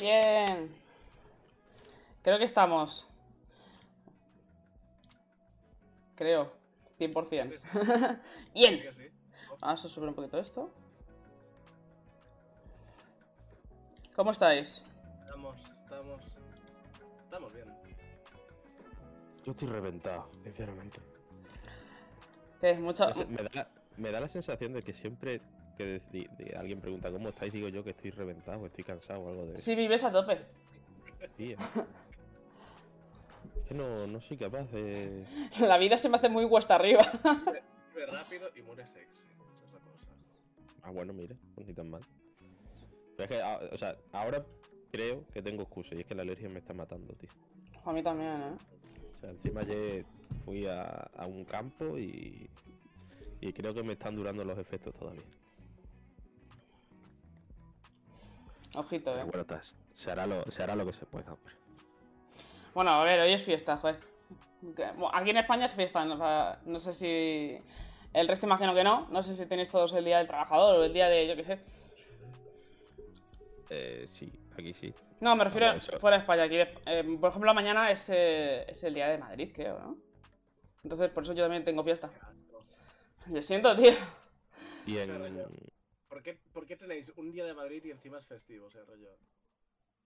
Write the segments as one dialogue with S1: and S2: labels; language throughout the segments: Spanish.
S1: Bien. Creo que estamos. Creo. 100%. Bien. Vamos a subir un poquito esto. ¿Cómo estáis?
S2: Estamos, estamos. Estamos bien.
S3: Yo estoy reventado, sinceramente.
S1: Eh, mucha...
S3: Sé, me, da, me da la sensación de que siempre que de- de- de alguien pregunta cómo estáis, digo yo que estoy reventado, estoy cansado o algo de eso.
S1: Sí, vives a tope.
S3: tío. Es que no, no soy capaz de.
S1: La vida se me hace muy cuesta arriba.
S2: Vive rápido y muere sexy. Esa es la cosa.
S3: Ah, bueno, mira, pues ni tan mal. Pero es que, ah, o sea, ahora creo que tengo excusa y es que la alergia me está matando, tío.
S1: A mí también, ¿eh?
S3: O sea, encima ayer fui a, a un campo y, y creo que me están durando los efectos todavía.
S1: Ojito, ¿eh?
S3: bueno, tas- se hará lo, se hará lo que se pueda, hombre.
S1: Bueno, a ver, hoy es fiesta, joder. Aquí en España es fiesta, ¿no? O sea, no sé si... El resto imagino que no. No sé si tenéis todos el Día del Trabajador o el día de, yo qué sé.
S3: Eh, sí, aquí sí.
S1: No, me refiero
S3: eso.
S1: fuera de España. Aquí, eh, por ejemplo, mañana es, eh, es el Día de Madrid, creo, ¿no? Entonces, por eso yo también tengo fiesta. Yo siento, tío.
S3: Y en,
S2: ¿Por qué, ¿Por qué tenéis un día de Madrid y encima es festivo? O sea, rollo.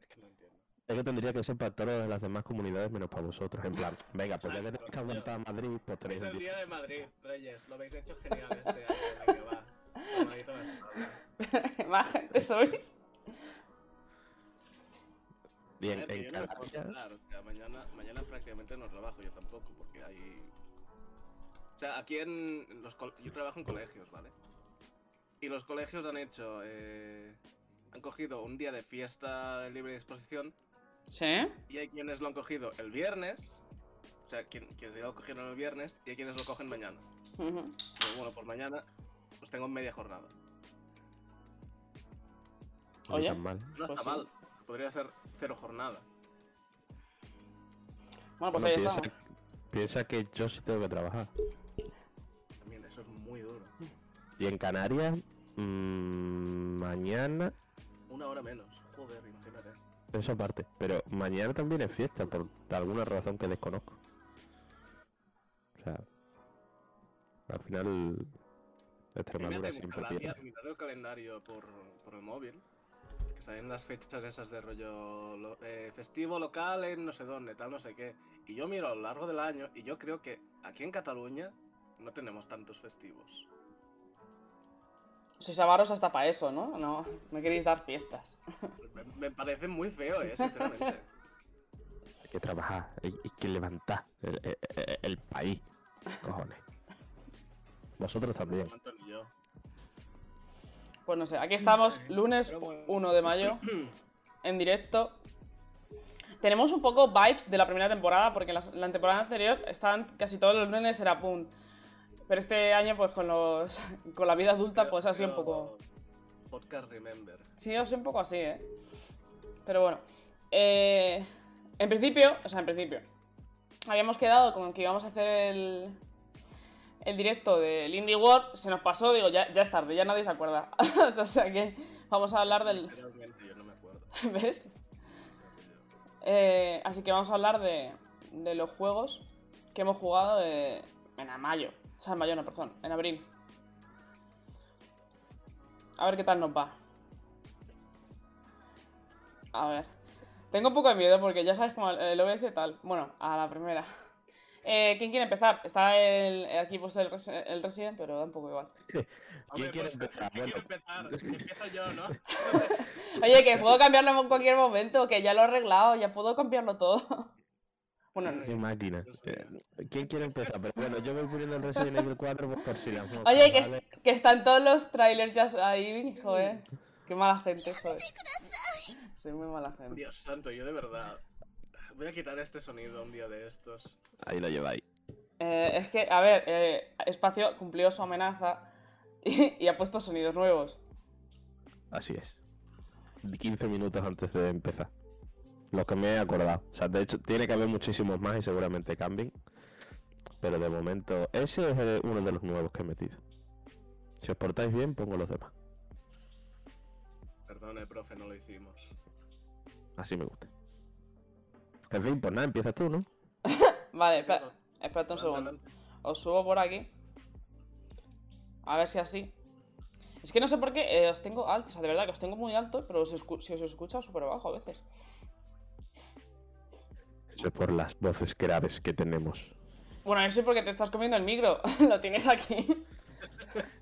S2: Es que no entiendo.
S3: Es que tendría que ser para todas las demás comunidades menos para vosotros. En plan, venga, pues ya que tenéis que aguantar a Madrid, pues
S2: Es
S3: tenéis el
S2: el
S3: día.
S2: de Madrid, Reyes. Lo habéis hecho genial este año. Venga, va. Tomadito.
S1: Más gente sois.
S3: Y en,
S2: A ver, que
S3: en
S2: yo no o sea, mañana, mañana prácticamente no trabajo yo tampoco, porque hay. O sea, aquí en los col- yo trabajo en colegios, ¿vale? Y los colegios han hecho. eh, han cogido un día de fiesta de libre disposición
S1: ¿Sí?
S2: y hay quienes lo han cogido el viernes. O sea, quien, quienes ya lo cogieron el viernes y hay quienes lo cogen mañana. Pero bueno, por mañana pues tengo media jornada.
S3: no
S1: Oye.
S3: tan mal.
S2: No
S1: Pues
S2: está
S1: sí.
S2: mal. Podría ser cero jornada.
S1: Bueno, pues
S3: Bueno,
S1: ahí
S3: piensa,
S1: estamos.
S3: piensa que yo sí tengo que trabajar.
S2: También eso es muy duro.
S3: Y en Canarias, mm, mañana,
S2: Una hora menos. Joder, imagínate.
S3: eso aparte. Pero mañana también es fiesta, por alguna razón que desconozco. O sea, al final, Extremadura siempre pierde.
S2: mirar el calendario por, por el móvil. Que salen las fechas esas de rollo lo- eh, festivo local en no sé dónde, tal, no sé qué. Y yo miro a lo largo del año y yo creo que aquí en Cataluña no tenemos tantos festivos.
S1: Sois avaros hasta para eso, ¿no? No, me queréis dar fiestas.
S2: Me, me parece muy feo, eh, sinceramente.
S3: Hay que trabajar, hay, hay que levantar el, el- el- el país. Cojones. Vosotros también.
S1: Pues no sé, aquí estamos, lunes
S2: Pero bueno.
S1: 1 de mayo, en directo. Tenemos un poco vibes de la primera temporada, porque la, la temporada anterior estaban casi todos los lunes era pum. Pero este año, pues con los con la vida adulta, pues ha sido un poco.
S2: Podcast Remember.
S1: Sí, ha sido un poco así, ¿eh? Pero bueno. eh, en principio, o sea, en principio, habíamos quedado con que íbamos a hacer el, el directo del Indie World. Se nos pasó, digo, ya, ya es tarde, ya nadie se acuerda. o sea que vamos a hablar del.
S2: Realmente yo no me acuerdo.
S1: ¿Ves? Eh, así que vamos a hablar de, de los juegos que hemos jugado de- en mayo. O sea, en mayo no, perdón, en abril. A ver qué tal nos va. A ver. Tengo un poco de miedo porque ya sabes como el- OBS y tal. Bueno, a la primera. Eh, ¿Quién quiere empezar? Está el, aquí puesto el, Resi- el Resident, pero da un poco igual.
S3: ¿Quién
S2: Hombre,
S3: quiere
S2: pues,
S3: empezar?
S2: ¿quién quiere
S3: Bueno,
S2: empezar? Empiezo yo, ¿no?
S1: Oye, que puedo cambiarlo en cualquier momento, que ya lo he arreglado, ya puedo cambiarlo todo. Bueno, no.
S3: Qué máquina. Eh, ¿Quién quiere empezar? Pero bueno, yo voy poniendo el Resident Evil 4 pues, por si las
S1: Oye, que,
S3: ¿vale?
S1: que están todos los trailers ya ahí, joder. Qué mala gente, joder. Soy muy mala gente.
S2: Dios santo, yo de verdad. Voy a quitar este sonido un día de estos.
S3: Ahí lo lleváis.
S1: Eh, es que, a ver, eh, Espacio cumplió su amenaza y, y ha puesto sonidos nuevos.
S3: Así es. 15 minutos antes de empezar. Lo que me he acordado. O sea, de hecho, tiene que haber muchísimos más y seguramente cambien. Pero de momento, ese es uno de los nuevos que he metido. Si os portáis bien, pongo los demás.
S2: Perdone, profe, no lo hicimos.
S3: Así me gusta. En fin, pues nada, empiezas tú, ¿no?
S1: Vale,
S2: Sí,
S1: espera,
S2: no.
S1: espérate un segundo. Os subo por aquí. A ver si así. Es que no sé por qué eh, os tengo alto, o sea, de verdad que os tengo muy alto, pero os escu- si os escucha súper bajo a veces.
S3: Es por las voces graves que tenemos.
S1: Bueno, eso es porque te estás comiendo el micro. Lo tienes aquí.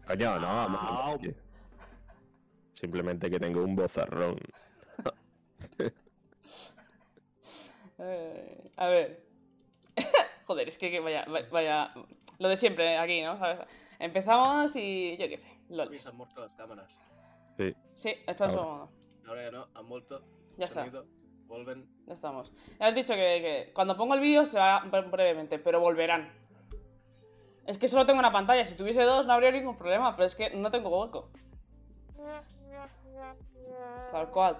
S3: Coño, no, que- Simplemente que tengo un bozarrón.
S1: Eh, a ver. Joder, es que, que vaya, va- vaya. Lo de siempre aquí, ¿no? ¿Sabes? Empezamos y yo qué sé.
S2: Uy,
S1: Lol.
S2: se han muerto las cámaras.
S3: Sí.
S1: Sí, espera un segundo.
S2: Ahora ya no, han muerto.
S1: Ya está.
S2: Sonido, Vuelven.
S1: Ya estamos. Ya has dicho que, que cuando pongo el vídeo se va bre- brevemente, pero volverán. Es que solo tengo una pantalla. Si tuviese dos no habría ningún problema, pero es que no tengo hueco. Tal cual.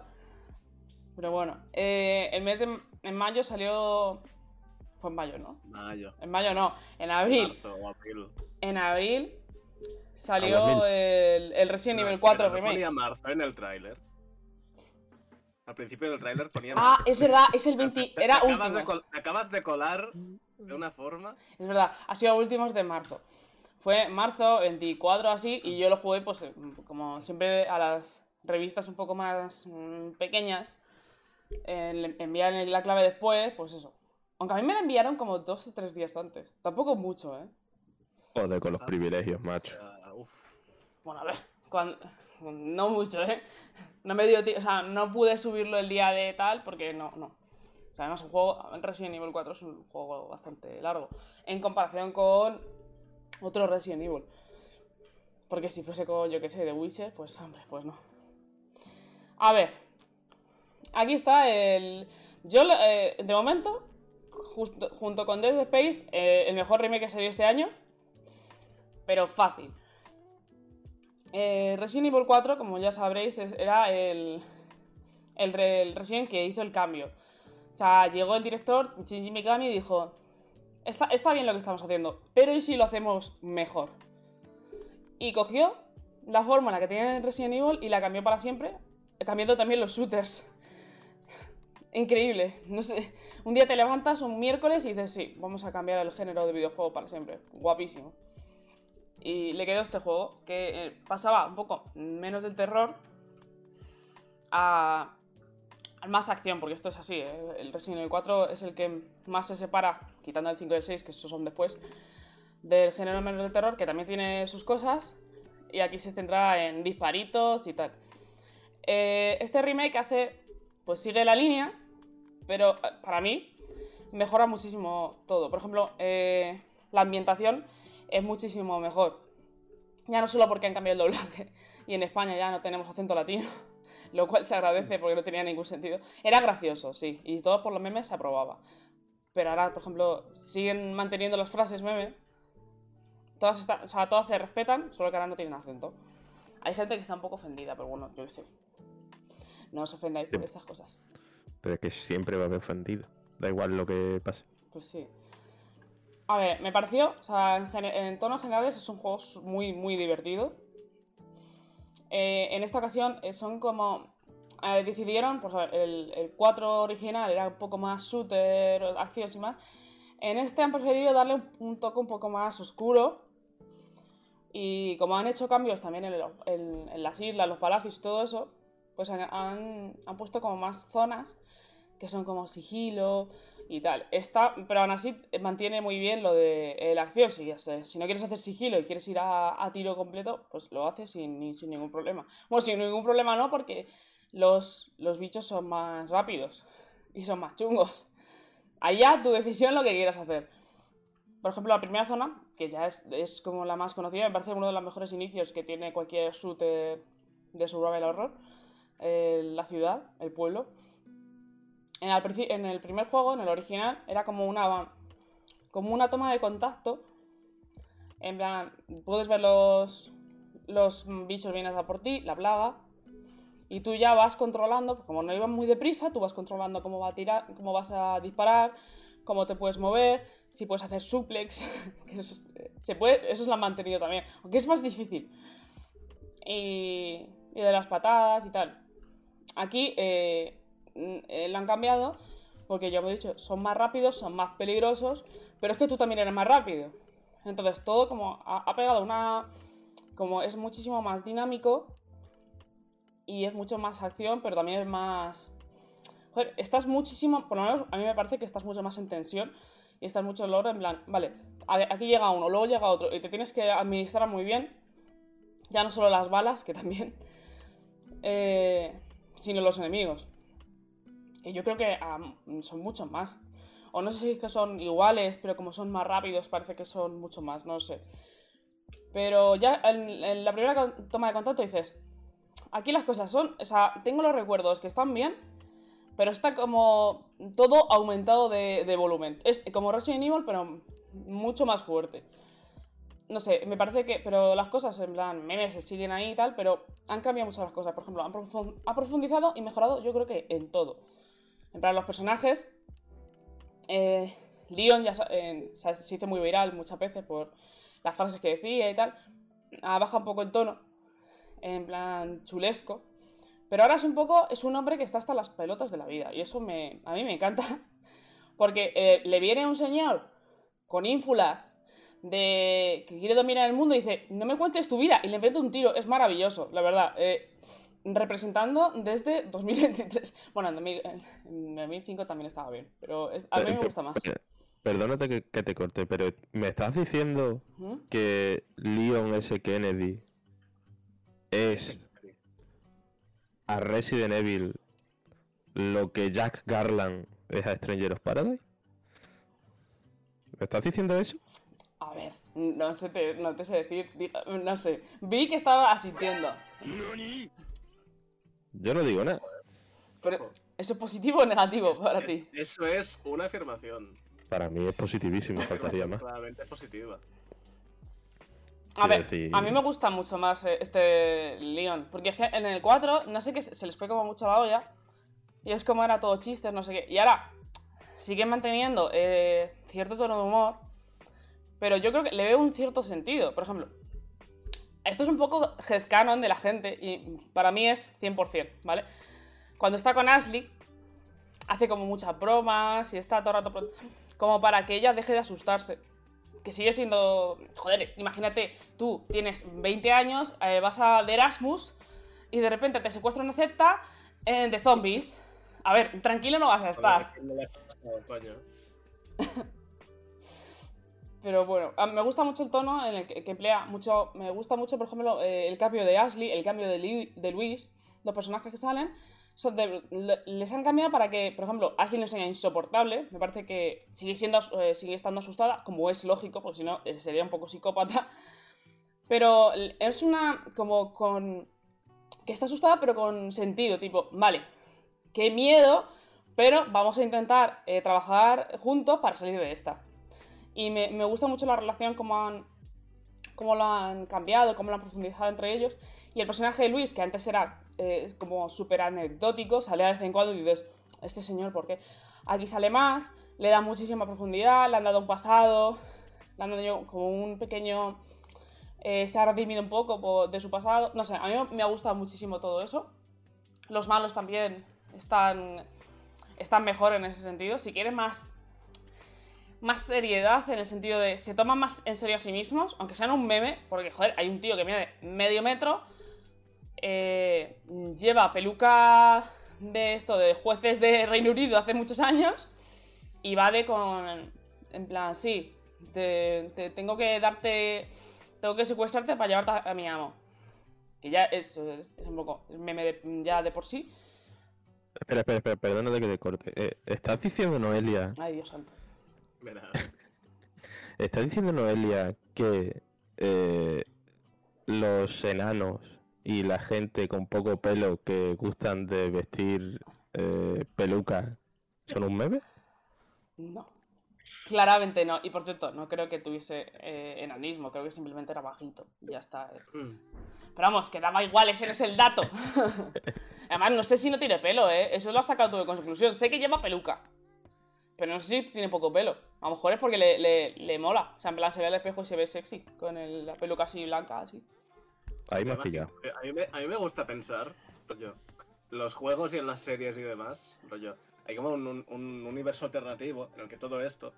S1: Pero bueno, eh, el mes de en mayo salió. Fue en mayo, ¿no?
S2: Mayo.
S1: En mayo no, en abril.
S2: Marzo o abril.
S1: En abril salió
S3: 2000.
S1: el, el Resident
S2: No,
S1: Evil
S2: espera,
S1: 4
S2: no
S1: Remake.
S2: ponía marzo en el tráiler. Al principio del tráiler ponía
S1: Ah, es verdad, es el 20.
S2: Te- te
S1: Era
S2: acabas
S1: último.
S2: de col- te acabas de colar de una forma.
S1: Es verdad, ha sido últimos de marzo. Fue marzo 24 así y yo lo jugué pues como siempre a las revistas un poco más mm, pequeñas. eh, le envían la clave después, pues eso. Aunque a mí me la enviaron como dos o tres días antes. Tampoco mucho, ¿eh?
S3: Joder, con los privilegios, macho.
S2: Ah, uf.
S1: Bueno, a ver, cuan- no mucho, ¿eh? No me dio o sea, no pude subirlo el día de tal porque no, no. O sea, además un juego, Resident Evil 4 es un juego bastante largo en comparación con otro Resident Evil. Porque si fuese con, yo qué sé, The Witcher, pues hombre, pues no. A ver, aquí está el... Yo, eh, de momento, junto con Dead Space, eh, el mejor remake que salió este año, pero fácil. Eh, Resident Evil 4, como ya sabréis, era el, el, re- el Resident que hizo el cambio. O sea, llegó el director Shinji Mikami y dijo, está, está bien lo que estamos haciendo, pero ¿y si lo hacemos mejor? Y cogió la fórmula que tenía en Resident Evil y la cambió para siempre, cambiando también los shooters. Increíble. Un día te levantas un miércoles y dices, sí, vamos a cambiar el género de videojuego para siempre. Guapísimo. Y le quedó este juego, que eh, pasaba un poco menos del terror a, más acción, porque esto es así. eh, El Resident Evil 4 es el que más se separa, quitando el 5 y el 6, que esos son después, del género menos del terror, que también tiene sus cosas. Y aquí se centra en disparitos y tal. Eh, este remake hace, pues sigue la línea, pero para mí mejora muchísimo todo. Por ejemplo, la ambientación es muchísimo mejor. Ya no solo porque han cambiado el doblaje y en España ya no tenemos acento latino, lo cual se agradece porque no tenía ningún sentido. Era gracioso, sí, y todo por los memes se aprobaba. Pero ahora, por ejemplo, siguen manteniendo las frases meme. Todas, están, o sea, todas se respetan, solo que ahora no tienen acento. Hay gente que está un poco ofendida, pero bueno, yo qué sé. No os ofendáis por
S3: Sí.
S1: estas cosas.
S3: Pero es que siempre va a haber ofendido. Da igual lo que pase.
S1: Pues sí. A ver, me pareció, o sea, en, en tonos generales es un juego muy, muy divertido. Eh, en esta ocasión eh, son como... eh, decidieron, pues a ver, el, el 4 original era un poco más shooter, acción y más. En este han preferido darle un, toque un poco más oscuro. Y como han hecho cambios también en, las islas, los palacios y todo eso, pues han- han puesto como más zonas que son como sigilo y tal. Está, pero aún así mantiene muy bien lo de eh, la acción. Si, si no quieres hacer sigilo y quieres ir a, tiro completo, pues lo haces sin, sin ningún problema. Bueno, sin ningún problema no, porque los, los bichos son más rápidos y son más chungos. Allá tu decisión lo que quieras hacer. Por ejemplo, la primera zona, que ya es, es como la más conocida, me parece uno de los mejores inicios que tiene cualquier shooter de survival horror. eh, la ciudad, el pueblo. En el, primer juego, en el original, era como una, como una toma de contacto. En plan, puedes ver los, los bichos vienen a por ti, la plaga. Y tú ya vas controlando, como no iban muy deprisa, tú vas controlando cómo, va a tirar, cómo vas a disparar, cómo te puedes mover, si puedes hacer suplex. eso, es, se puede, eso es lo han mantenido también. Aunque es más difícil. Y, y de las patadas y tal. Aquí eh, eh, lo han cambiado porque ya hemos dicho, son más rápidos, son más peligrosos, pero es que tú también eres más rápido. Entonces todo como ha, pegado una... como es muchísimo más dinámico y es mucho más acción, pero también es más... Joder, estás muchísimo, por lo menos a mí me parece que estás mucho más en tensión y estás mucho en en plan, vale, aquí llega uno, luego llega otro y te tienes que administrar muy bien, ya no solo las balas, que también, eh, sino los enemigos. Que yo creo que son muchos más. O no sé si es que son iguales, pero como son más rápidos parece que son mucho más, no sé. Pero ya en, la primera toma de contacto dices, aquí las cosas son, o sea, tengo los recuerdos que están bien, pero está como todo aumentado de, volumen. Es como Resident Evil, pero mucho más fuerte. No sé, me parece que, pero las cosas en plan, memes se siguen ahí y tal, pero han cambiado muchas las cosas. Por ejemplo, han profun- ha profundizado y mejorado yo creo que en todo. En plan, los personajes, eh, Leon ya en- se hizo muy viral muchas veces por las frases que decía y tal. Ha bajado un poco el tono, en plan chulesco. Pero ahora es un poco, es un hombre que está hasta las pelotas de la vida. Y eso me, a mí me encanta. Porque eh, le viene un señor con ínfulas de que quiere dominar el mundo y dice, no me cuentes tu vida. Y le mete un tiro. Es maravilloso, la verdad. Eh, representando desde 2023. Bueno, en, 2000 en 2005 también estaba bien. Pero es- a mí me
S3: Pero-
S1: gusta más.
S3: Perdónate que, que te corte, pero ¿me estás diciendo
S1: ¿Mm?
S3: que Leon S. Kennedy es a Resident Evil lo que Jack Garland es a Stranger of Paradise? ¿Me estás diciendo eso?
S1: A ver, no sé, te, no te sé decir. No sé. Vi que estaba asintiendo.
S3: Yo no digo nada.
S1: Pero, ¿eso es positivo o negativo para ti?
S2: Eso es una afirmación.
S3: Para mí es positivísimo, faltaría más.
S2: Claramente positiva.
S1: A ver,
S3: decir-
S1: a mí me gusta mucho más eh, este Leon. Porque es que en el 4, no sé qué, se les fue como mucho la olla. Y es como era todo chistes, no sé qué. Y ahora siguen manteniendo eh, cierto tono de humor. Pero yo creo que le veo un cierto sentido. Por ejemplo, esto es un poco headcanon de la gente. Y para mí es 100%, ¿vale? Cuando está con Ashley, hace como muchas bromas y está todo el rato. Como para que ella deje de asustarse que sigue siendo. Joder, imagínate, tú tienes 20 años, eh, vas a de Erasmus y de repente te secuestra una secta eh, de zombies. A ver, tranquilo no vas a estar. Pero bueno, a- me gusta mucho el tono en el que, que emplea mucho. Me gusta mucho, por ejemplo, eh, el cambio de Ashley, el cambio de, Luis, los personajes que salen. son de- le- les han cambiado para que, por ejemplo, Ashley no sea insoportable. Me parece que sigue, siendo, eh, sigue estando asustada, como es lógico, porque si no eh, sería un poco psicópata. Pero es una. como con. que está asustada, pero con sentido, tipo, vale, qué miedo, pero vamos a intentar trabajar juntos para salir de esta. Y me, gusta mucho la relación, como han, cómo lo han cambiado, cómo lo han profundizado entre ellos. Y el personaje de Luis, que antes era eh, como súper anecdótico, sale de vez en cuando y dices, este señor, ¿por qué? Aquí sale más, le da muchísima profundidad, le han dado un pasado, le han dado como un pequeño... eh, se ha redimido un poco de su pasado. No sé, a mí me ha gustado muchísimo todo eso. Los malos también están, están mejor en ese sentido. Si quieren más, más seriedad en el sentido de se toman más en serio a sí mismos, aunque sean un meme, porque joder, hay un tío que mide medio metro, eh, lleva peluca de esto, de jueces de Reino Unido hace muchos años, y va de con, en plan, sí, te, te tengo que darte, tengo que secuestrarte para llevarte a, a mi amo. Que ya es, es un poco el meme de- ya de por sí.
S3: Espera, espera, espera, perdónate que te corte. Eh, ¿Estás diciendo, Noelia,
S1: Ay, Dios santo.
S2: Mira,
S3: estás diciendo, Noelia, que eh, los enanos y la gente con poco pelo que gustan de vestir eh, pelucas son un meme?
S1: No. Claramente no. Y por cierto, no creo que tuviese eh, enanismo, creo que simplemente era bajito. Y ya está. eh.
S2: mm,
S1: Pero vamos, que daba igual, ese no es el dato. Además, no sé si no tiene pelo, ¿eh? Eso lo has sacado tú de conclusión. Sé que lleva peluca. Pero no sé si tiene poco pelo. A lo mejor es porque le, le- le mola. O sea, en plan, se ve al espejo y se ve sexy. Con el- la peluca así blanca, así.
S3: Ahí me has pillado.
S2: eh, A mí me, a mí me gusta pensar, yo, los juegos y en las series y demás, rollo, hay como un, un- un universo alternativo en el que todo esto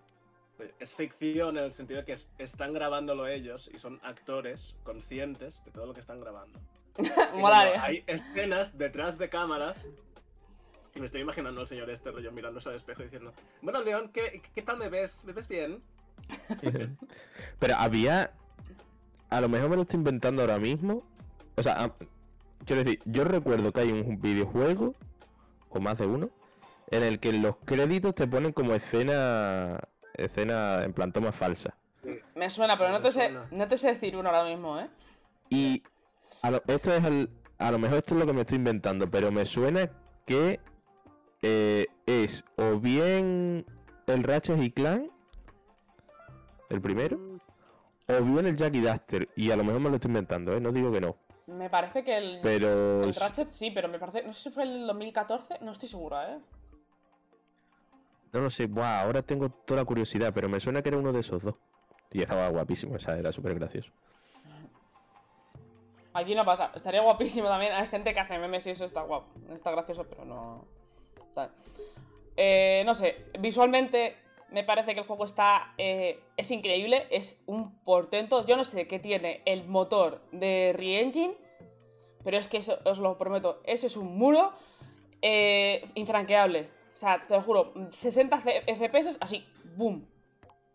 S2: eh, es ficción en el sentido de que es- están grabándolo ellos y son actores conscientes de todo lo que están grabando.
S1: Molaría.
S2: cuando hay escenas detrás de cámaras. Y me estoy imaginando al señor este rollo mirándose al espejo y diciendo: Bueno, León, ¿qué, qué tal me ves? ¿Me ves bien?
S3: Pero había. A lo mejor me lo estoy inventando ahora mismo. O sea, a- quiero decir, yo recuerdo que hay un videojuego, o más de uno, en el que en los créditos te ponen como escena. Escena en plan toma falsa.
S1: Me suena, pero
S2: Sí,
S1: no te, sé, no te sé decir uno ahora mismo, ¿eh?
S3: Y a lo, esto es el- a lo mejor esto es lo que me estoy inventando, pero me suena que eh, es o bien el Ratchet y Clan, el primero, o bien el Jack y Daxter, y a lo mejor me lo estoy inventando, ¿eh? no digo que no,
S1: Me parece que el,
S3: pero
S1: el Ratchet sí, pero me parece. No sé si fue el 2014, no estoy segura, ¿eh?
S3: no lo sé, buah, ahora tengo toda la curiosidad, pero me suena que era uno de esos dos. Y estaba guapísimo, o sea, era súper gracioso.
S1: Aquí no pasa. Estaría guapísimo también. Hay gente que hace memes y eso está guapo. Está gracioso, pero no. Eh, no sé. Visualmente me parece que el juego está. eh, es increíble. Es un portento. Yo no sé qué tiene el motor de Re-Engine. Pero es que eso, os lo prometo. Eso es un muro eh, infranqueable. O sea, te lo juro. 60 F- FPS así. Boom.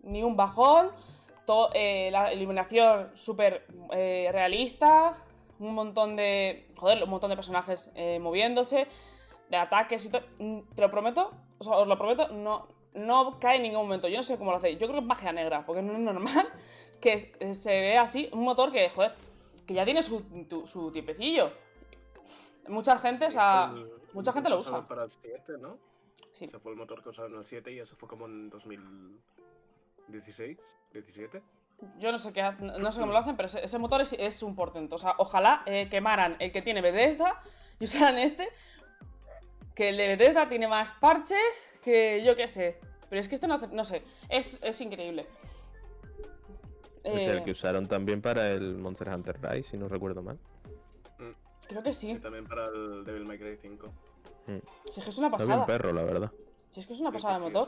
S1: Ni un bajón. eh, la iluminación súper realista, un montón de. Joder, un montón de personajes moviéndose, de ataques y todo. Mm, Te lo prometo, o sea, os lo prometo, no, no cae en ningún momento. Yo no sé cómo lo hacéis. Yo creo que es magia negra, porque no es normal que se vea así un motor que, joder, que ya tiene su, tu- su tiempecillo. Mucha gente, o sea, mucha gente lo usa.
S2: Para el 7, ¿no?
S1: Sí.
S2: Se fue el motor que usaron en el 7 y eso fue como en 2016, 17.
S1: Yo no sé qué no sé cómo lo hacen, pero ese, ese motor es, es un portento. O sea, ojalá eh, quemaran el que tiene Bethesda y usaran este. Que el de Bethesda tiene más parches que yo qué sé. Pero es que este no hace, no sé, es, es increíble.
S3: Es
S1: Eh,
S3: el que usaron también para el Monster Hunter Rise, si no recuerdo mal.
S1: creo que
S2: Y
S1: sí.
S2: también para el Devil May Cry 5.
S1: Si es que es una
S3: Está bien
S1: pasada.
S3: perro, la verdad.
S1: Si es que es una
S2: Sí,
S1: pasada
S2: sí,
S1: de
S2: sí,
S1: motor.
S2: o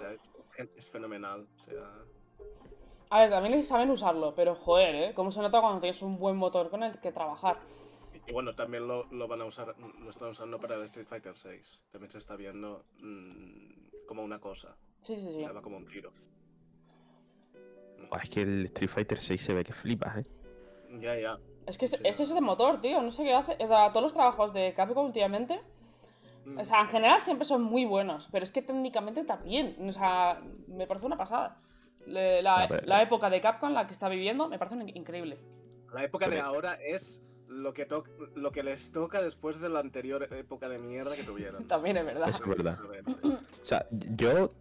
S2: sea, es, es fenomenal. O sea,
S1: A ver, también saben usarlo, pero joder, ¿eh? Cómo se nota cuando tienes un buen motor con el que trabajar.
S2: Y bueno, también lo, lo van a usar, lo están usando para el Street Fighter 6. También se está viendo mm, como una cosa.
S1: Sí, sí,
S2: O
S1: sí.
S2: sea, va como un tiro.
S3: Es que el Street Fighter 6 se ve que flipas, ¿eh?
S2: Ya, ya.
S1: Es que es,
S2: O sea-
S1: es ese motor, tío. No sé qué hace. O sea, todos los trabajos de Capcom últimamente
S2: Mm.
S1: O sea, en general siempre son muy buenos, pero es que técnicamente también. O sea, me parece una pasada. La,
S3: A ver.
S1: la época de Capcom, la que está viviendo, me parece increíble.
S2: La época de ahora es lo que, to- lo que les toca después de la anterior época de mierda que tuvieron.
S1: También es verdad.
S3: Eso es verdad. O sea, yo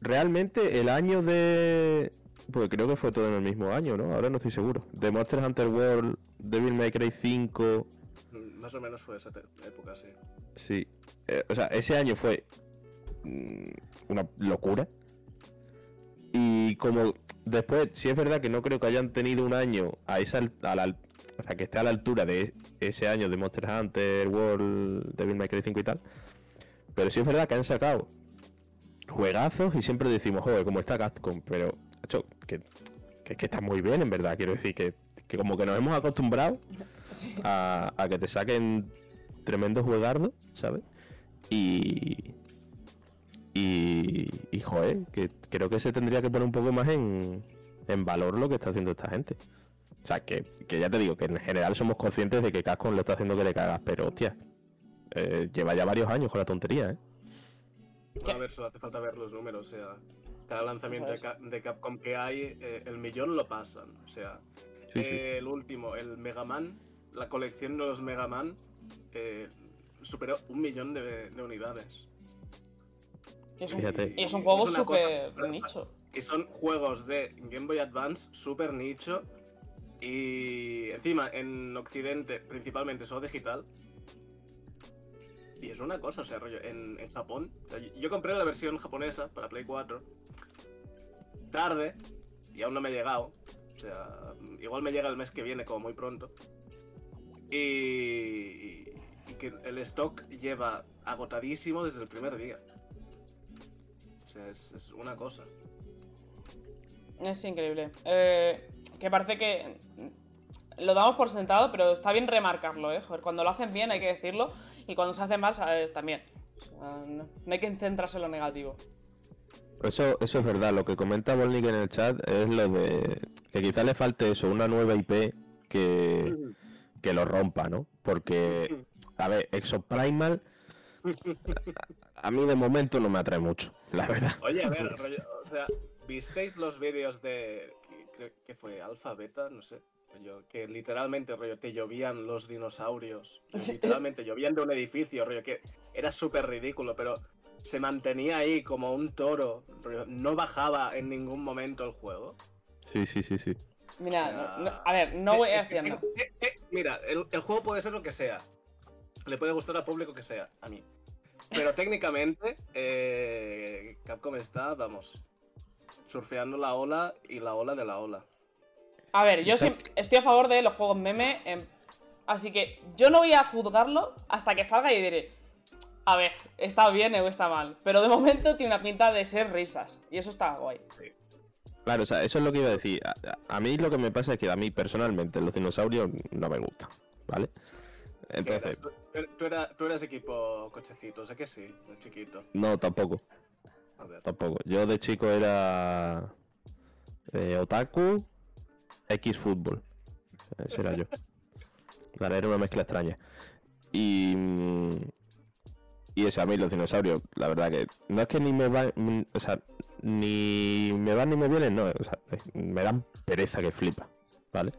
S3: realmente el año de... Pues creo que fue todo en el mismo año, ¿no? Ahora no estoy seguro. De Monster Hunter World, Devil May Cry 5,
S2: Mm, Más o menos fue esa época, sí.
S3: sí. Eh, o sea, ese año fue mm, una locura. Y como después, sí es verdad que no creo que hayan tenido un año a esa al- a la al- o sea, que esté a la altura de ese año de Monster Hunter World, Devil May Cry 5 y tal. Pero sí es verdad que han sacado juegazos y siempre decimos, joder, como está Capcom, pero macho, que, que, que está muy bien en verdad, quiero decir que, que como que nos hemos acostumbrado
S1: Sí.
S3: a, a que te saquen tremendos juegardos, ¿sabes? Y. Y. Y joder, que creo que se tendría que poner un poco más en, en valor lo que está haciendo esta gente. O sea, que, que ya te digo, que en general somos conscientes de que Capcom lo está haciendo que le cagas, pero hostia, eh, lleva ya varios años con la tontería, ¿eh?
S2: A ver, solo hace falta ver los números. O sea, cada lanzamiento de, Capcom que hay, eh, el millón lo pasan. O sea,
S3: Sí, sí.
S2: el último, el Mega Man, la colección de los Mega Man, eh, superó un millón de, de unidades.
S1: Y es un,
S3: Fíjate.
S1: y es un juego súper nicho.
S2: Y son juegos de Game Boy Advance super nicho. Y encima en Occidente, principalmente solo digital. Y es una cosa, o sea, rollo, en, en Japón. yo compré la versión japonesa para Play 4. Tarde. Y aún no me ha llegado. O sea, igual me llega el mes que viene, como muy pronto. Y. y que el stock lleva agotadísimo desde el primer día. O sea, es, es una cosa.
S1: Es increíble. Eh, que parece que lo damos por sentado, pero está bien remarcarlo, ¿eh? Joder, cuando lo hacen bien hay que decirlo y cuando se hace mal ¿sabes? también. No hay que centrarse en lo negativo.
S3: Eso, eso es verdad, lo que comenta Volnik en el chat es lo de que quizá le falte eso, una nueva IP que, que lo rompa, ¿no? Porque, a ver, Exoprimal a, a mí de momento no me atrae mucho, la verdad.
S2: Oye, a ver, rollo, o sea, ¿visteis los vídeos de. Que- Creo que fue alfa, beta, no sé. rollo, que literalmente, rollo, te llovían los dinosaurios. Literalmente llovían de un edificio, rollo, que era súper ridículo, pero se mantenía ahí como un toro. rollo, no bajaba en ningún momento el juego.
S3: Sí, sí, sí, sí.
S1: Mira,
S2: O sea,
S1: no- no- a ver, no voy
S2: que
S1: haciendo.
S2: tengo- eh, eh, mira, el, el juego puede ser lo que sea. Le puede gustar al público que sea, a mí. Pero técnicamente, eh, Capcom está, vamos, surfeando la ola y la ola de la ola.
S1: A ver, yo sí estoy a favor de los juegos meme, em, así que yo no voy a juzgarlo hasta que salga y diré, a ver, está bien o está mal. Pero de momento tiene una pinta de ser risas, y eso está guay.
S3: Claro, o sea, eso es lo que iba a decir. A, a- a mí lo que me pasa es que a mí personalmente los dinosaurios no me gustan, ¿vale?
S2: ¿Qué
S3: Entonces,
S2: eras? Tú, tú era- tú eras equipo cochecito, sé que sí, chiquito.
S3: no, tampoco. Tampoco. Yo de chico era eh, otaku, X fútbol. Ese era yo. Vale, era una mezcla extraña. Y. Y eso, a mí los dinosaurios, la verdad que. No es que ni me van. ni me van ni me vienen, no. Me dan pereza que flipa. ¿Vale?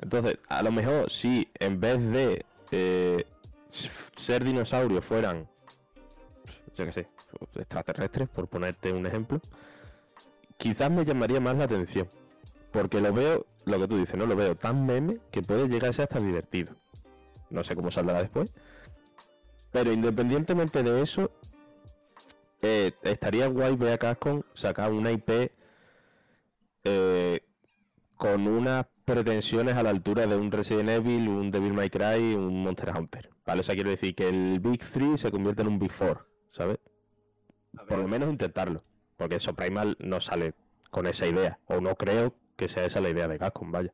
S3: Entonces, a lo mejor si en vez de eh, ser dinosaurios fueran. Yo qué sé, extraterrestres, por ponerte un ejemplo. Quizás me llamaría más la atención. Porque lo veo, lo que tú dices, ¿no? Lo veo tan meme que puede llegar a ser hasta divertido. No sé cómo saldrá después. Pero independientemente de eso, eh, estaría guay ver a Capcom sacar una IP eh, con unas pretensiones a la altura de un Resident Evil, un Devil May Cry, un Monster Hunter. ¿Vale? O sea, quiero decir que el Big 3 se convierte en un Big 4, ¿sabes? Por lo menos intentarlo. Porque eso Primal no sale con esa idea. O no creo que sea esa la idea de Capcom, vaya.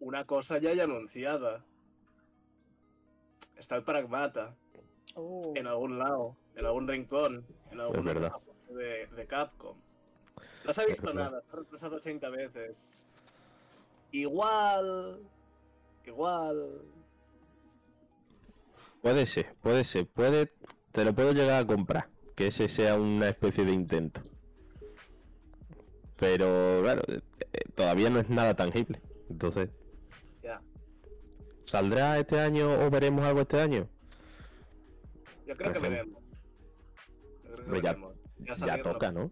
S2: una cosa ya hay anunciada. Está el Pragmata
S1: Uh,
S2: en algún lado, en algún rincón, en cosa de, de Capcom. No se ha visto nada, se ha retrasado 80 veces. Igual. Igual.
S3: Puede ser, puede ser, puede. Te lo puedo llegar a comprar. Que ese sea una especie de intento. Pero, claro, eh, eh, todavía no es nada tangible. Entonces,
S2: Ya.
S3: ¿saldrá este año o veremos algo este año?
S2: Yo creo que
S3: Perfecto.
S2: veremos. Yo creo que veremos. Ya,
S3: toca, ¿no?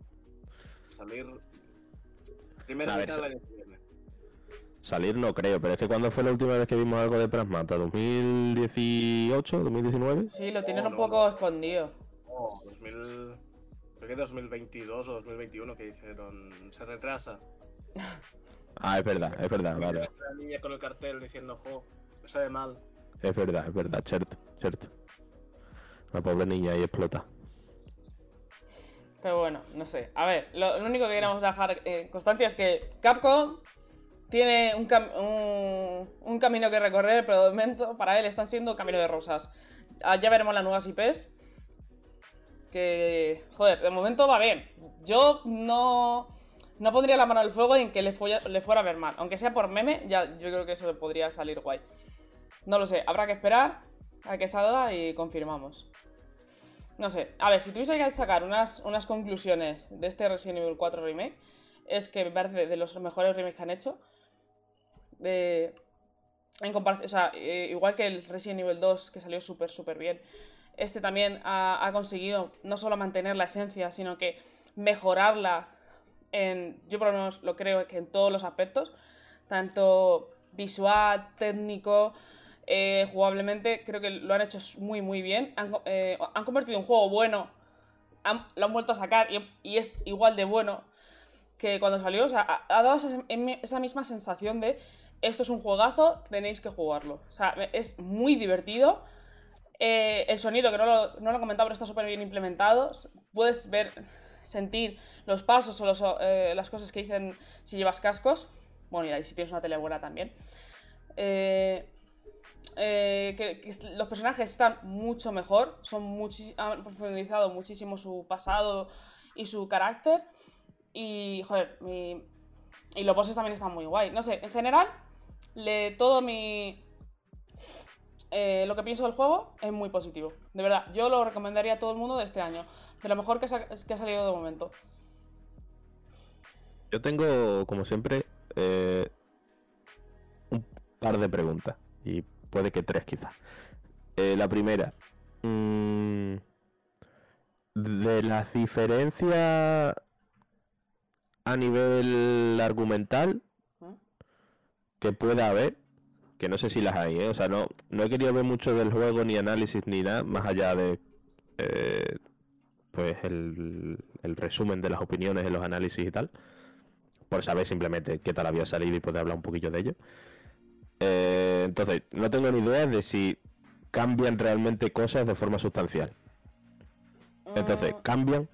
S2: Salir. Primera mitad del año que viene.
S3: Salir no creo, pero es que cuando fue la última vez que vimos algo de Prasmata, 2018, 2019.
S1: sí, lo tienen
S2: No,
S1: un
S2: no,
S1: poco escondido.
S2: Oh, 2000. Creo que 2022 o 2021 que hicieron. Se retrasa.
S3: Ah, es verdad, es verdad, vale.
S2: La niña con el cartel diciendo, jo, me sabe mal.
S3: Es verdad, es verdad, cierto, cierto. La pobre niña ahí explota.
S1: Pero bueno, no sé. A ver, lo, lo único que queremos dejar eh, constancia es que Capcom tiene un, cam- un, un camino que recorrer, pero de momento para él están siendo camino de rosas. Ah, ya veremos las nuevas IPs. Que, joder, de momento va bien. Yo no, no pondría la mano al fuego en que le, fuera- a ver mal. Aunque sea por meme, ya yo creo que eso podría salir guay. No lo sé, habrá que esperar a que salga y confirmamos. No sé, a ver, si tuviese que sacar unas, unas conclusiones de este Resident Evil 4 Remake, es que me parece de los mejores remakes que han hecho. De, en comparación, o sea, eh, igual que el Resident Evil 2, que salió súper, súper bien, este también ha, ha conseguido no solo mantener la esencia, sino que mejorarla en, yo por lo menos lo creo que en todos los aspectos, tanto visual, técnico, eh, jugablemente, creo que lo han hecho muy, muy bien. Han, eh, han convertido un juego bueno, han- lo han vuelto a sacar y, y es igual de bueno que cuando salió. O sea, ha, ha dado esa, esa misma sensación de esto es un juegazo, tenéis que jugarlo. O sea, es muy divertido. Eh, el sonido, que no lo, no lo he comentado, pero está súper bien implementado. Puedes ver, sentir los pasos o eh, las cosas que dicen si llevas cascos. Bueno, y si tienes una tele buena también. Eh, eh, que, los personajes están mucho mejor, son han profundizado muchísimo su pasado y su carácter. Y, joder, mi- y los bosses también están muy guay. No sé, en general, le, todo mi. Eh, lo que pienso del juego es muy positivo. De verdad, yo lo recomendaría a todo el mundo de este año. De lo mejor que, sa- que ha salido de momento.
S3: Yo tengo, como siempre, eh, un par de preguntas. Y puede que tres quizás. Eh, la primera. mm, de las diferencias a nivel argumental
S1: ¿Mm?
S3: que pueda haber, que no sé si las hay, ¿eh? O sea, no, no he querido ver mucho del juego, ni análisis, ni nada, más allá de eh, pues el, el resumen de las opiniones en los análisis y tal, por saber simplemente qué tal había salido y poder hablar un poquillo de ello. Eh, entonces, no tengo ni idea de si cambian realmente cosas de forma sustancial. Entonces,
S1: Mm,
S3: cambian.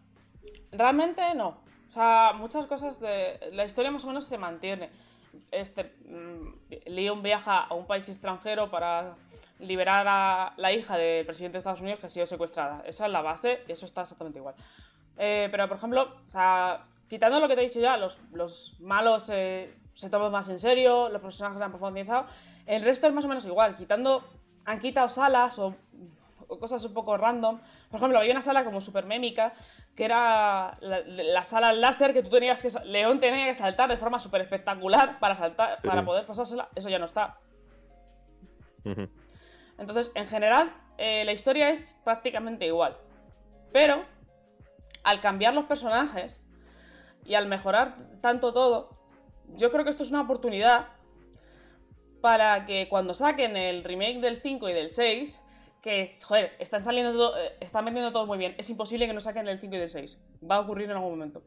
S1: Realmente no. O sea, muchas cosas de. La historia más o menos se mantiene. Este. mm, Leon viaja a un país extranjero para liberar a la hija del presidente de Estados Unidos que ha sido secuestrada. Esa es la base y eso está exactamente igual. Eh, pero, por ejemplo, o sea, quitando lo que te he dicho ya, los, los malos eh, se toman más en serio, los personajes se han profundizado. El resto es más o menos igual. Quitando. Han quitado salas o o cosas un poco random. Por ejemplo, había una sala como super mémica, que era la, la sala láser que tú tenías que... León tenía que saltar de forma súper espectacular para saltar, para poder pasársela. Eso ya no está. Entonces, en general, eh, la historia es prácticamente igual. Pero, al cambiar los personajes y al mejorar tanto todo, yo creo que esto es una oportunidad para que cuando saquen el remake del 5 y del 6, que, joder, están saliendo todo- eh, están vendiendo todo muy bien, es imposible que no saquen el 5 y el 6. Va a ocurrir en algún momento.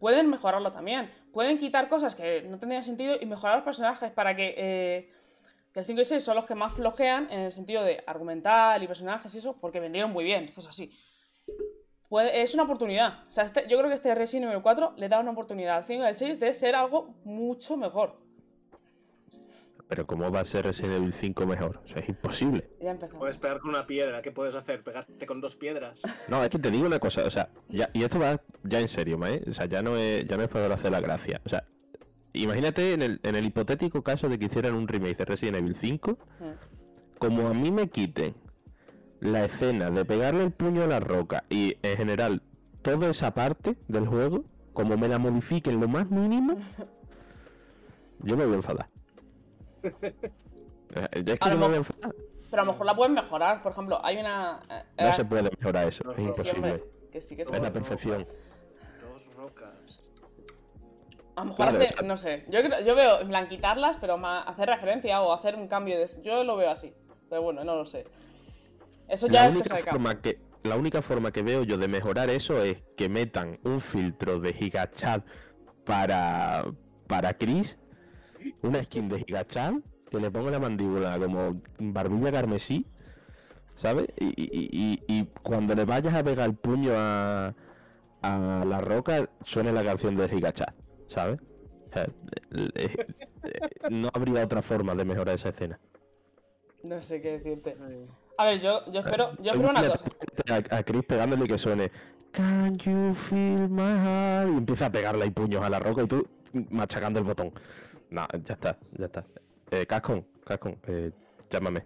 S1: Pueden mejorarlo también. Pueden quitar cosas que no tendrían sentido y mejorar los personajes para que, eh, que el 5 y 6 son los que más flojean en el sentido de argumental y personajes y eso, porque vendieron muy bien, esto es así. Es una oportunidad. O sea, este- yo creo que este Resident Evil 4 le da una oportunidad al 5 y al 6 de ser algo mucho mejor.
S3: Pero ¿cómo va a ser Resident Evil 5 mejor? O sea, es imposible.
S1: Ya empezamos.
S2: Puedes pegar con una piedra, ¿qué puedes hacer? ¿Pegarte con dos piedras?
S3: No, es que te digo una cosa, o sea, ya, y esto va ya en serio, ¿eh? O sea, ya no es, ya no es para hacer la gracia. O sea, imagínate en el, en el hipotético caso de que hicieran un remake de Resident Evil 5,
S1: Mm.
S3: como a mí me quiten la escena de pegarle el puño a la roca y en general toda esa parte del juego, como me la modifiquen lo más mínimo, yo me voy a enfadar. Eh, Es que
S1: A lo. Pero a lo mejor la pueden mejorar. Por ejemplo, hay una. eh,
S3: No se puede mejorar eso,
S2: No,
S3: es
S2: sí,
S3: imposible.
S1: que sí que
S3: Es la perfección.
S2: Dos rocas.
S1: A lo mejor
S3: Claro,
S1: hace-
S3: o sea-
S1: no sé. Yo, creo- yo veo en plan quitarlas, pero hacer referencia o hacer un cambio de. Yo lo veo así. Pero bueno, no lo sé. Eso ya
S3: la
S1: es cosa
S3: única
S1: de cada-
S3: forma que la única forma que veo yo de mejorar eso es que metan un filtro de gigachat para para Chris una skin de gigachat que le ponga la mandíbula como barbilla carmesí ¿sabes? Y, y- y- y cuando le vayas a pegar el puño a, a la roca suene la canción de gigachat ¿sabes? O sea, eh, eh, eh, no habría otra forma de mejorar esa escena
S1: No sé qué decirte. A ver, yo, yo espero, yo espero una cosa.
S3: A, a Chris pegándole que suene Can you feel my heart? Y empieza a pegarle ahí puños a la roca y tú machacando el botón. No, ya está, ya está. Eh, Cascon, Cascon, eh, llámame.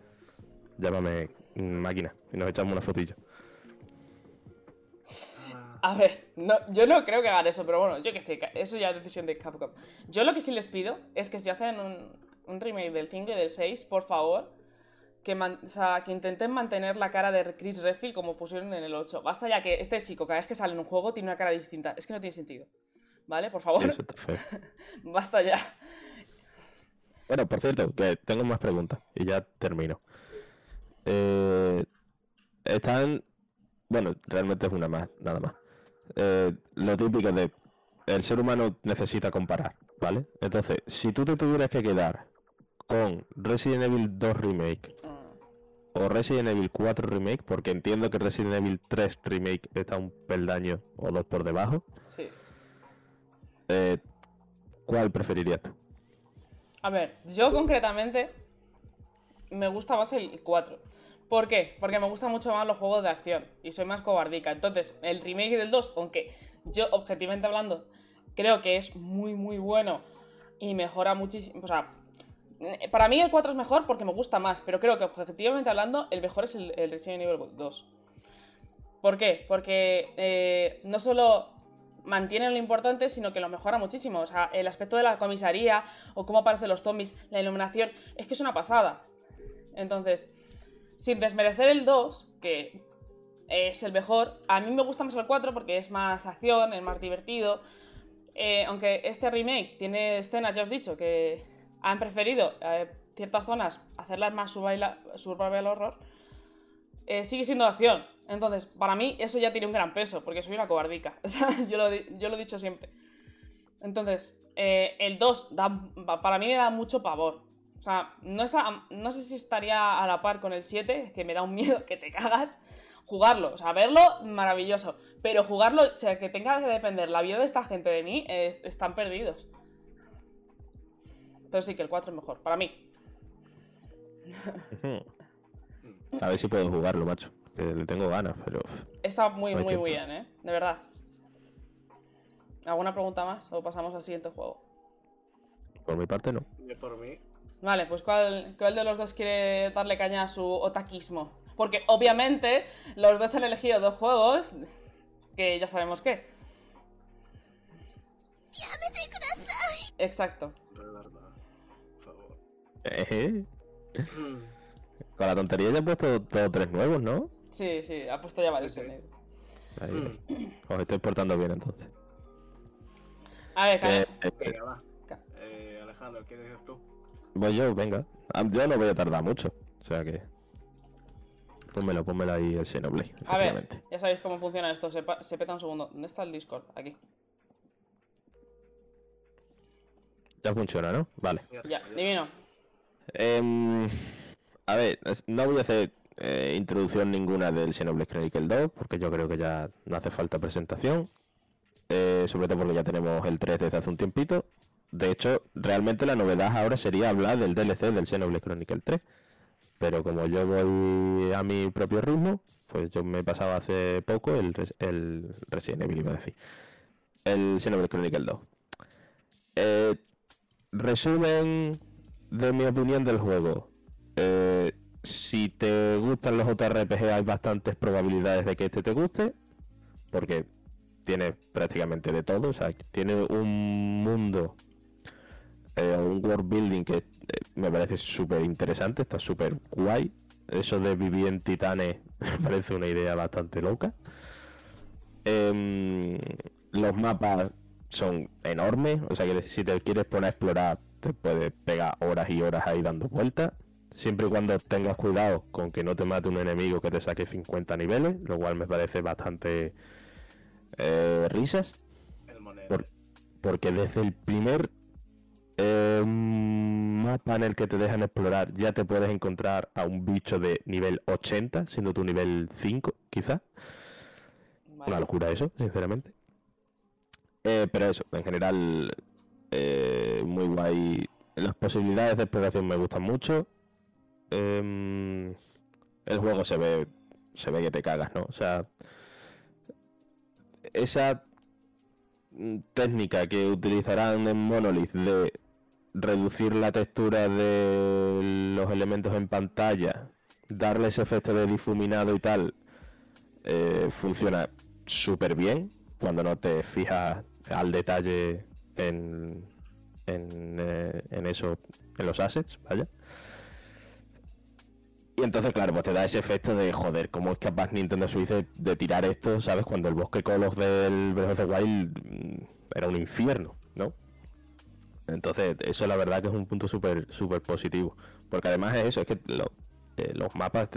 S3: Llámame mm, máquina y nos echamos una fotillo.
S2: Ah,
S1: A ver, no, yo no creo que hagan eso, pero bueno, yo que sé, eso ya es decisión de Capcom. Yo lo que sí les pido es que si hacen un, un remake del 5 y del 6, por favor, que, man- o sea, que intenten mantener la cara de Chris Redfield como pusieron en el 8. Basta ya que este chico, cada vez que sale en un juego, tiene una cara distinta. Es que no tiene sentido. ¿Vale? Por favor,
S3: Eso está feo.
S1: basta ya.
S3: Bueno, por cierto, que tengo más preguntas y ya termino. Eh, están. Bueno, realmente es una más, nada más. Eh, lo típico de. El ser humano necesita comparar, ¿vale? Entonces, si tú te tuvieras que quedar con Resident Evil 2 Remake o Resident Evil 4 Remake, porque entiendo que Resident Evil 3 Remake está un peldaño o dos por debajo,
S1: Sí.
S3: eh, ¿cuál preferirías tú?
S1: A ver, yo concretamente me gusta más el 4. ¿Por qué? Porque me gustan mucho más los juegos de acción y soy más cobardica. Entonces, el remake del 2, aunque yo objetivamente hablando creo que es muy muy bueno y mejora muchísimo, o sea, para mí el 4 es mejor porque me gusta más, pero creo que objetivamente hablando el mejor es el, el Resident Evil 2. ¿Por qué? Porque eh, no solo mantiene lo importante, sino que lo mejora muchísimo. O sea, el aspecto de la comisaría o cómo aparecen los zombies, la iluminación, es que es una pasada. Entonces, sin desmerecer el 2, que es el mejor, a mí me gusta más el 4 porque es más acción, es más divertido. Eh, aunque este remake tiene escenas, ya os he dicho, que han preferido eh, ciertas zonas hacerlas más survival, horror, eh, sigue siendo acción. Entonces, para mí eso ya tiene un gran peso, porque soy una cobardica. O sea, yo lo, yo lo he dicho siempre. Entonces, eh, el 2 da- para mí me da mucho pavor. O sea, no, está, no sé si estaría a la par con el 7, que me da un miedo que te cagas. Jugarlo, o sea, verlo, maravilloso. Pero jugarlo, o sea, que tenga que depender la vida de esta gente de mí, es- están perdidos. Pero sí que el 4 es mejor, para mí.
S3: A ver si puedo jugarlo, macho. Que le tengo ganas, pero.
S1: Está muy,
S3: No
S1: muy,
S3: tiempo.
S1: muy bien, ¿eh? De verdad. ¿Alguna pregunta más? O pasamos al siguiente juego.
S3: Por mi parte, no.
S2: Y por mí,
S1: Vale, pues ¿cuál, cuál de los dos quiere darle caña a su otaquismo? Porque obviamente los dos han elegido dos juegos que ya sabemos qué. Exacto.
S2: de verdad. Por favor.
S3: Eh, Con la tontería ya he puesto todos tres nuevos, ¿no?
S1: Sí, sí, ha puesto ya varios
S2: Sí, sí.
S1: en negro.
S3: Ahí, os estoy portando bien entonces.
S1: A ver, caña.
S3: eh,
S2: Venga, va. Eh, Alejandro, ¿qué dices tú?
S3: voy yo, venga. Ah, Yo no voy a tardar mucho. O sea que. Pónmelo, pónmelo ahí el Xenoblade,
S1: A ver, ya sabéis cómo funciona esto. Se, se peta un segundo. ¿Dónde está el Discord? Aquí.
S3: Ya funciona, ¿no? Vale.
S2: Ya,
S1: divino.
S3: Em, a ver, no voy a hacer eh, introducción ninguna del Xenoblade Chronicle 2, porque yo creo que ya no hace falta presentación. Eh, sobre todo porque ya tenemos el 3 desde hace un tiempito. De hecho, realmente la novedad ahora sería hablar del DLC del Xenoblade Chronicle 3. Pero como yo voy a mi propio ritmo, pues yo me he pasado hace poco el, el Resident Evil, iba decir. El Xenoblade Chronicle 2. Eh, resumen de mi opinión del juego. Eh, si te gustan los JRPG hay bastantes probabilidades de que este te guste. Porque tiene prácticamente de todo. O sea, tiene un mundo, eh, un world building que eh, me parece súper interesante, está súper guay. Eso de vivir en titanes me parece una idea bastante loca. Em, los mapas son enormes, o sea que si te quieres poner a explorar te puedes pegar horas y horas ahí dando vueltas. Siempre y cuando tengas cuidado con que no te mate un enemigo que te saque 50 niveles, lo cual me parece bastante eh, risas.
S2: El monero.
S3: Por- porque desde el primer eh, mapa en el que te dejan explorar ya te puedes encontrar a un bicho de nivel 80, siendo tu nivel 5, quizás.
S1: Vale.
S3: Una locura eso, sinceramente. Eh, pero eso, en general, eh, muy guay. Las posibilidades de exploración me gustan mucho. Em, el juego se ve, se ve que te cagas, ¿no? O sea, esa mm, técnica que utilizarán en Monolith de reducir la textura de los elementos en pantalla, darle ese efecto de difuminado y tal, eh, funciona súper bien cuando no te fijas al detalle en, en, eh, en eso, en los assets, vaya. Y entonces, claro, pues te da ese efecto de, joder, ¿cómo es capaz Nintendo Switch de, tirar esto, ¿sabes? Cuando el bosque Colos del Breath of the Wild mm, era un infierno, ¿no? Entonces, eso la verdad que es un punto súper súper positivo. Porque además es eso, es que lo- eh, los mapas,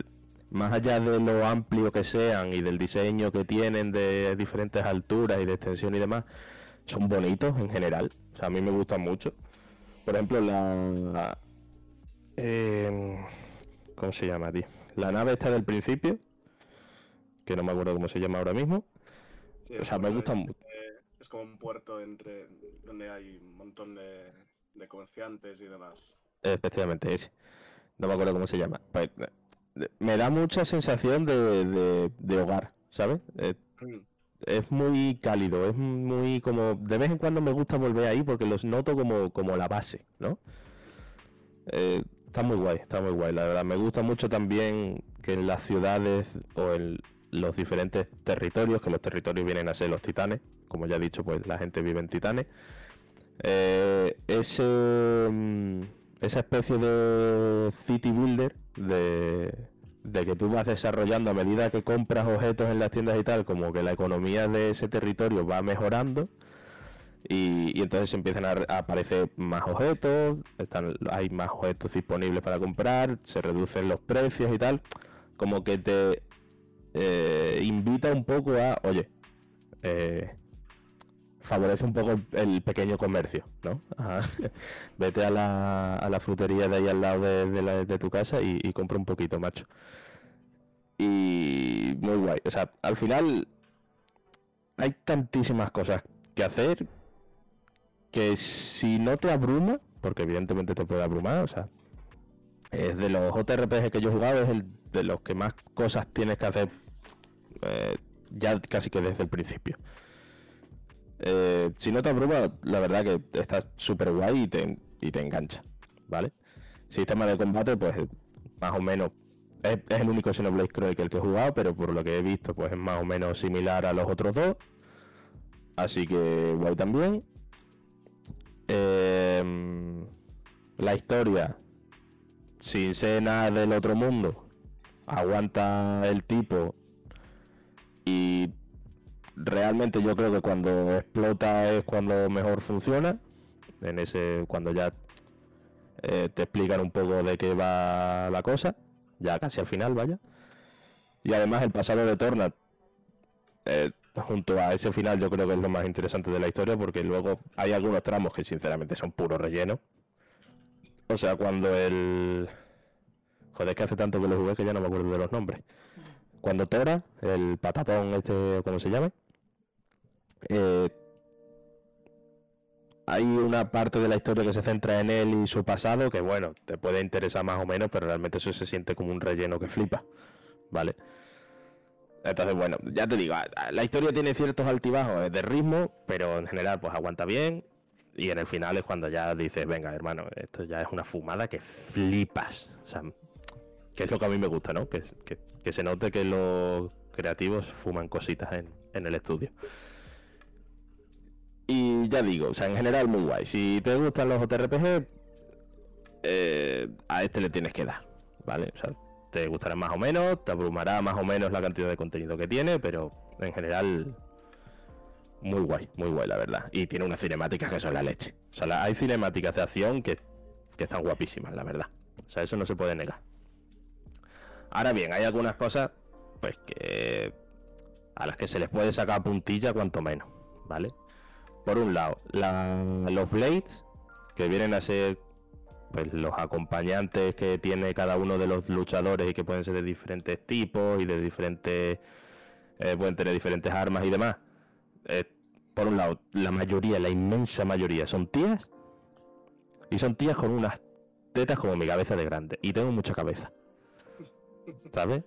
S3: más allá de lo amplio que sean y del diseño que tienen de diferentes alturas y de extensión y demás, son bonitos en general. O sea, a mí me gustan mucho. Por ejemplo, la, eh, ¿Cómo se llama, tío? La nave está del principio, que no me acuerdo cómo se llama ahora mismo.
S2: Sí,
S3: O sea, me gusta mu-
S2: eh, Es como un puerto entre donde hay un montón de, de comerciantes y demás.
S3: Efectivamente, ese. No me acuerdo cómo se llama. Pues, eh, me da mucha sensación de, de- de hogar, ¿sabes? Eh,
S2: Mm,
S3: es muy cálido, es muy como... De vez en cuando me gusta volver ahí porque los noto como, como la base, ¿no? Eh, está muy guay, está muy guay, la verdad. Me gusta mucho también que en las ciudades o en los diferentes territorios, que los territorios vienen a ser los titanes, como ya he dicho, pues la gente vive en titanes. Eh, ese, mm, esa especie de city builder, de, de que tú vas desarrollando a medida que compras objetos en las tiendas y tal, como que la economía de ese territorio va mejorando y, entonces empiezan a, a aparecer más objetos, están, hay más objetos disponibles para comprar, se reducen los precios y tal, como que te eh, invita un poco a, oye, eh, favorece un poco el, pequeño comercio, ¿no? Vete a la, a la frutería de ahí al lado de, de tu casa y compra un poquito, macho. Y muy guay. O sea, al final hay tantísimas cosas que hacer que si no te abruma, porque evidentemente te puede abrumar, o sea, es de los JRPG que yo he jugado, es el de los que más cosas tienes que hacer eh, ya casi que desde el principio. Eh, si no te abruma, la verdad que está súper guay y te, y te engancha, ¿vale? Sistema de combate, pues más o menos es, el único Xenoblade Chronicle que he jugado, pero por lo que he visto, pues es más o menos similar a los otros dos. Así que guay también. Em, la historia, sin ser nada del otro mundo, aguanta el tipo y realmente yo creo que cuando explota es cuando mejor funciona. En ese, cuando ya eh, te explican un poco de qué va la cosa, ya casi al final, vaya. Y además el pasado de Torna, eh, junto a ese final, yo creo que es lo más interesante de la historia, porque luego hay algunos tramos que sinceramente son puro relleno. O sea, cuando el. Joder, es que hace tanto que lo jugué que ya no me acuerdo de los nombres. Cuando Tora, el patatón este, ¿cómo se llama? Eh, hay una parte de la historia que se centra en él y su pasado que, bueno, te puede interesar más o menos, pero realmente eso se siente como un relleno que flipa, ¿vale? Entonces, bueno, ya te digo, la historia tiene ciertos altibajos de ritmo, pero en general pues aguanta bien. Y en el final es cuando ya dices, venga, hermano, esto ya es una fumada que flipas. O sea, que es lo que a mí me gusta, ¿no? Que, se note que los creativos fuman cositas en, en el estudio. Y ya digo, o sea, en general muy guay. Si te gustan los JRPG, eh, a este le tienes que dar, ¿vale? O sea, te gustará más o menos, te abrumará más o menos la cantidad de contenido que tiene, pero en general muy guay, muy guay la verdad. Y tiene unas cinemáticas que son la leche. O sea, hay cinemáticas de acción que, que están guapísimas, la verdad. O sea, eso no se puede negar. Ahora bien, hay algunas cosas, pues que a las que se les puede sacar puntilla cuanto menos, ¿vale? Por un lado, la- los Blades, que vienen a ser pues los acompañantes que tiene cada uno de los luchadores y que pueden ser de diferentes tipos y de diferentes eh, pueden tener diferentes armas y demás. Eh, por un lado, la mayoría, la inmensa mayoría son tías y son tías con unas tetas como mi cabeza de grande y tengo mucha cabeza. ¿Sabes?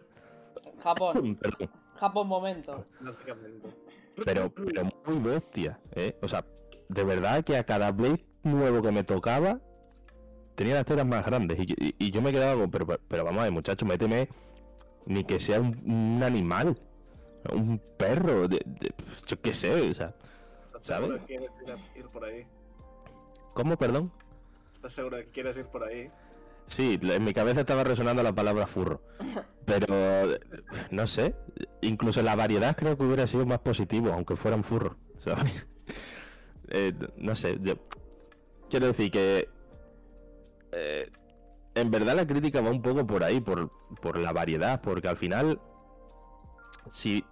S1: Japón,
S3: Perdón.
S1: Japón momento.
S3: Pero, pero muy bestia, ¿eh? O sea, de verdad que a cada Blade nuevo que me tocaba tenía las tetas más grandes. Y, y- y yo me quedaba como, pero, pero vamos a ver, muchacho, méteme ni que sea un, un animal, un perro, de, de- yo qué sé, o sea.
S2: ¿Estás
S3: ¿Sabes?
S2: seguro que quieres ir, por ahí?
S3: ¿Cómo, perdón?
S2: ¿Estás seguro de que quieres ir por ahí?
S3: Sí, en mi cabeza estaba resonando la palabra furro. Pero, no sé, incluso la variedad creo que hubiera sido más positivo, aunque fueran furros. ¿sabes? Eh, no sé, yo quiero decir que eh, en verdad la crítica va un poco por ahí, por, por la variedad, porque al final, si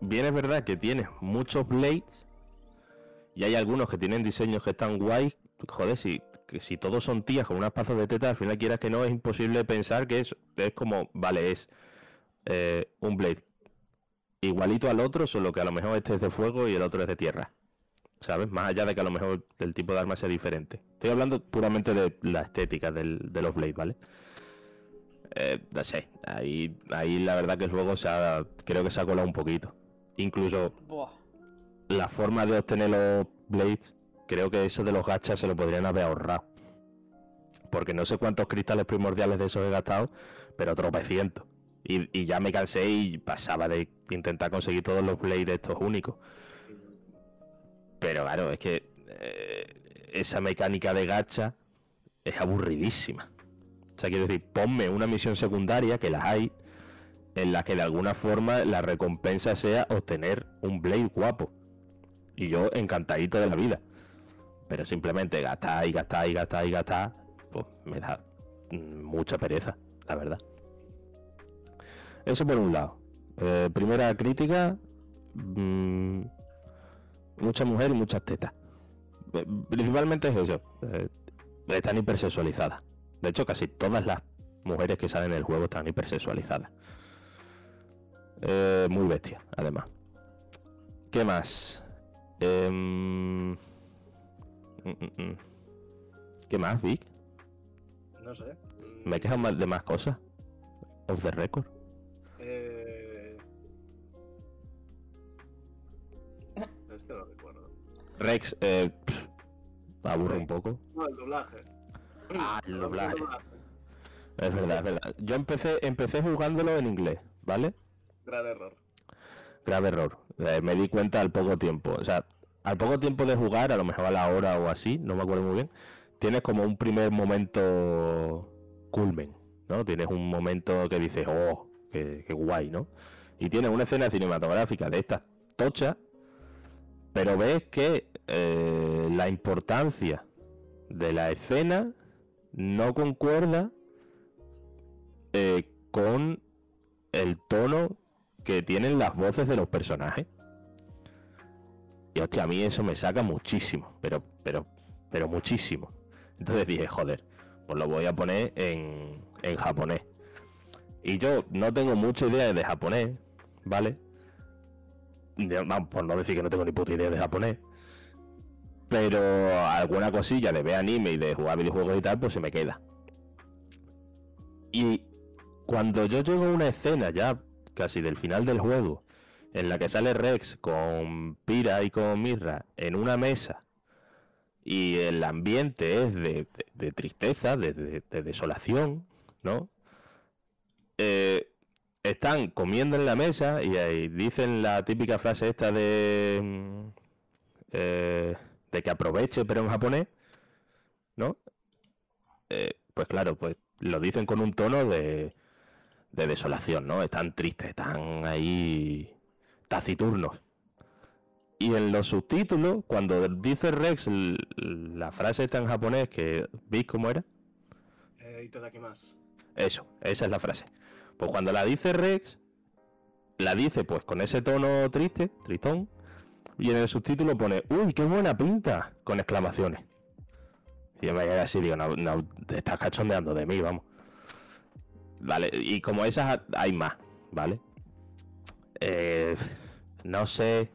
S3: bien es verdad que tienes muchos blades y hay algunos que tienen diseños que están guay, joder, si que si todos son tías con unas pazos de teta, al final quieras que no, es imposible pensar que es, es como, vale, es eh, un Blade igualito al otro, solo que a lo mejor este es de fuego y el otro es de tierra. ¿Sabes? Más allá de que a lo mejor el tipo de arma sea diferente. Estoy hablando puramente de la estética del, de los Blade, ¿vale? Eh, no sé, ahí, ahí la verdad que el juego se ha, creo que se ha colado un poquito. Incluso
S1: Buah.
S3: la forma de obtener los Blades, creo que eso de los gachas se lo podrían haber ahorrado. Porque no sé cuántos cristales primordiales de esos he gastado, pero tropecientos. Y, y ya me cansé y pasaba de intentar conseguir todos los Blades estos únicos. Pero claro, es que eh, esa mecánica de gacha es aburridísima. O sea, quiero decir, ponme una misión secundaria, que las hay, en la que de alguna forma la recompensa sea obtener un Blade guapo. Y yo encantadito de la vida. Pero simplemente gastar y gastar y gastar y gastar, pues me da mucha pereza, la verdad. Eso por un lado. Eh, primera crítica, mm, mucha mujer y muchas tetas. Eh, Principalmente es eso. eh, están hipersexualizadas. De hecho, casi todas las mujeres que salen en el juego están hipersexualizadas. Eh, muy bestia, además. ¿Qué más? Mm. ¿Qué más, Vic?
S2: No sé.
S3: ¿Me quejan de más cosas? Off the record.
S2: Es que no recuerdo.
S3: Rex, eh, pff, aburre un poco.
S2: No, el doblaje.
S3: Ah, el doblaje. Es verdad, es verdad. Yo empecé, empecé jugándolo en inglés, ¿vale?
S2: Gran error.
S3: Grave error. Eh, me di cuenta al poco tiempo. O sea, al poco tiempo de jugar, a lo mejor a la hora o así, no me acuerdo muy bien, tienes como un primer momento culmen, ¿no? Tienes un momento que dices, oh, qué, qué guay, ¿no? Y tienes una escena cinematográfica de estas tochas, pero ves que eh, la importancia de la escena no concuerda eh, con el tono que tienen las voces de los personajes. Y hostia, a mí eso me saca muchísimo, pero, pero, pero muchísimo. Entonces dije, joder, pues lo voy a poner en, en japonés. Y yo no tengo mucha idea de japonés, ¿vale? Por no decir que no tengo ni puta idea de japonés. Pero alguna cosilla de ver anime y de jugar videojuegos y tal, pues se me queda. Y cuando yo llego a una escena ya casi del final del juego, en la que sale Rex con Pira y con Mirra en una mesa, y el ambiente es de, de- tristeza, de- de desolación, ¿no? Eh, están comiendo en la mesa y ahí dicen la típica frase esta de... mm, eh, de que aproveche, pero en japonés, ¿no? Eh, pues claro, pues lo dicen con un tono de, de desolación, ¿no? Están tristes, están ahí taciturnos. Y en los subtítulos, cuando dice Rex la frase está en japonés, que ¿veis cómo era?
S2: Eh, Itadakimasu.
S3: Eso, esa es la frase. Pues cuando la dice Rex, la dice pues con ese tono triste, tristón, y en el subtítulo pone, uy, qué buena pinta, con exclamaciones. Y yo me quedé así, digo, no, te estás cachondeando de mí, vamos. Vale, y como esas hay más, ¿vale? Eh, no sé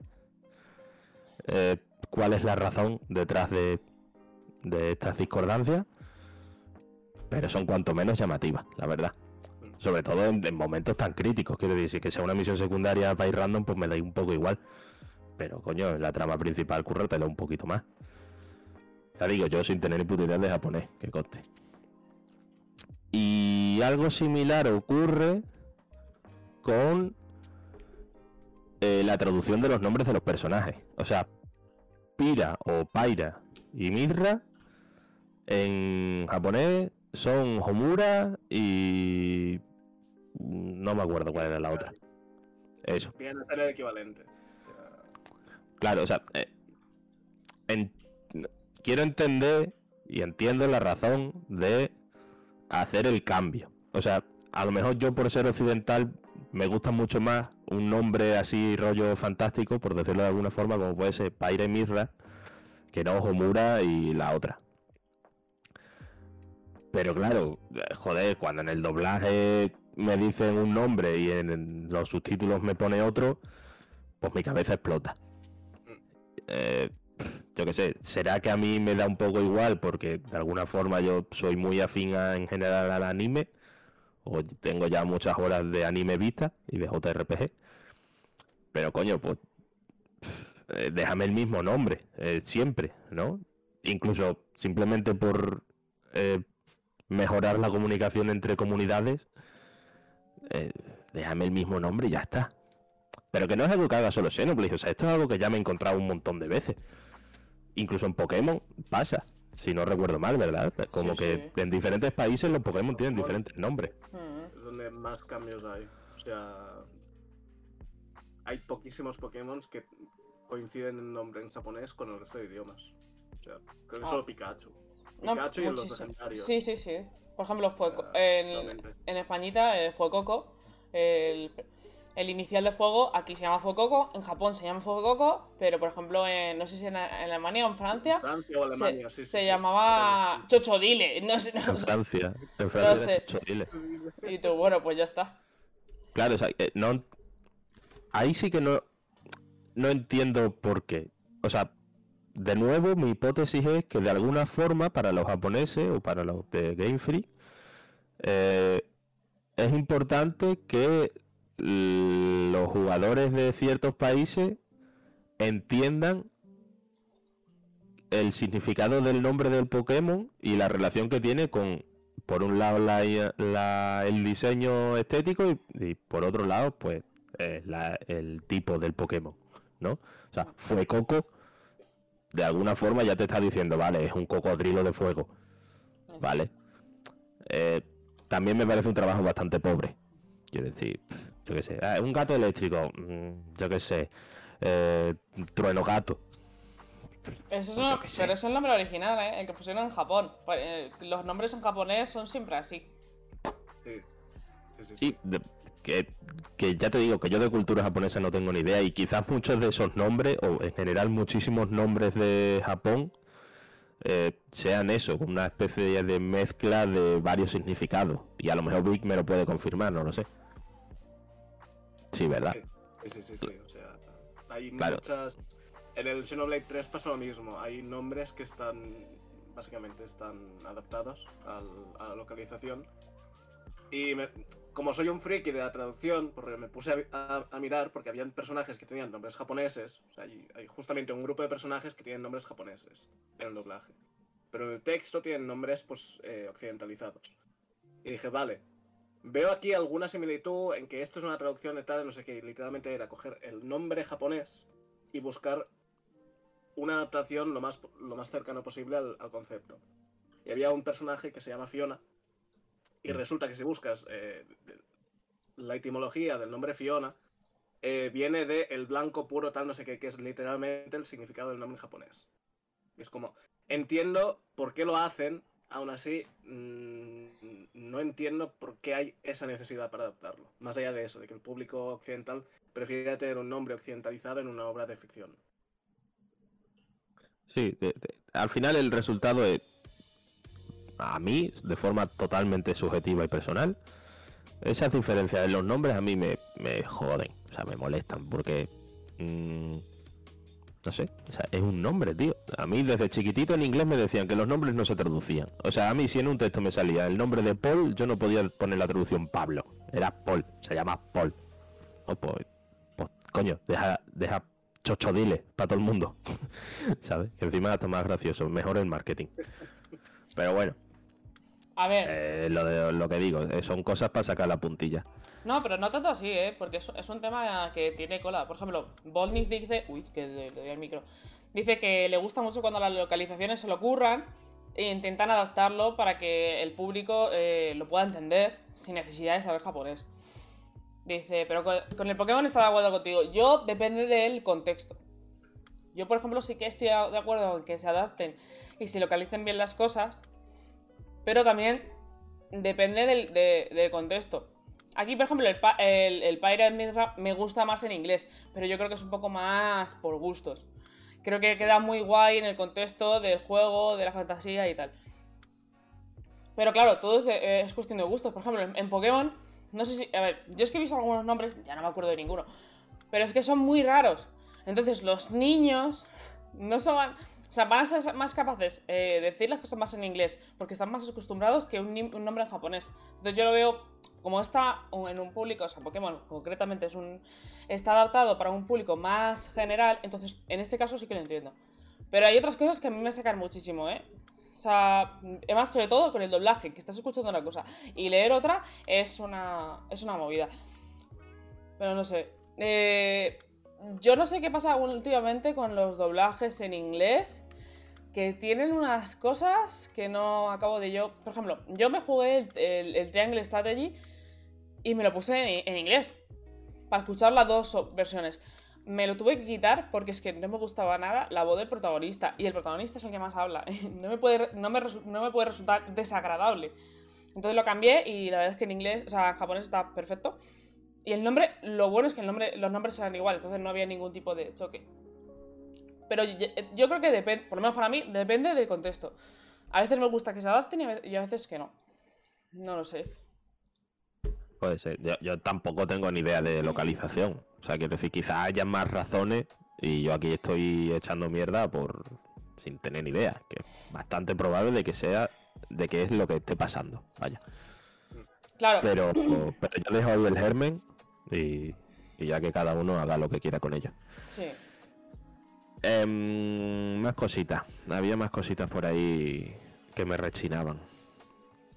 S3: eh, cuál es la razón detrás de, de estas discordancias, pero son cuanto menos llamativas, la verdad. Sobre todo en, en momentos tan críticos, quiero decir, que sea una misión secundaria para ir random, pues me da un poco igual. Pero coño, la trama principal, currátelo un poquito más. Ya digo, yo sin tener ni puta idea de japonés, que coste. Y algo similar ocurre con eh, la traducción de los nombres de los personajes. O sea, Pira o Paira y Mirra en japonés son Homura y no me acuerdo cuál era la otra. Eso.
S2: Viene a ser el equivalente. O sea,
S3: Claro, o sea, eh, en- quiero entender y entiendo la razón de hacer el cambio. O sea, a lo mejor yo por ser occidental me gusta mucho más un nombre así rollo fantástico, por decirlo de alguna forma, como puede ser Paira y Mirra, que no Homura y la otra. Pero claro, eh, joder, cuando en el doblaje me dicen un nombre y en los subtítulos me pone otro, pues mi cabeza explota. Eh, yo qué sé, será que a mí me da un poco igual porque de alguna forma yo soy muy afín a- en general al anime, o tengo ya muchas horas de anime vista y de JRPG. Pero coño, pues eh, déjame el mismo nombre, eh, siempre, ¿no? Incluso simplemente por mejorar la comunicación entre comunidades, eh, déjame el mismo nombre y ya está. Pero que no es algo que haga solo Xenoblade, o sea, esto es algo que ya me he encontrado un montón de veces. Incluso en Pokémon pasa, si no recuerdo mal, ¿verdad? Como
S1: Sí,
S3: que
S1: sí.
S3: en diferentes países los Pokémon tienen diferentes nombres.
S1: Mm.
S2: Es donde más cambios hay. O sea, hay poquísimos Pokémon que coinciden en nombre en japonés con el resto de idiomas. Creo que
S1: Ah.
S2: solo Pikachu.
S1: No,
S2: Pikachu y los
S1: muchísimo.
S2: legendarios.
S1: Sí, sí, sí. Por ejemplo, fue
S2: Ah,
S1: en, en Españita eh, fue Coco. El, el inicial de fuego aquí se llama Fuecoco, en Japón se llama Fuecoco, pero por ejemplo, en, no sé si en, en Alemania o en Francia,
S2: Francia o Alemania,
S1: se,
S2: sí, sí,
S1: se
S2: sí.
S1: llamaba Chochodile. No sé, no-
S3: En Francia, en Francia
S1: sé.
S3: era Chorile.
S1: Y tú, bueno, pues ya está.
S3: Claro, o sea, eh, no. Ahí sí que no. No entiendo por qué. O sea, de nuevo, mi hipótesis es que de alguna forma, para los japoneses o para los de Game Freak, eh, es importante que los jugadores de ciertos países entiendan el significado del nombre del Pokémon y la relación que tiene con, por un lado, la, la- el diseño estético y, por otro lado, pues, eh, el tipo del Pokémon, ¿no? O sea, fue Coco, de alguna forma ya te está diciendo, vale, es un cocodrilo de fuego, ¿vale? Eh, también me parece un trabajo bastante pobre. Quiero decir, yo qué sé, ah, un gato eléctrico, mm, yo qué sé, eh, trueno gato.
S1: Eso es una-
S3: sé.
S1: pero es el nombre original, ¿eh? el que pusieron en Japón. Pues, eh, Los nombres en japonés son siempre así.
S2: Sí, sí, sí. sí.
S3: De- que, que ya te digo que yo de cultura japonesa no tengo ni idea y quizás muchos de esos nombres, o en general muchísimos nombres de Japón, eh, sean eso, una especie de mezcla de varios significados. Y a lo mejor Vic me lo puede confirmar, no lo sé. Sí, ¿verdad?
S2: Sí, sí, sí, sí. O sea, hay
S3: Claro.
S2: muchas. En el Xenoblade 3 pasa lo mismo. Hay nombres que están. Básicamente están adaptados a la localización. Y me- como soy un friki de la traducción, porque me puse a, a- a mirar porque habían personajes que tenían nombres japoneses. O sea, hay, hay justamente un grupo de personajes que tienen nombres japoneses en el doblaje. Pero en el texto tienen nombres pues eh, occidentalizados. Y dije, vale, Veo aquí alguna similitud en que esto es una traducción de tal, no sé qué, literalmente era coger el nombre japonés y buscar una adaptación lo más, lo más cercano posible al, al concepto. Y había un personaje que se llama Fiona, y resulta que si buscas eh, la etimología del nombre Fiona, eh, viene de el blanco puro tal, no sé qué, que es literalmente el significado del nombre en japonés. Es como, entiendo por qué lo hacen, aún así mm, no entiendo por qué hay esa necesidad para adaptarlo. Más allá de eso, de que el público occidental prefiere tener un nombre occidentalizado en una obra de ficción.
S3: Sí, al final el resultado es, a mí, de forma totalmente subjetiva y personal, esas diferencias en los nombres a mí me, joden, o sea, me molestan, porque, mm, no sé, o sea, es un nombre, tío. A mí desde chiquitito en inglés me decían que los nombres no se traducían. O sea, a mí si en un texto me salía el nombre de Paul, yo no podía poner la traducción Pablo, era Paul, se llama Paul. Oh, pues, pues, coño, deja, deja chochodile para todo el mundo. ¿Sabes? Que encima es más gracioso, mejor el marketing. Pero bueno,
S1: A ver,
S3: eh, lo, de, lo que digo, eh, son cosas para sacar la puntilla.
S1: no, pero no tanto así, ¿eh? Porque es, es un tema que tiene cola. Por ejemplo, Bolnis dice. Uy, que le, doy al micro. Dice que le gusta mucho cuando las localizaciones se lo ocurran e intentan adaptarlo para que el público eh, lo pueda entender sin necesidad de saber japonés. Dice, pero con, con el Pokémon está de acuerdo contigo. Yo depende del contexto. Yo, por ejemplo, sí que estoy de acuerdo en que se adapten y se localicen bien las cosas, pero también depende del, de- del contexto. Aquí, por ejemplo, el, el, el Pirate me gusta más en inglés, pero yo creo que es un poco más por gustos. Creo que queda muy guay en el contexto del juego, de la fantasía y tal. Pero claro, todo es, cuestión de gustos. Por ejemplo, en, en Pokémon, no sé si. A ver, yo es que he visto algunos nombres, ya no me acuerdo de ninguno. Pero es que son muy raros. Entonces, los niños no son. O sea, van a ser más capaces eh, de decir las cosas más en inglés, porque están más acostumbrados que un, un nombre en japonés. Entonces, yo lo veo. Como está en un público, o sea, Pokémon concretamente es un. Está adaptado para un público más general, entonces en este caso sí que lo entiendo. Pero hay otras cosas que a mí me sacan muchísimo, ¿eh? O sea, además, sobre todo con el doblaje, que estás escuchando una cosa y leer otra es una, es una movida. Pero no sé. Eh, yo no sé qué pasa últimamente con los doblajes en inglés, que tienen unas cosas que no acabo de yo. Por ejemplo, yo me jugué el, el- el Triangle Strategy y me lo puse en, en inglés, para escuchar las dos versiones. Me lo tuve que quitar porque es que no me gustaba nada la voz del protagonista. Y el protagonista es el que más habla. No me puede, no me, no me puede resultar desagradable. Entonces lo cambié y la verdad es que en inglés, o sea, en japonés está perfecto. Y el nombre, lo bueno es que el nombre, los nombres eran igual, entonces no había ningún tipo de choque. Pero yo, yo creo que depende, por lo menos para mí, depende del contexto. A veces me gusta que se adapten y a veces que no. No lo sé.
S3: Puede ser. Yo, yo tampoco tengo ni idea de localización. O sea, quiero decir, quizás haya más razones y yo aquí estoy echando mierda por sin tener ni idea. Que es bastante probable de que sea de que es lo que esté pasando. Vaya.
S1: Claro,
S3: Pero, pero yo dejo ahí el germen y, y ya que cada uno haga lo que quiera con ello.
S1: sí.
S3: Em, más cositas. Había más cositas por ahí que me rechinaban.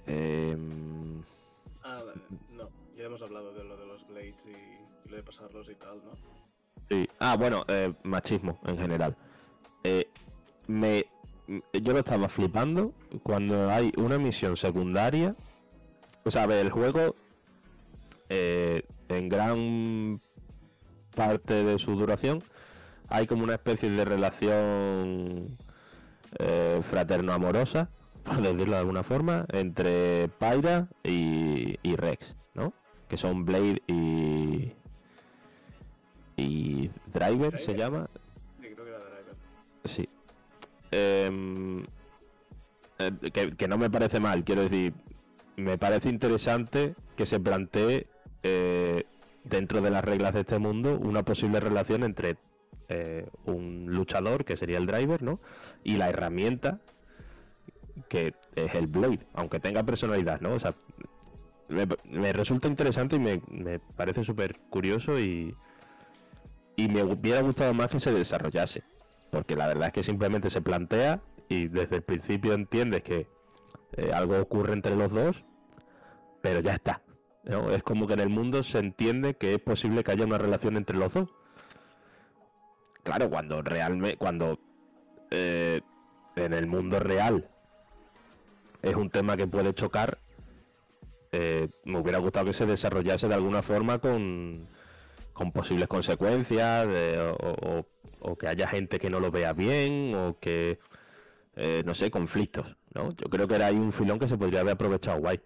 S3: Em,
S2: Ah, no, ya hemos hablado de lo de los blades y, y lo de pasarlos y tal, ¿no?
S3: Sí. Ah, bueno, eh, machismo en general. Eh, me, yo lo estaba flipando cuando hay una misión secundaria. O sea, a ver, el juego eh, en gran parte de su duración hay como una especie de relación eh, fraterno-amorosa, por decirlo de alguna forma, entre Pyra y, y Rex, ¿no? Que son Blade y, y Driver, se llama.
S2: Sí, creo que era Driver.
S3: Sí. Em, eh, que, que no me parece mal, quiero decir, me parece interesante que se plantee eh, dentro de las reglas de este mundo una posible relación entre eh, un luchador, que sería el driver, ¿no? Y la herramienta, que es el blade, aunque tenga personalidad, ¿no? O sea, me, resulta interesante y me, me parece súper curioso y, y me hubiera gustado más que se desarrollase. Porque la verdad es que simplemente se plantea y desde el principio entiendes que eh, algo ocurre entre los dos, pero ya está. ¿no? Es como que en el mundo se entiende que es posible que haya una relación entre los dos. Claro, cuando realmente, cuando eh, en el mundo real es un tema que puede chocar, eh, me hubiera gustado que se desarrollase de alguna forma con, con posibles consecuencias o que haya gente que no lo vea bien o que, eh, no sé, conflictos, ¿no? Yo creo que era ahí un filón que se podría haber aprovechado guay.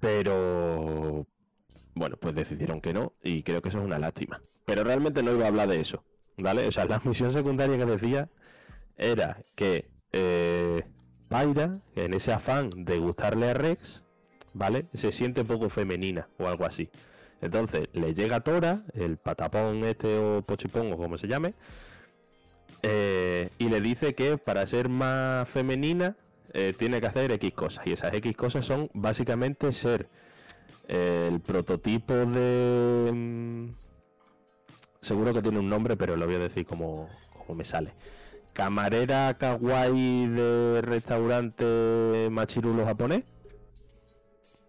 S3: Pero, bueno, pues decidieron que no y creo que eso es una lástima. Pero realmente no iba a hablar de eso, ¿vale? O sea, la misión secundaria que decía era que eh, Pyra, en ese afán de gustarle a Rex, ¿vale? Se siente poco femenina o algo así. Entonces le llega Tora, el patapón este o pochipón o como se llame, eh, y le dice que para ser más femenina eh, tiene que hacer X cosas. Y esas X cosas son básicamente ser eh, el prototipo de... Seguro que tiene un nombre, pero lo voy a decir como, como me sale. Camarera kawaii de restaurante machirulo japonés.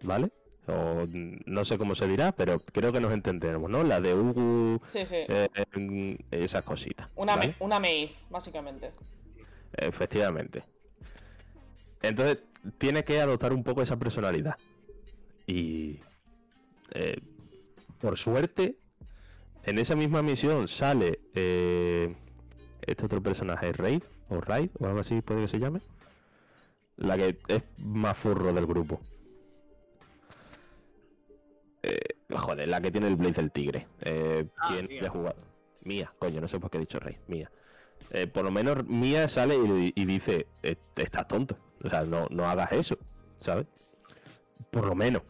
S3: ¿Vale? O no sé cómo se dirá, pero creo que nos entendemos, ¿no? La de Ugu,
S1: Sí, sí.
S3: eh, mm, esas cositas.
S1: Una,
S3: ¿vale?
S1: me- una maíz, básicamente.
S3: Efectivamente. Entonces, tiene que adoptar un poco esa personalidad. Y. eh, por suerte, en esa misma misión sale. eh, este otro personaje, Raid, o Raid, o algo así puede que se llame. La que es más furro del grupo. Eh, joder, la que tiene el Blaze del Tigre. Eh,
S2: Ah,
S3: ¿Quién
S2: Mía.
S3: jugado? Mía, coño, no sé por qué he dicho Rey. Mía. eh, por lo menos Mía sale y, y dice, "Eh, estás tonto, o sea, no, no hagas eso, ¿sabes? Por lo menos.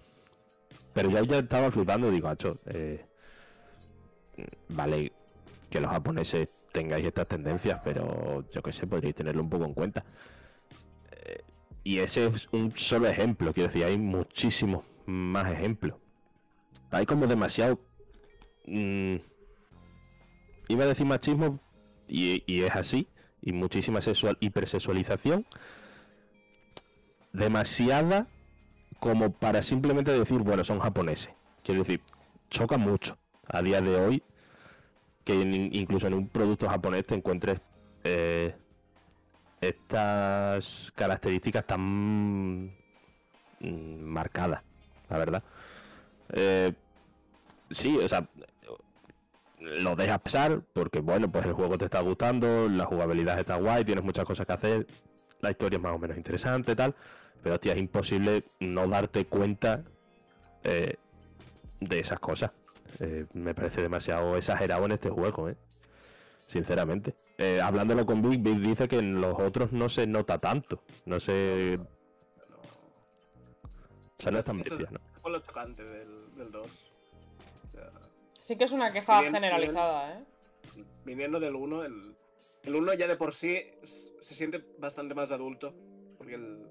S3: Pero ya ya estaba flipando, digo, hacho, eh, vale que los japoneses tengáis estas tendencias, pero yo qué sé, podríais tenerlo un poco en cuenta. Eh, y ese es un solo ejemplo, quiero decir, hay muchísimos más ejemplos. Hay como demasiado... mm, iba a decir machismo, y, y es así, y muchísima sexual, hipersexualización, demasiada como para simplemente decir, bueno, son japoneses. Quiero decir, choca mucho a día de hoy que in- incluso en un producto japonés te encuentres eh, estas características tan mm, marcadas, la verdad. Eh, sí, o sea, lo dejas pasar porque, bueno, pues el juego te está gustando, la jugabilidad está guay, tienes muchas cosas que hacer, la historia es más o menos interesante, tal, pero, hostia, es imposible no darte cuenta eh, de esas cosas. Eh, me parece demasiado exagerado en este juego, ¿eh? Sinceramente. Eh, hablándolo con Big, Big dice que en los otros no se nota tanto. No sé.
S2: No.
S3: O sea, no es tan bestia, ¿no?
S2: Fue lo chocante del, del 2. O sea,
S1: Sí que es una queja generalizada, ¿eh?
S2: viniendo del 1, el, el 1 ya de por sí se siente bastante más adulto. Porque el,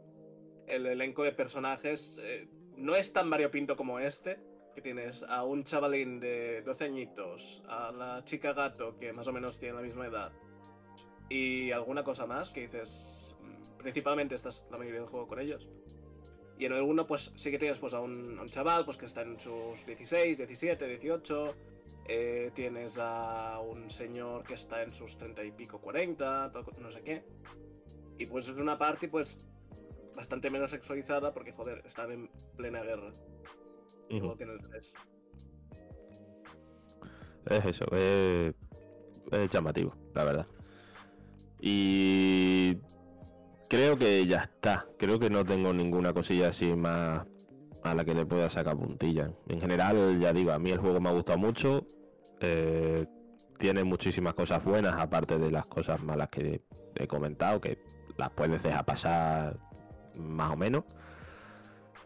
S2: el elenco de personajes eh, no es tan variopinto como este. Que tienes a un chavalín de 12 añitos, a la chica gato que más o menos tiene la misma edad, y alguna cosa más que dices. mm, Principalmente estás la mayoría del juego con ellos. Y en el 1, pues sí que tienes pues, a un, chaval pues, que está en sus 16, 17, 18. eh, tienes a un señor que está en sus 30 y pico, 40, tal co- no sé qué. Y pues es una party pues bastante menos sexualizada porque, joder, están en plena guerra. Igual
S3: Ujú.
S2: que en el 3.
S3: Es eso, es, es llamativo, la verdad. Y creo que ya está. Creo que no tengo ninguna cosilla así más a la que le pueda sacar puntilla. En general, ya digo, a mí el juego me ha gustado mucho. eh, tiene muchísimas cosas buenas, aparte de las cosas malas que he comentado, que las puedes dejar pasar más o menos.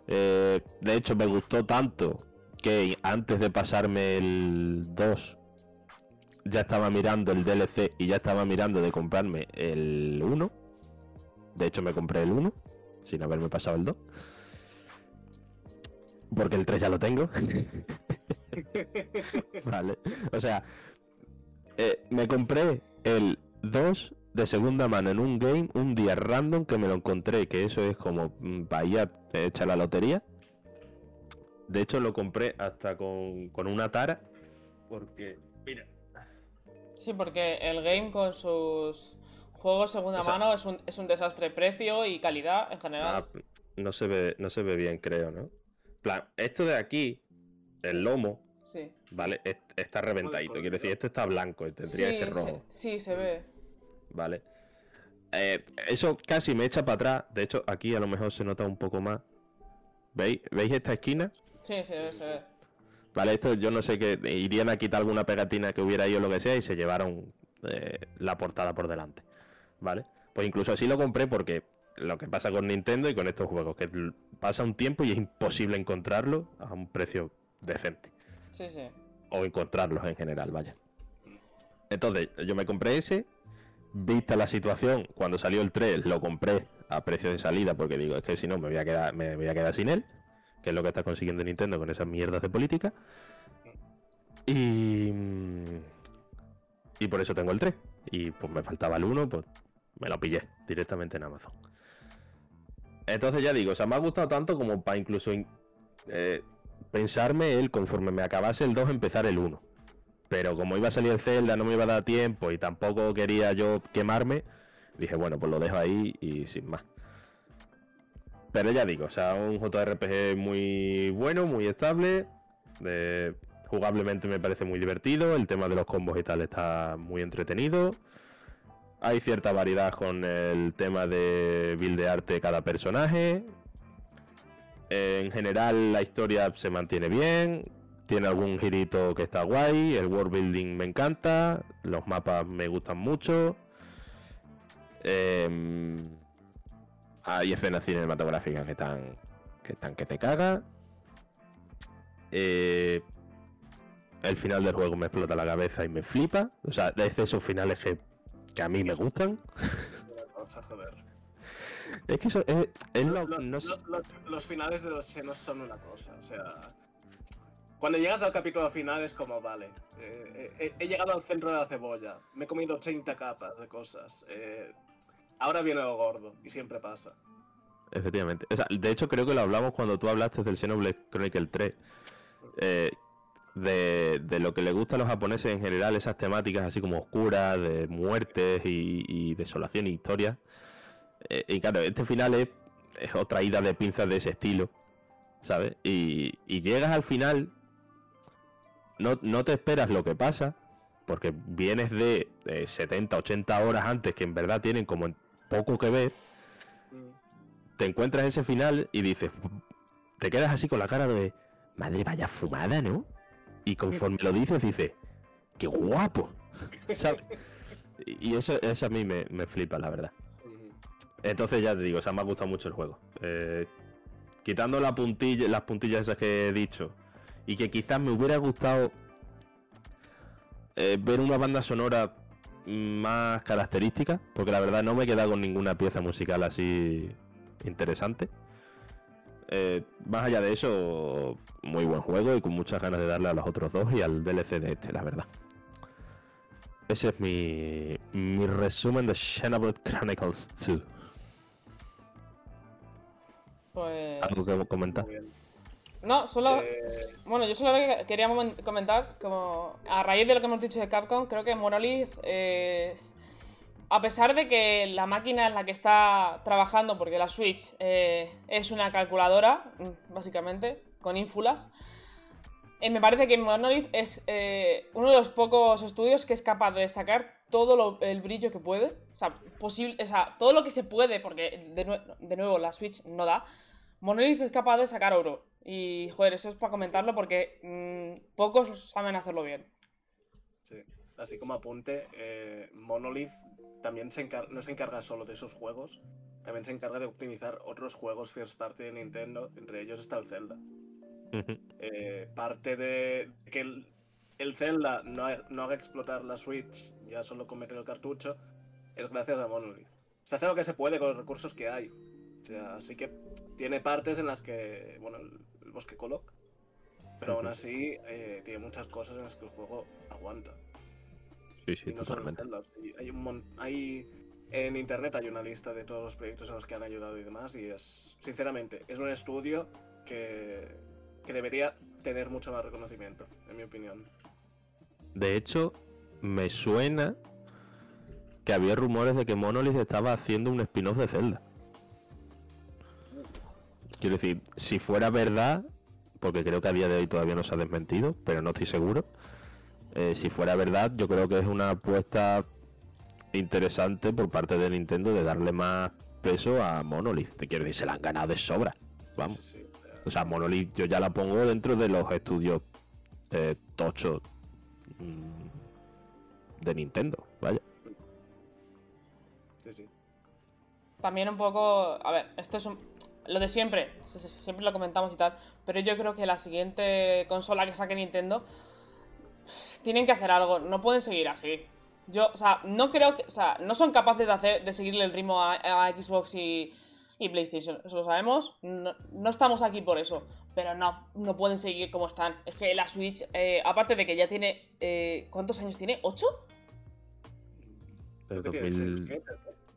S3: Eh, de hecho, me gustó tanto que antes de pasarme el 2 ya estaba mirando el DLC y ya estaba mirando de comprarme el 1. De hecho, me compré el 1 sin haberme pasado el 2. Porque el 3 ya lo tengo. vale. O sea, eh, me compré el 2 de segunda mano en un game un día random que me lo encontré, que eso es como mm, para ir a echar la lotería. De hecho, lo compré hasta con, con una tara. Porque, mira,
S1: Sí, porque el game con sus juegos segunda
S3: O sea-
S1: mano es un, es un desastre precio y calidad en general.
S3: Ah, no se ve, no se ve bien, creo, ¿no? En plan, esto de aquí, el lomo,
S1: Sí.
S3: ¿vale? Es- está reventadito. Quiero decir, este está blanco y tendría que
S1: Sí,
S3: ser rojo,
S1: se, sí, se ve.
S3: ¿Vale? Eh, eso casi me echa para atrás. De hecho, aquí a lo mejor se nota un poco más. ¿Veis? ¿Veis esta esquina?
S1: Sí, se ve,
S2: sí,
S1: se
S2: sí.
S1: ve.
S3: Vale, esto yo no sé qué. Irían a quitar alguna pegatina que hubiera ahí o lo que sea y se llevaron eh, la portada por delante. ¿Vale? Pues incluso así lo compré porque lo que pasa con Nintendo y con estos juegos, que pasa un tiempo y es imposible encontrarlo a un precio decente.
S1: Sí, sí.
S3: O encontrarlos en general, vaya. Entonces, yo me compré ese. Vista la situación, cuando salió el 3, lo compré a precio de salida porque digo, es que si no me voy a quedar, me voy a quedar sin él, que es lo que está consiguiendo Nintendo con esas mierdas de política. Y. mm, Y por eso tengo el 3. Y pues me faltaba el 1, pues me lo pillé directamente en Amazon. Entonces ya digo, o sea, me ha gustado tanto como para incluso in- eh, pensarme él conforme me acabase el 2 empezar el 1. Pero como iba a salir el Zelda, no me iba a dar tiempo y tampoco quería yo quemarme, dije, bueno, pues lo dejo ahí y sin más. Pero ya digo, o sea, un JRPG muy bueno, muy estable. jugablemente me parece muy divertido. El tema de los combos y tal está muy entretenido. Hay cierta variedad con el tema de buildearte cada personaje. En general la historia se mantiene bien. Tiene algún girito que está guay. El world building me encanta. Los mapas me gustan mucho. Em, hay escenas cinematográficas que están que están que te caga. Eh, el final del juego me explota la cabeza y me flipa. O sea, es de esos finales que, que a mí me gustan.
S2: Vamos a joder.
S3: Es que eso es, es lo-
S2: Lo-
S3: no sé-
S2: lo- lo- los finales de los senos son una cosa, o sea. Cuando llegas al capítulo final es como, vale, eh, eh, he, llegado al centro de la cebolla, me he comido 30 capas de cosas, eh, ahora viene lo gordo, y siempre pasa.
S3: Efectivamente. O sea, de hecho, creo que lo hablamos cuando tú hablaste del Xenoblade Chronicle 3. eh, de, lo que le gusta a los japoneses en general, esas temáticas así como oscuras, de muertes y, desolación y historia. Y claro, este final es, otra ida de pinzas de ese estilo, ¿sabes? Y llegas al final, no, no te esperas lo que pasa, porque vienes de eh, 70, 80 horas antes que en verdad tienen como poco que ver
S2: Mm.
S3: te encuentras ese final y dices, te quedas así con la cara de, madre, vaya fumada, ¿no? Y conforme lo dices, dices, qué guapo. ¿sabes? Y eso, eso a mí me, me flipa, la verdad. Entonces ya te digo, o sea, me ha gustado mucho el juego. Eh, quitando la puntilla, las puntillas esas que he dicho, y que quizás me hubiera gustado eh, ver una banda sonora más característica, porque la verdad no me he quedado con ninguna pieza musical así interesante. Eh, más allá de eso, muy buen juego y con muchas ganas de darle a los otros dos y al DLC de este, la verdad. Ese es mi, mi resumen de Xenoblade Chronicles 2.
S1: Pues.
S3: ¿Algo que comentar?
S2: Muy bien.
S1: No, solo.
S2: Eh,
S1: Bueno, yo solo que- quería comentar, como a raíz de lo que hemos dicho de Capcom, creo que Monolith es. A pesar de que la máquina en la que está trabajando, porque la Switch eh, es una calculadora, básicamente, con ínfulas, eh, me parece que Monolith es uno de los pocos estudios que es capaz de sacar todo lo- el brillo que puede. O sea, posible, o sea, todo lo que se puede, porque de, nue- de nuevo la Switch no da. Monolith es capaz de sacar oro. Y, joder, eso es para comentarlo porque mm, pocos saben hacerlo bien.
S2: sí. Así como apunte, eh, Monolith también se encar- no se encarga solo de esos juegos, también se encarga de optimizar otros juegos first party de Nintendo, entre ellos está el Zelda. Eh, parte de que el, el Zelda no, ha- no haga explotar la Switch, ya solo con meter el cartucho, es gracias a Monolith. Se hace lo que se puede con los recursos que hay. O sea, así que tiene partes en las que, bueno, el, el bosque Coloc, pero aún así eh, tiene muchas cosas en las que el juego aguanta.
S3: Sí, sí,
S2: y no solo
S3: totalmente.
S2: Hay, hay un hay- en internet hay una lista de todos los proyectos en los que han ayudado y demás, y es, sinceramente, es un estudio que, que debería tener mucho más reconocimiento, en mi opinión.
S3: De hecho, me suena que había rumores de que Monolith estaba haciendo un spin-off de Zelda. Quiero decir, si fuera verdad, porque creo que a día de hoy todavía no se ha desmentido, pero no estoy seguro. eh, si fuera verdad, yo creo que es una apuesta interesante por parte de Nintendo de darle más peso a Monolith. Te quiero decir, se la han ganado de sobra. Vamos.
S2: Sí, sí, sí, o sea,
S3: O sea, Monolith yo ya la pongo dentro de los estudios eh, tochos mm, de Nintendo, vaya.
S2: sí, sí.
S1: También un poco. A ver, esto es un- lo de siempre. si- si- Siempre lo comentamos y tal. Pero yo creo que la siguiente consola que saque Nintendo. Tienen que hacer algo. No pueden seguir así. Yo, o sea, no creo que. O sea, no son capaces de hacer. de seguirle el ritmo a, a Xbox y, y PlayStation. Eso lo sabemos. No, no estamos aquí por eso. Pero no, no pueden seguir como están. Es que la Switch, eh, aparte de que ya tiene. eh, ¿Cuántos años tiene? ¿8?
S3: Eh,
S2: ¿Qué tiene?
S3: 2000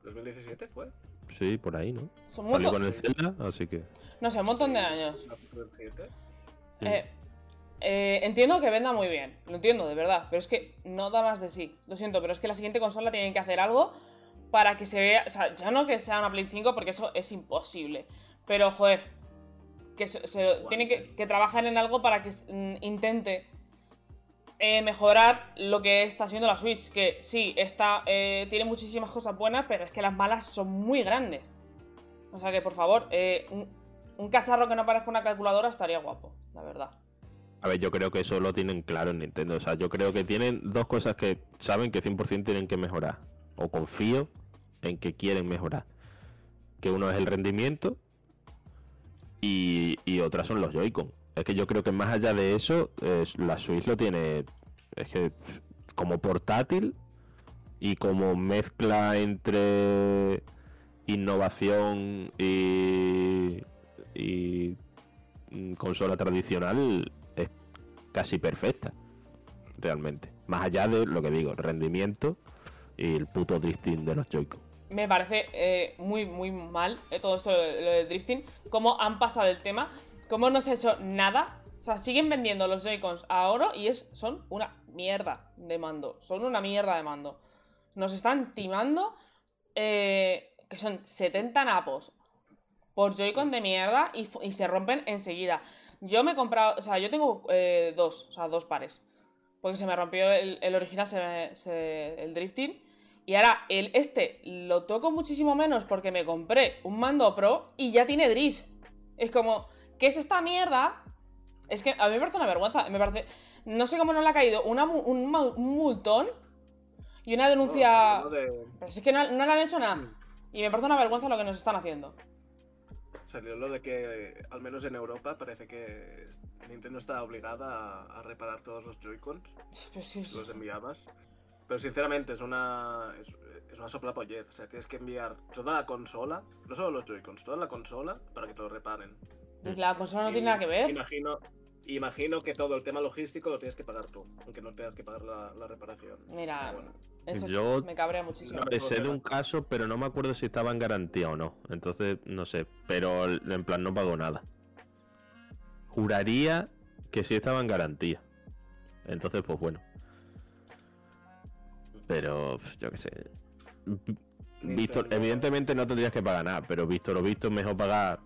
S2: ¿2017 fue? ¿2017 fue?
S3: Sí, por ahí, ¿no?
S1: Son montón.
S3: con el Zelda, así que.
S1: No sé, un montón de años.
S2: sí, 2017.
S1: Eh, eh, entiendo que venda muy bien, lo entiendo, de verdad, pero es que no da más de sí. Lo siento, pero es que la siguiente consola tienen que hacer algo para que se vea. O sea, ya no que sea una Play 5, porque eso es imposible. Pero, joder, que se, se- tienen que, que trabajar en algo para que mm, intente eh, mejorar lo que está haciendo la Switch. Que sí, está, eh, tiene muchísimas cosas buenas, pero es que las malas son muy grandes. O sea que, por favor, eh, un, cacharro que no parezca una calculadora estaría guapo, la verdad.
S3: A ver, yo creo que eso lo tienen claro en Nintendo. O sea, yo creo que tienen dos cosas que saben que 100% tienen que mejorar. O confío en que quieren mejorar. Que uno es el rendimiento y, y otras son los Joy-Con. Es que yo creo que más allá de eso, es- la Switch lo tiene. Es que como portátil y como mezcla entre innovación y, mm, consola tradicional es casi perfecta. Realmente. Más allá de lo que digo, rendimiento y el puto drifting de los Joy-Con.
S1: Me parece eh, muy, muy mal eh, todo esto lo, de- lo del drifting. Cómo han pasado el tema. Cómo no se ha hecho nada. O sea, siguen vendiendo los Joy-Cons a oro y es, son una mierda de mando. Son una mierda de mando. Nos están timando eh, que son 70 napos por Joy-Con de mierda y, se rompen enseguida. Yo me he comprado, o sea, yo tengo eh, dos, o sea, dos pares. Porque se me rompió el, original, el drifting. Y ahora el este lo toco muchísimo menos porque me compré un mando pro y ya tiene drift. Es como, ¿qué es esta mierda? Es que a mí me parece una vergüenza. Me parece. No sé cómo no le ha caído una un, un multón y una denuncia.
S2: No, de-
S1: Pero si es que no, no le han hecho nada. Y me parece una vergüenza lo que nos están haciendo.
S2: Salió lo de que, al menos en Europa, parece que Nintendo está obligada a, a reparar todos los Joy-Cons
S1: Pero sí,
S2: si los enviabas. Pero sinceramente es una, es, es una soplapollez. O sea, tienes que enviar toda la consola, no solo los Joy-Cons, toda la consola para que te lo reparen.
S1: Y la consola no
S2: Y
S1: tiene nada que ver.
S2: Imagino, imagino que todo el tema logístico lo tienes que pagar tú, aunque no tengas que pagar la, la reparación.
S1: Mira,
S2: bueno.
S1: eso
S3: Yo-
S1: me cabrea muchísimo.
S2: No.
S3: Me sé de un caso, pero no me acuerdo si estaba en garantía o no. Entonces, no sé. Pero en plan, no pagó nada. Juraría que sí estaba en garantía. Entonces, pues bueno. Pero, yo qué sé. Visto,
S2: Nintendo-
S3: evidentemente no tendrías que pagar nada, pero visto lo visto, mejor pagar,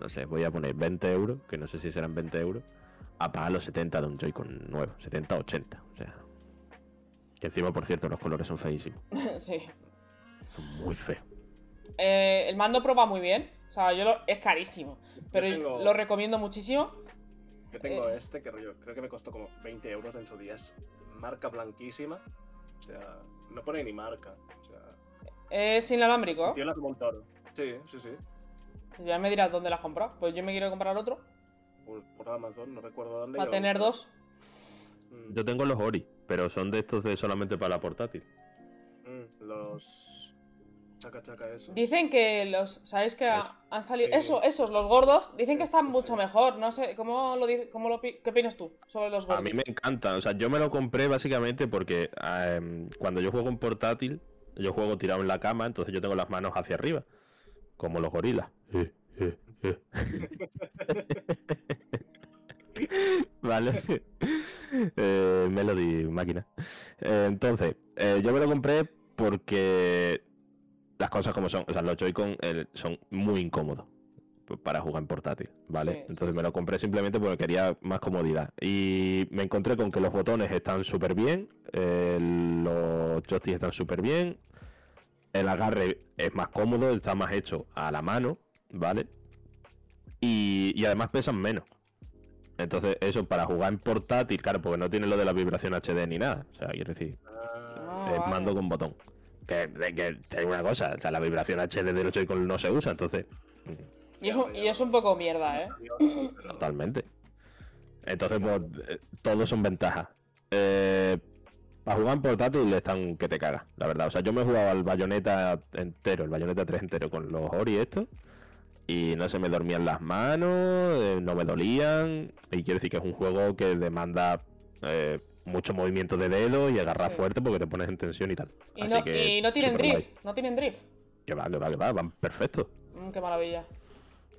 S3: no sé, voy a poner 20 euros, que no sé si serán 20 euros, a pagar los 70 de un Joy-Con nuevo, 70 80, o sea. Que encima, por cierto, los colores son feísimos,
S1: sí.
S3: son muy feos.
S1: Eh, el mando pro va muy bien. O sea, yo lo, es carísimo. Pero
S2: tengo-
S1: lo recomiendo muchísimo.
S2: Yo tengo
S1: Eh.
S2: este que yo creo que me costó como 20 euros en su día. Es marca blanquísima. O sea, no pone ni marca. O sea,
S1: Es inalámbrico.
S2: funciona como un toro. Sí, sí, sí.
S1: Ya me dirás dónde la has comprado. Pues yo me quiero comprar otro.
S2: Pues por Amazon, no recuerdo dónde.
S1: Para tener dos.
S2: Mm,
S3: Yo tengo los Ori, pero son de estos de solamente para la portátil.
S2: mm, los. Chaca chaca esos.
S1: Dicen que los. ¿Sabéis que ha- han salido.
S2: Sí.
S1: Eso, esos, los gordos. Dicen que están
S2: Sí.
S1: mucho mejor. No sé, ¿cómo lo, cómo lo ¿qué opinas tú sobre los
S3: A
S1: gordos?
S3: mí me encanta, o sea, yo me lo compré básicamente porque em, cuando yo juego en portátil, yo juego tirado en la cama, entonces yo tengo las manos hacia arriba, como los gorilas. Eh, eh, eh. vale. Eh, Melody máquina. Eh, entonces, eh, yo me lo compré porque las cosas como son, o sea, los Joy-Con son muy incómodos para jugar en portátil, ¿vale?
S1: Sí,
S3: Entonces
S1: sí.
S3: me lo compré simplemente porque quería más comodidad. Y me encontré con que los botones están súper bien, eh, los joysticks están súper bien, el agarre es más cómodo, está más hecho a la mano, ¿vale? Y, y además pesan menos. Entonces, eso para jugar en portátil, claro, porque no tiene lo de la vibración HD ni nada. O sea, quiero decir,
S2: Ah,
S3: es
S1: vale.
S3: mando con botón. Que, que digo una cosa, o sea, la vibración HD de los Joy-Con no se usa, entonces.
S1: Y es, un, y es un poco mierda, ¿eh?
S3: Totalmente. Entonces, pues, eh, todos son ventajas. Eh, para jugar en portátil están que te cagas, la verdad. O sea, yo me he jugado al bayoneta entero, el bayoneta 3 entero con los Ori estos. Y no se me dormían las manos, eh, no me dolían. Y quiero decir que es un juego que demanda eh, mucho movimiento de dedos y agarrar
S1: Sí.
S3: fuerte porque te pones en tensión y tal.
S1: Y
S3: Así
S1: no,
S3: que,
S1: y no tienen drift. No tienen drift.
S3: Que va, que va, que va, van perfecto.
S1: Mm, qué maravilla.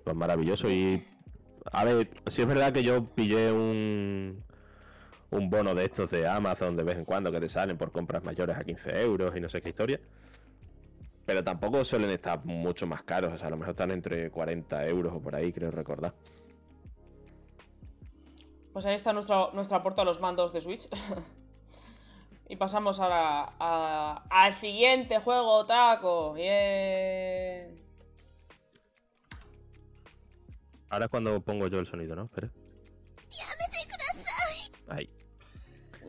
S3: Pues maravilloso. Y a ver, si es verdad que yo pillé un, un bono de estos de Amazon de vez en cuando que te salen por compras mayores a 15 euros y no sé qué historia. Pero tampoco suelen estar mucho más caros. O sea, a lo mejor están entre 40 euros o por ahí, creo recordar.
S1: Pues ahí está nuestro, nuestro aporte a los mandos de Switch. y pasamos ahora a- al siguiente juego, Taco. Bien.
S3: Ahora es cuando pongo yo el sonido, ¿no? Espera. Ahí.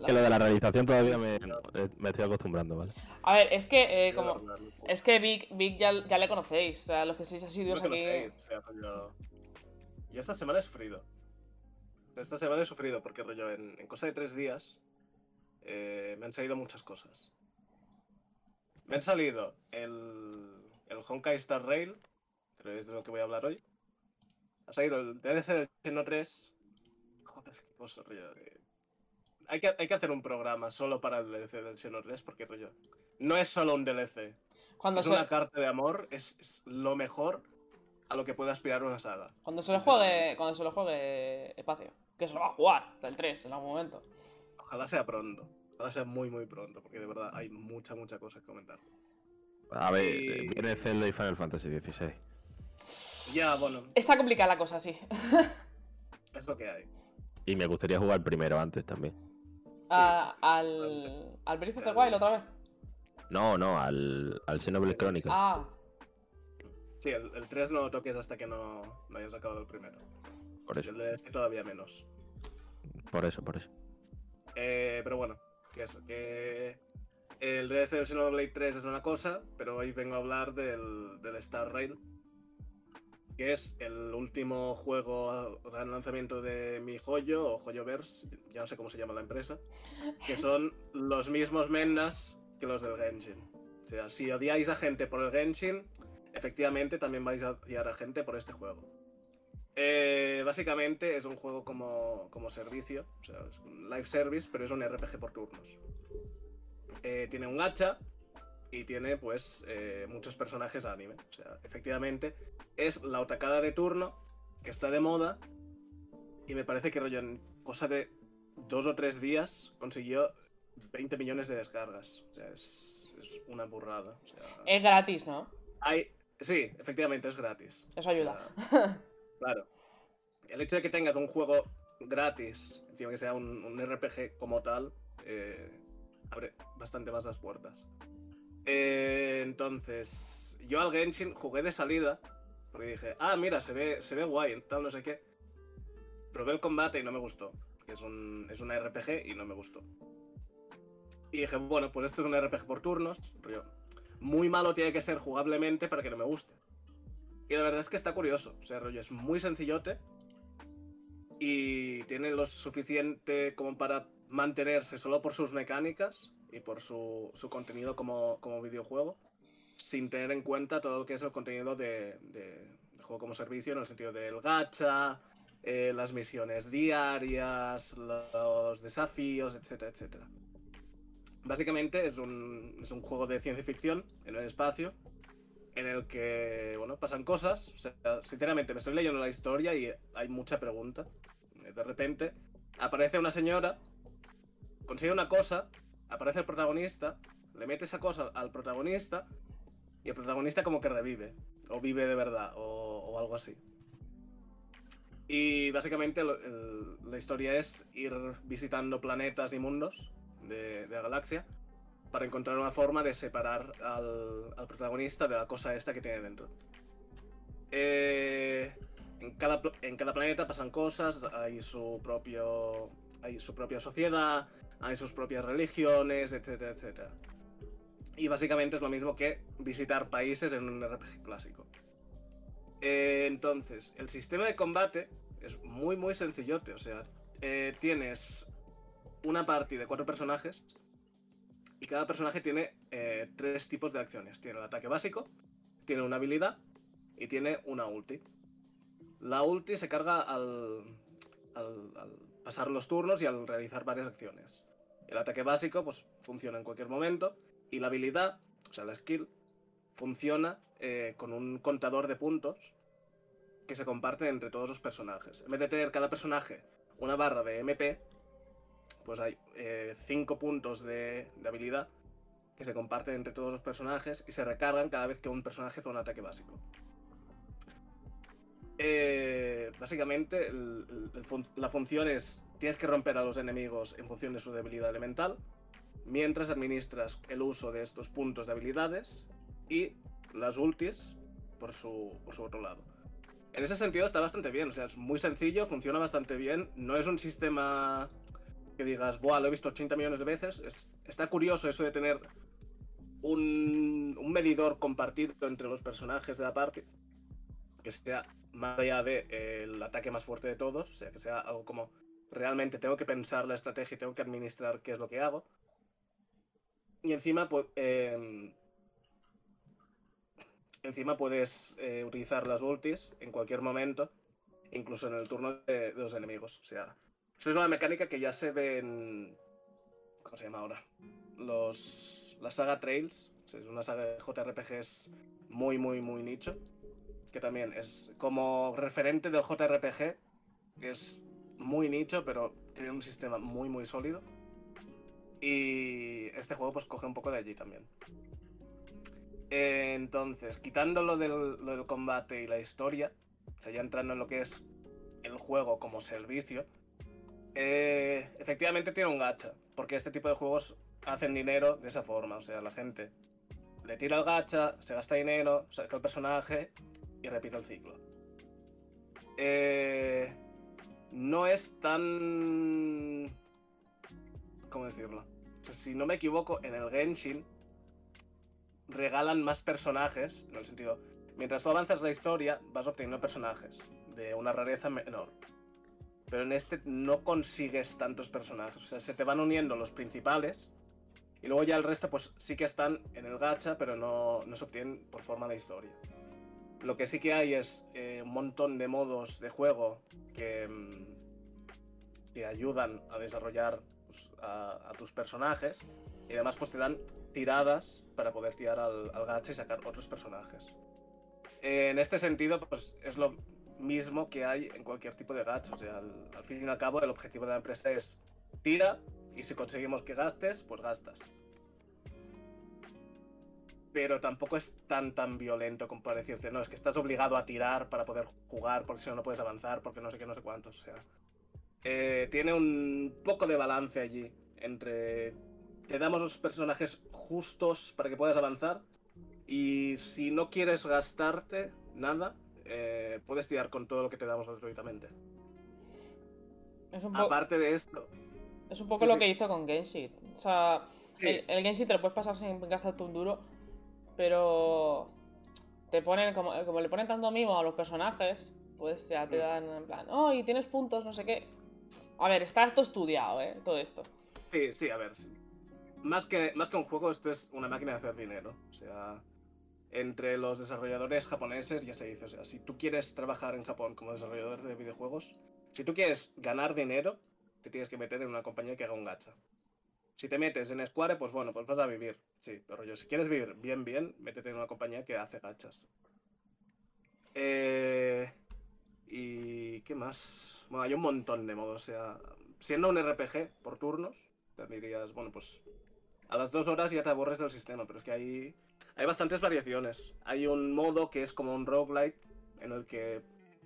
S3: Que lo de la realización todavía me, eh, me estoy acostumbrando, ¿vale?
S1: A ver, es que, eh, como. Es que Vic, Vic ya, ya le conocéis. O sea, los que sois asiduos
S2: No
S1: aquí.
S2: conocéis, o sea, rollo- Y esta semana he sufrido. Esta semana he sufrido porque, rollo, en, en cosa de tres días eh, me han salido muchas cosas. Me han salido el, el Honkai Star Rail, que es de lo que voy a hablar hoy. Ha salido el DLC del Xeno 3. Joder, qué cosa, rollo. eh. Hay que, hay que hacer un programa solo para el DLC del Xeno 3 porque, rollo, no es solo un DLC.
S1: Cuando
S2: Es
S1: se,
S2: una carta de amor, es, es lo mejor a lo que puede aspirar una saga.
S1: cuando se lo juegue. Cuando se lo juegue Espacio. Que se lo va a jugar. Hasta el 3, en algún momento.
S2: Ojalá sea pronto. Ojalá sea muy, muy pronto, porque de verdad hay mucha, mucha cosa que comentar.
S3: A ver,
S2: Y-
S3: viene Zelda y Final Fantasy XVI.
S2: Ya, bueno,
S1: Está complicada la cosa, sí.
S2: es lo que hay.
S3: Y me gustaría jugar primero antes también.
S1: A- al. Al Breath of the Wild otra vez.
S3: No, no, al, al Xenoblade
S2: Sí.
S3: Chronicles.
S1: Ah,
S2: Sí, el, el 3 no lo toques hasta que no, no hayas acabado el primero.
S3: por eso,
S2: el DLC todavía menos.
S3: por eso, por eso.
S2: Eh, pero bueno, que eso, que el DLC del Xenoblade 3 es una cosa, pero hoy vengo a hablar del, del Star Rail, que es el último juego lanzamiento de mi joyo o Joyoverse, ya no sé cómo se llama la empresa, que son los mismos mendas que los del Genshin. O sea, si odiáis a gente por el Genshin, efectivamente también vais a odiar a gente por este juego. Eh, básicamente es un juego como, como servicio, o sea, es un live service, pero es un RPG por turnos. Eh, tiene un hacha y tiene pues eh, muchos personajes anime. O sea, efectivamente es la otacada de turno que está de moda y me parece que rollo en cosa de dos o tres días consiguió 20 millones de descargas. O sea, es, es una burrada. O sea,
S1: es gratis, ¿no?
S2: hay, sí, efectivamente es gratis.
S1: Eso
S2: O
S1: ayuda.
S2: sea, Claro. El hecho de que tengas un juego gratis, encima que sea un, un RPG como tal, eh, abre bastante más las puertas. Eh, entonces, yo al Genshin jugué de salida, porque dije, ah, mira, se ve, se ve guay, tal, no sé qué. Probé el combate y no me gustó, es un, es un RPG y no me gustó. Y dije, bueno, pues esto es un RPG por turnos, rollo, muy malo tiene que ser jugablemente para que no me guste. Y la verdad es que está curioso. O sea, rollo, es muy sencillote. Y tiene lo suficiente como para mantenerse solo por sus mecánicas y por su, su contenido como, como videojuego. Sin tener en cuenta todo lo que es el contenido de, juego como servicio, en el sentido del gacha, eh, las misiones diarias, los desafíos, etcétera, etcétera. Básicamente es un, es un juego de ciencia ficción en el espacio en el que, bueno, pasan cosas. O sea, sinceramente, me estoy leyendo la historia y hay mucha pregunta. De repente, aparece una señora, consigue una cosa, aparece el protagonista, le mete esa cosa al protagonista y el protagonista como que revive, o vive de verdad, o, algo así. Y básicamente la historia es ir visitando planetas y mundos de, la galaxia para encontrar una forma de separar al, protagonista de la cosa esta que tiene dentro. Eh, en, cada, en cada planeta pasan cosas, hay su propio. hay su propia sociedad, hay sus propias religiones, etcétera, etcétera. Y básicamente es lo mismo que visitar países en un RPG clásico. Eh, entonces, el sistema de combate es muy, muy sencillote. O sea, eh, tienes una party de cuatro personajes y cada personaje tiene eh, tres tipos de acciones. Tiene el ataque básico, tiene una habilidad y tiene una ulti. La ulti se carga al, al- al pasar los turnos y al realizar varias acciones. El ataque básico pues, funciona en cualquier momento y la habilidad, o sea, la skill, funciona eh, con un contador de puntos que se comparten entre todos los personajes. En vez de tener cada personaje una barra de MP, pues hay 5 puntos de, habilidad que se comparten entre todos los personajes y se recargan cada vez que un personaje hace un ataque básico. Eh, básicamente, la función es: tienes que romper a los enemigos en función de su debilidad elemental, mientras administras el uso de estos puntos de habilidades y las ultis por su, por su otro lado. En ese sentido está bastante bien, o sea, es muy sencillo, funciona bastante bien, no es un sistema que digas, Buah, lo he visto 80 millones de veces. Es- está curioso eso de tener un, un medidor compartido entre los personajes de la parte que sea más allá del ataque más fuerte de todos, o sea, que sea algo como realmente tengo que pensar la estrategia y tengo que administrar qué es lo que hago. Y encima, pues, em, encima puedes eh, utilizar las ultis en cualquier momento, incluso en el turno de, de los enemigos. O sea, esa es una mecánica que ya se ve en... ¿Cómo se llama ahora? Los, la saga Trails. es una saga de JRPGs muy, muy, muy nicho. Que también es como referente del JRPG. Es muy nicho, pero tiene un sistema muy, muy sólido. Y este juego pues coge un poco de allí también. Entonces, quitando lo del, lo del combate y la historia, o sea, ya entrando en lo que es el juego como servicio, eh, efectivamente tiene un gacha, porque este tipo de juegos hacen dinero de esa forma, o sea, la gente le tira el gacha, se gasta dinero, saca el personaje y repite el ciclo. Eh, no es tan... ¿Cómo decirlo? O sea, si no me equivoco, en el Genshin regalan más personajes, en el sentido, mientras tú avanzas la historia, vas obteniendo personajes de una rareza menor. Pero en este no consigues tantos personajes, o sea, se te van uniendo los principales y luego ya el resto pues sí que están en el gacha, pero no, no se obtienen por forma de historia. Lo que sí que hay es eh, un montón de modos de juego que, mm, que ayudan a desarrollar pues, a, a tus personajes y además pues te dan tiradas para poder tirar al, al gacha y sacar otros personajes. En este sentido, pues es lo mismo que hay en cualquier tipo de gacha. O sea, al, al fin y al cabo, el objetivo de la empresa es tira y si conseguimos que gastes, pues gastas. Pero tampoco es tan tan violento como para decirte, no, es que estás obligado a tirar para poder jugar, porque si no, no puedes avanzar, porque no sé qué, no sé cuántos. O sea, eh, tiene un poco de balance allí entre te damos los personajes justos para que puedas avanzar. Y si no quieres gastarte nada, eh, puedes tirar con todo lo que te damos gratuitamente.
S1: Es un,
S2: Aparte de esto,
S1: es un poco
S2: sí,
S1: lo
S2: sí.
S1: que hizo con Genshin. O sea,
S2: Sí.
S1: el, el Genshin te lo puedes pasar sin gastarte un duro, pero te ponen, como, como le ponen tanto mimo a los personajes, pues ya te
S2: Mm.
S1: dan en plan, oh, y tienes puntos, no sé qué. A ver, está esto estudiado, ¿eh? Todo esto.
S2: sí, sí, a ver. sí. Más que, más que un juego, esto es una máquina de hacer dinero. O sea, entre los desarrolladores japoneses ya se dice, o sea, si tú quieres trabajar en Japón como desarrollador de videojuegos, si tú quieres ganar dinero, te tienes que meter en una compañía que haga un gacha. Si te metes en Square, pues bueno, pues vas a vivir. Sí, pero yo, si quieres vivir bien, bien, métete en una compañía que hace gachas. Eh, ¿Y qué más? Bueno, hay un montón de modos. O sea, siendo un RPG por turnos, te dirías, bueno, pues a las dos horas ya te aburres del sistema, pero es que hay, hay bastantes variaciones. Hay un modo que es como un roguelite, en el que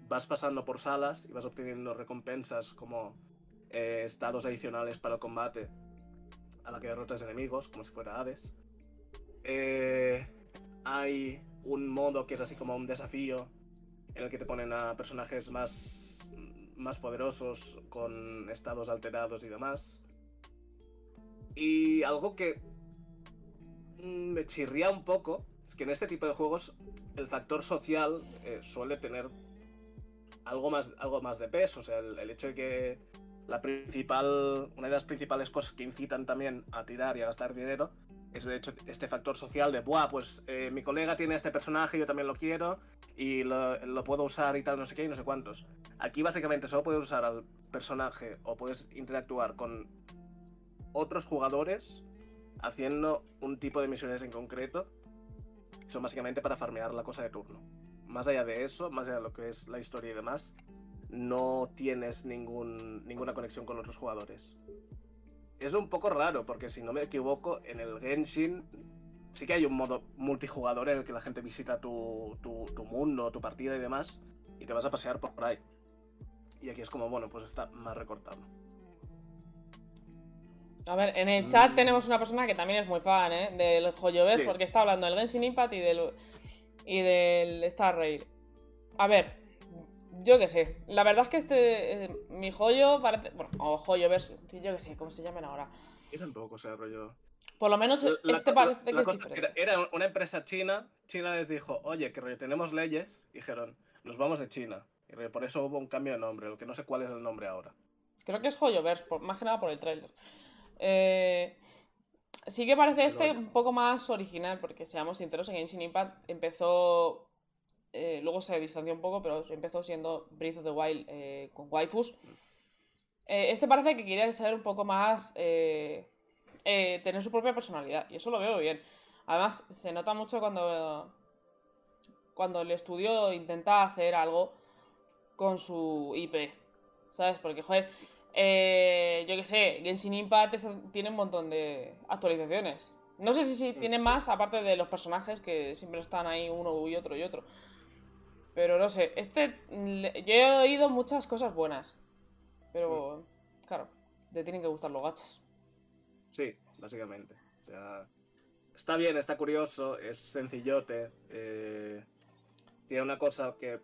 S2: vas pasando por salas y vas obteniendo recompensas como eh, estados adicionales para el combate a la que derrotas enemigos, como si fuera Hades. Eh, hay un modo que es así como un desafío en el que te ponen a personajes más, más poderosos con estados alterados y demás. Y algo que me chirría un poco es que en este tipo de juegos el factor social eh, suele tener algo más, algo más de peso. O sea, el hecho de que la principal, una de las principales cosas que incitan también a tirar y a gastar dinero es de hecho este factor social de, buah, pues eh, mi colega tiene este personaje, yo también lo quiero y lo, lo puedo usar y tal, no sé qué y no sé cuántos. Aquí básicamente solo puedes usar al personaje o puedes interactuar con otros jugadores haciendo un tipo de misiones en concreto. Son básicamente para farmear la cosa de turno. Más allá de eso, más allá de lo que es la historia y demás, no tienes ningún, ninguna conexión con otros jugadores. Es un poco raro, porque si no me equivoco, en el Genshin sí que hay un modo multijugador en el que la gente visita tu, tu, tu mundo, tu partida y demás, y te vas a pasear por ahí. Y aquí es como, bueno, pues está más recortado.
S1: A ver, en el chat
S2: Mm.
S1: tenemos una persona que también es muy fan, ¿eh? Del Joyoverse,
S2: Sí.
S1: porque está hablando del Genshin Impact y del, y del Star Rail. A ver, yo qué sé. La verdad es que este. eh, mi joyo parece. Bueno, o Joyoverse, yo qué sé, cómo se llaman ahora.
S2: Yo tampoco sé, rollo.
S1: Por lo menos
S2: La-
S1: este parece
S2: la
S1: que es
S2: cosa era, era una empresa china, China les dijo, oye, que rollo, tenemos leyes, y dijeron, nos vamos de China. Y rollo, por eso hubo un cambio de nombre, lo que no sé cuál es el nombre ahora.
S1: Creo que es Hoyoverse, por, más que nada por el tráiler. Eh, sí que parece este un poco más original, porque seamos sinceros, en Genshin Impact empezó... eh, luego se distanció un poco, pero empezó siendo Breath of the Wild eh, con waifus. Eh, este parece que quería ser un poco más... eh, tener su propia personalidad, y eso lo veo bien. Además, se nota mucho cuando... Cuando el estudio intenta hacer algo con su IP. ¿Sabes? Porque, joder, eh, yo qué sé, Genshin Impact tiene un montón de actualizaciones. No sé si, si tiene más, aparte de los personajes que siempre están ahí uno y otro y otro. Pero no sé, este. Yo he oído muchas cosas buenas. Pero, claro, te tienen que gustar los gachas.
S2: Sí, básicamente. O sea, está bien, está curioso, es sencillote. eh, tiene una cosa que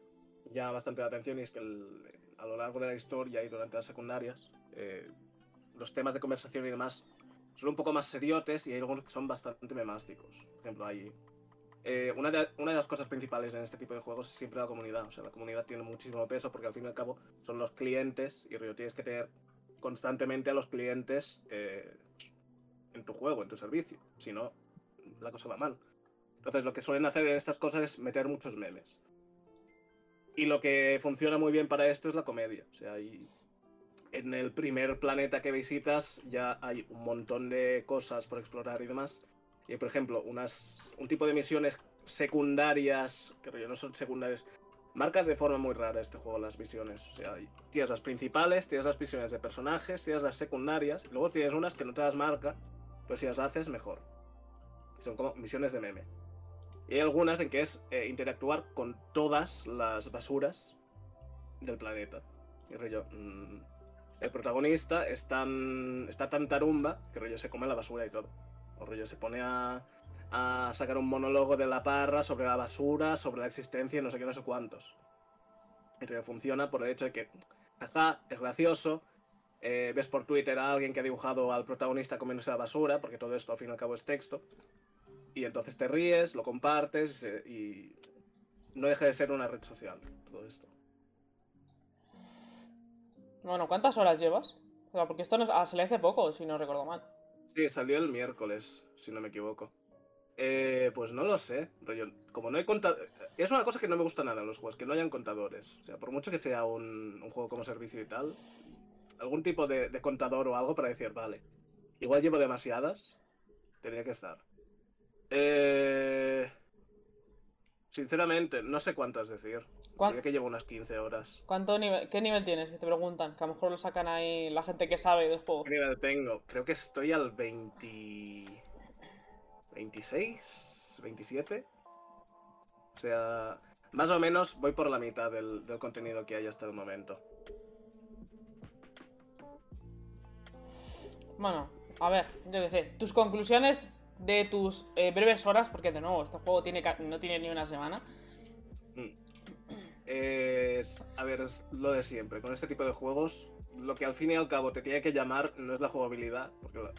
S2: llama bastante la atención y es que a lo largo de la historia y durante las secundarias, eh, los temas de conversación y demás son un poco más seriotes y hay algunos que son bastante memásticos. Por ejemplo, hay. Eh, una, de, una de las cosas principales en este tipo de juegos es siempre la comunidad. O sea, la comunidad tiene muchísimo peso porque al fin y al cabo son los clientes y rollo, tienes que tener constantemente a los clientes eh, en tu juego, en tu servicio. Si no, la cosa va mal. Entonces, lo que suelen hacer en estas cosas es meter muchos memes. Y lo que funciona muy bien para esto es la comedia. O sea, hay- en el primer planeta que visitas ya hay un montón de cosas por explorar y demás. Y, por ejemplo, unas, un tipo de misiones secundarias, que no son secundarias, marcan de forma muy rara este juego las misiones. O sea, tienes las principales, tienes las misiones de personajes, tienes las secundarias, y luego tienes unas que no te las marca, pero si las haces, mejor. Son como misiones de meme. Y hay algunas en que es eh, interactuar con todas las basuras del planeta. Mm, el protagonista es tan, está tan tarumba que rollo se come la basura y todo. O rollo se pone a, sacar un monólogo de la parra sobre la basura, sobre la existencia y no sé qué, no sé cuántos. Y rollo funciona por el hecho de que, jaja, es gracioso. eh, ves por Twitter a alguien que ha dibujado al protagonista comiéndose la basura, porque todo esto al fin y al cabo es texto. Y entonces te ríes, lo compartes y, se- y no deja de ser una red social todo esto.
S1: Bueno, ¿cuántas horas llevas? Porque esto no ah, se le hace poco, si no recuerdo mal.
S2: Sí, salió el miércoles, si no me equivoco. Eh, pues no lo sé, rollo. Como no hay contadores. Es una cosa que no me gusta nada en los juegos, que no hayan contadores. O sea, por mucho que sea un, un juego como servicio y tal, algún tipo de, de contador o algo para decir, vale, igual llevo demasiadas, tendría que estar. Eh, sinceramente, no sé cuántas decir.
S1: ¿Cuán-
S2: Diría que llevo unas 15 horas.
S1: ¿Cuánto nivel, ¿Qué nivel tienes? Que te preguntan. Que a lo mejor lo sacan ahí la gente que sabe del juego.
S2: ¿Qué nivel tengo? Creo que estoy al 20... 26, 27. O sea, más o menos voy por la mitad del, del contenido que hay hasta el momento.
S1: Bueno, a ver, yo qué sé. Tus conclusiones de tus eh, breves horas, porque de nuevo, este juego tiene no tiene ni una semana.
S2: Es, a ver, es lo de siempre. Con este tipo de juegos, lo que al fin y al cabo te tiene que llamar no es la jugabilidad, porque la,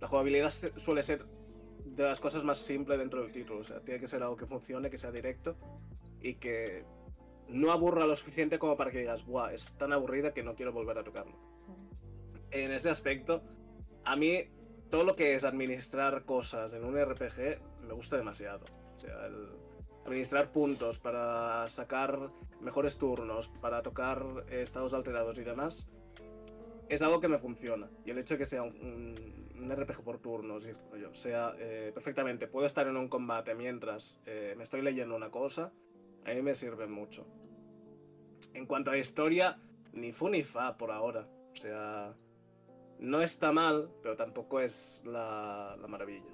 S2: la jugabilidad suele ser de las cosas más simples dentro del título. O sea, tiene que ser algo que funcione, que sea directo y que no aburra lo suficiente como para que digas, ¡buah! Es tan aburrida que no quiero volver a tocarlo. En ese aspecto, a mí todo lo que es administrar cosas en un RPG me gusta demasiado. O sea, administrar puntos para sacar mejores turnos, para tocar estados alterados y demás, es algo que me funciona. Y el hecho de que sea un, RPG por turnos, rollo, sea eh, perfectamente, puedo estar en un combate mientras eh, me estoy leyendo una cosa, a mí me sirve mucho. En cuanto a historia, ni fu ni fa por ahora. O sea, no está mal, pero tampoco es la, la maravilla.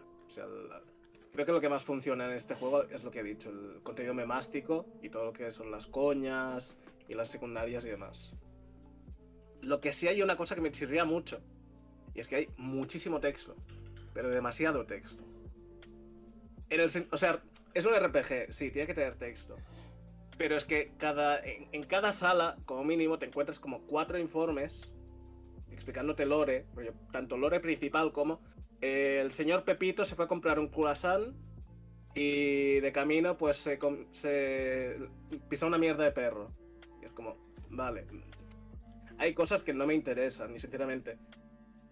S2: Creo que lo que más funciona en este juego es lo que he dicho, el contenido memástico y todo lo que son las coñas y las secundarias y demás. Lo que sí hay una cosa que me chirría mucho, y es que hay muchísimo texto, pero demasiado texto. O sea, es un RPG, sí, tiene que tener texto. Pero es que cada, en, en cada sala, como mínimo, te encuentras como cuatro informes explicándote lore, tanto lore principal como eh, el señor Pepito se fue a comprar un croissant y de camino pues se, se pisó una mierda de perro. Y es como, vale. Hay cosas que no me interesan, ni sinceramente.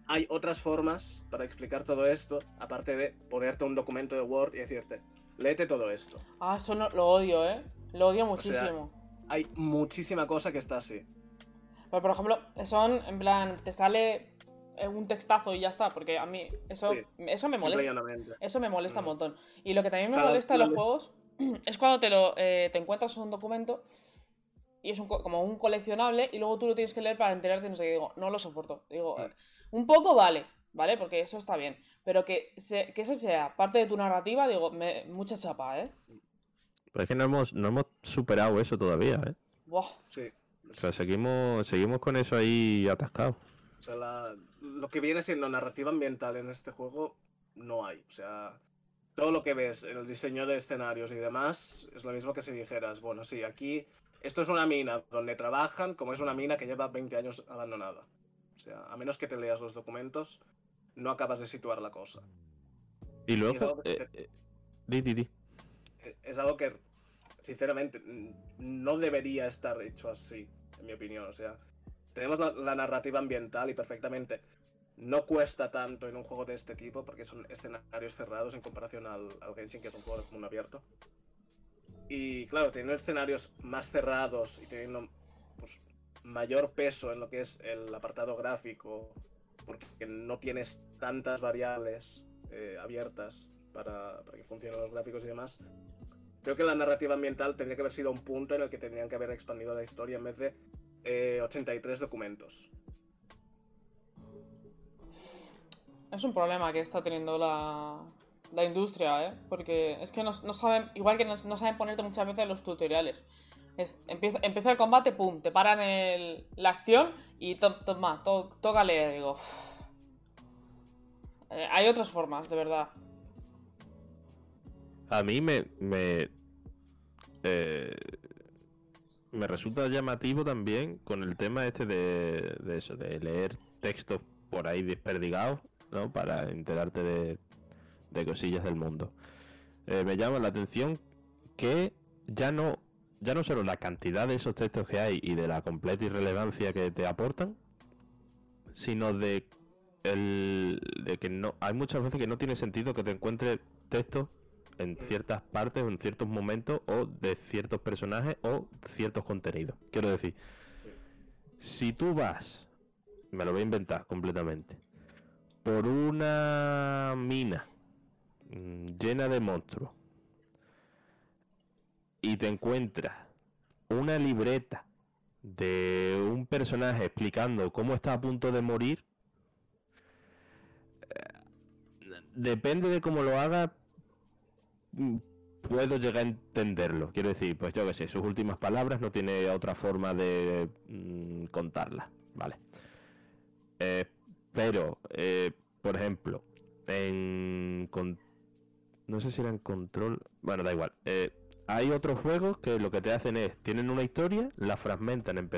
S2: Hay otras formas para explicar todo esto, aparte de ponerte un documento de Word y decirte, léete todo esto.
S1: Ah, eso no, lo odio, ¿eh? Lo odio
S2: O sea,
S1: muchísimo.
S2: Hay muchísima cosa que está así.
S1: Pero, por ejemplo, son, en plan, te sale eh, un textazo y ya está, porque a mí eso,
S2: Sí,
S1: eso me molesta. Eso me molesta un montón. Y lo que también me molesta en
S2: la-
S1: los juegos es cuando te lo eh, te encuentras un documento y es un como un coleccionable y luego tú lo tienes que leer para enterarte no sé qué. Digo, no lo soporto. Digo,
S2: Mm.
S1: eh, un poco vale, ¿vale? Porque eso está bien. Pero que, se, que ese sea parte de tu narrativa, digo, me- mucha chapa, ¿eh?
S3: Pero es que no hemos, no hemos superado eso todavía, ¿eh?
S1: Buah.
S2: Sí.
S3: O sea, seguimos, seguimos con eso ahí atascado.
S2: O sea, la- lo que viene siendo narrativa ambiental en este juego no hay. O sea, todo lo que ves en el diseño de escenarios y demás es lo mismo que si dijeras, bueno, sí, aquí esto es una mina donde trabajan como es una mina que lleva 20 años abandonada. O sea, a menos que te leas los documentos, no acabas de situar la cosa.
S3: Y luego,
S2: algo que
S3: eh, eh, di, di, di.
S2: Eh, Es algo que, sinceramente, no debería estar hecho así, en mi opinión. O sea, tenemos la, la narrativa ambiental y perfectamente no cuesta tanto en un juego de este tipo porque son escenarios cerrados en comparación al, al Genshin, que es un juego de mundo abierto. Y claro, teniendo escenarios más cerrados y teniendo pues, mayor peso en lo que es el apartado gráfico, porque no tienes tantas variables eh, abiertas para, para que funcionen los gráficos y demás, creo que la narrativa ambiental tendría que haber sido un punto en el que tendrían que haber expandido la historia en vez de eh, 83 documentos.
S1: Es un problema que está teniendo la, la industria, ¿eh? Porque es que no, saben, igual que no, saben ponerte muchas veces los tutoriales. Es- empieza, el combate, pum, te paran el- la acción y to- toma, to- toca leer. Digo. Eh, hay otras formas, de verdad.
S3: A mí me. me, eh, me resulta llamativo también con el tema este de, de eso, de leer textos por ahí desperdigados, ¿no? Para enterarte de, de cosillas del mundo. Eh, me llama la atención que ya no, ya no solo la cantidad de esos textos que hay y de la completa irrelevancia que te aportan, sino de el de que no hay muchas veces que no tiene sentido que te encuentres textos en ciertas partes o en ciertos momentos o de ciertos personajes o ciertos contenidos. Quiero decir,
S2: Sí.
S3: si tú vas, me lo voy a inventar completamente, por una mina mm, llena de monstruos y te encuentras una libreta de un personaje explicando cómo está a punto de morir, eh, depende de cómo lo haga, puedo llegar a entenderlo. Quiero decir, pues yo qué sé, sus últimas palabras no tiene otra forma de mm, contarlas, ¿vale? Eh, pero, eh, por ejemplo, en... no sé si era en control... Bueno, da igual. Eh, hay otros juegos que lo que te hacen es, tienen una historia, la fragmentan en,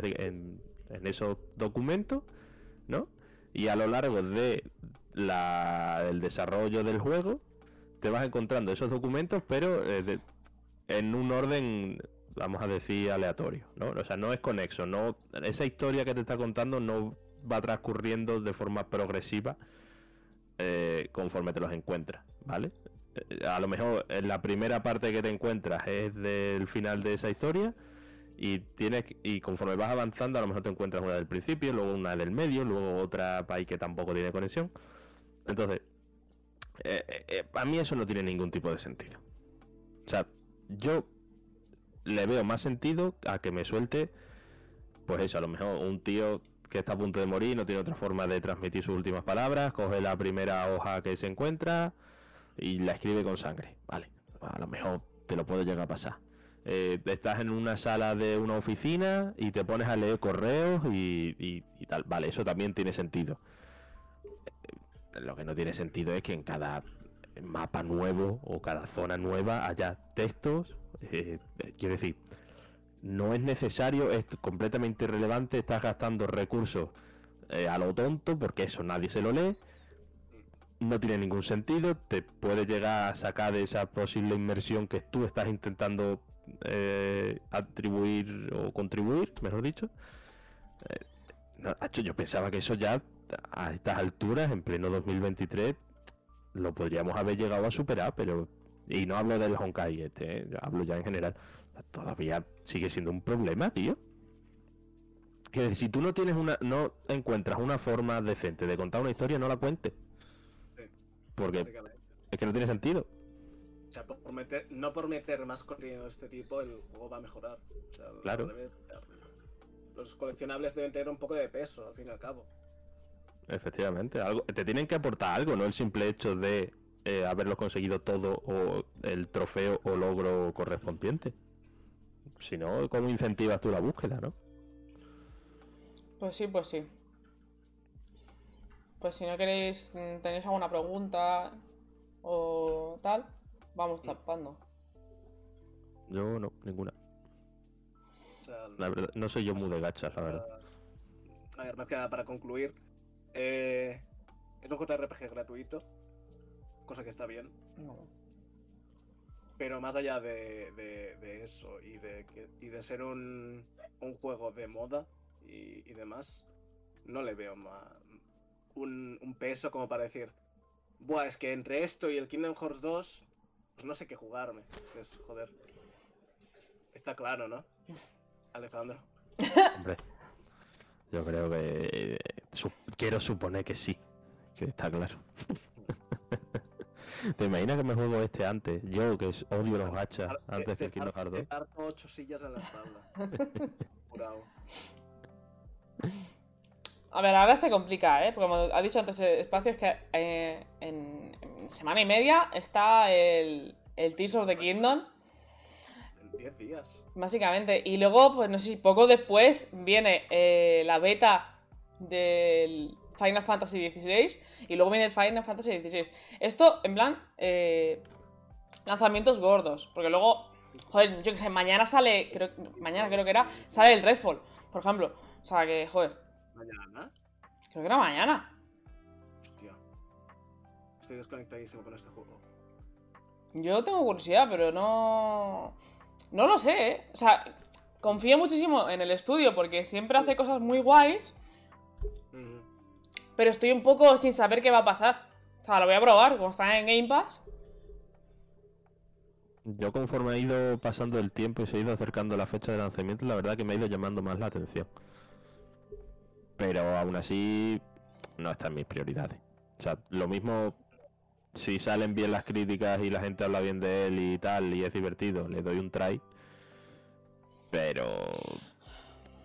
S3: en, esos documentos, ¿no? Y a lo largo de desarrollo del juego, te vas encontrando esos documentos, pero eh, en un orden, vamos a decir, aleatorio, ¿no? O sea, no es conexo, no, esa historia que te está contando no va transcurriendo de forma progresiva eh, conforme te los encuentras, ¿vale? Eh, A lo mejor en la primera parte que te encuentras es del final de esa historia y tienes y conforme vas avanzando a lo mejor te encuentras una del principio, luego una del medio, luego otra ahí que tampoco tiene conexión. Entonces, eh, eh, eh, a mí eso no tiene ningún tipo de sentido. O sea, yo le veo más sentido a que me suelte, pues eso, a lo mejor un tío que está a punto de morir, no tiene otra forma de transmitir sus últimas palabras, coge la primera hoja que se encuentra y la escribe con sangre. Vale, a lo mejor te lo puede llegar a pasar. Estás en una sala de una oficina y te pones a leer correos y- y tal. Vale, eso también tiene sentido. Lo que no tiene sentido es que en cada mapa nuevo o cada zona nueva haya textos. eh, eh, quiero decir, no es necesario, es completamente irrelevante, estás gastando recursos eh, a lo tonto porque eso nadie se lo lee. no tiene ningún sentido, te puede llegar a sacar de esa posible inmersión que tú estás intentando atribuir o contribuir, mejor dicho. Yo pensaba que eso ya a estas alturas, en pleno 2023, lo podríamos haber llegado a superar, pero... Y no hablo del Honkai este, eh, hablo ya en general. Todavía sigue siendo un problema, tío. Decir, si tú no tienes una, no encuentras una forma decente de contar una historia, no la cuentes.
S2: Sí,
S3: Porque es que no tiene sentido.
S2: O sea, por meter- no por meter más contenido de este tipo, el juego va a mejorar. O sea, al
S3: Claro.
S2: Los coleccionables deben tener un poco de peso, al fin y al cabo.
S3: Efectivamente, algo, te tienen que aportar algo, no el simple hecho de eh, haberlo conseguido todo o el trofeo o logro correspondiente. Si no, ¿cómo incentivas tú la búsqueda, no?
S1: Pues sí, pues sí. Pues si no queréis, mm, tenéis alguna pregunta o tal, vamos tapando.
S3: Yo no, ninguna.
S2: O sea,
S3: La verdad, no soy yo muy de gachas, la verdad.
S2: A ver, más que nada para concluir. Eh, es un JRPG gratuito, cosa que está bien.
S1: No.
S2: Pero más allá de, de- de eso y de, y de ser un, un juego de moda y, y demás, no le veo ma- un, un peso como para decir, Buah, es que entre esto y el Kingdom Hearts 2, pues no sé qué jugarme. Es que es, joder. Está claro, ¿no? Alejandro.
S3: Hombre, yo creo que quiero suponer que sí, que está claro. ¿Te imaginas que me juego este antes? Yo que es- odio los gachas
S2: Ar-
S3: antes
S2: te-
S3: que
S2: te
S3: Kingdom Hearts
S2: te
S3: 2.
S2: parto ocho sillas en la espalda.
S1: A ver, ahora se complica, ¿eh? Porque como ha dicho antes eh, Espacio, es que eh, en, en semana y media está el, el Tears of the Kingdom,
S2: En 10 días.
S1: básicamente. Y luego, pues no sé si poco después viene eh, la beta del Final Fantasy XVI y luego viene el Final Fantasy XVI. Esto, en plan, eh, lanzamientos gordos. Porque luego, joder, yo que sé, mañana sale, creo, mañana creo que era, sale el Redfall, por ejemplo. O sea que, joder,
S2: Mañana.
S1: creo que era mañana.
S2: Hostia. Estoy desconectadísimo con este juego.
S1: Yo tengo curiosidad, pero no. No lo sé, ¿eh? O sea, confío muchísimo en el estudio porque siempre hace cosas muy guays, Pero estoy un poco sin saber qué va a pasar. O sea, lo voy a probar, como está en Game Pass.
S3: Yo conforme he ido pasando el tiempo y se ha ido acercando la fecha de lanzamiento, la verdad que me ha ido llamando más la atención. Pero aún así, no está en mis prioridades. O sea, lo mismo si salen bien las críticas y la gente habla bien de él y tal, y es divertido, le doy un try. Pero,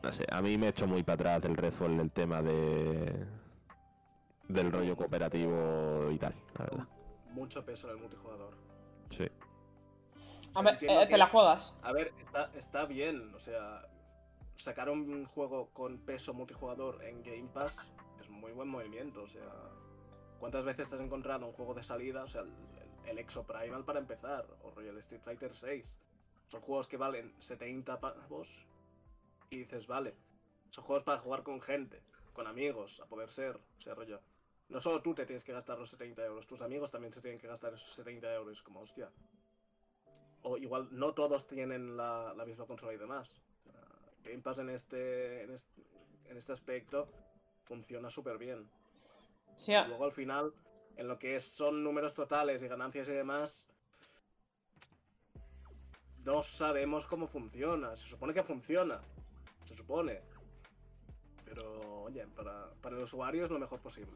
S3: no sé, a mí me he hecho muy para atrás del Redfall el tema de del rollo cooperativo y tal, la verdad.
S2: Mucho peso en el multijugador.
S3: Sí.
S2: O sea,
S1: A ver, eh,
S2: que-
S1: te la juegas.
S2: A ver, está, está bien. O sea, sacar un juego con peso multijugador en Game Pass es muy buen movimiento. O sea, ¿cuántas veces has encontrado un juego de salida? O sea, el, el Exo Primal para empezar, o Royal Street Fighter 6. Son juegos que valen 70 pavos y dices, vale, son juegos para jugar con gente, con amigos, a poder ser. O sea, rollo. No solo tú te tienes que gastar los 70 euros, tus amigos también se tienen que gastar esos 70 euros, como hostia. O igual no todos tienen la, la misma consola y demás. Game Pass en este, en este, en este aspecto funciona súper bien.
S1: Sí,
S2: Luego al final, en lo que es- son números totales y ganancias y demás, no sabemos cómo funciona. Se supone que funciona. Se supone. Pero, oye, para, para el usuario es lo mejor posible.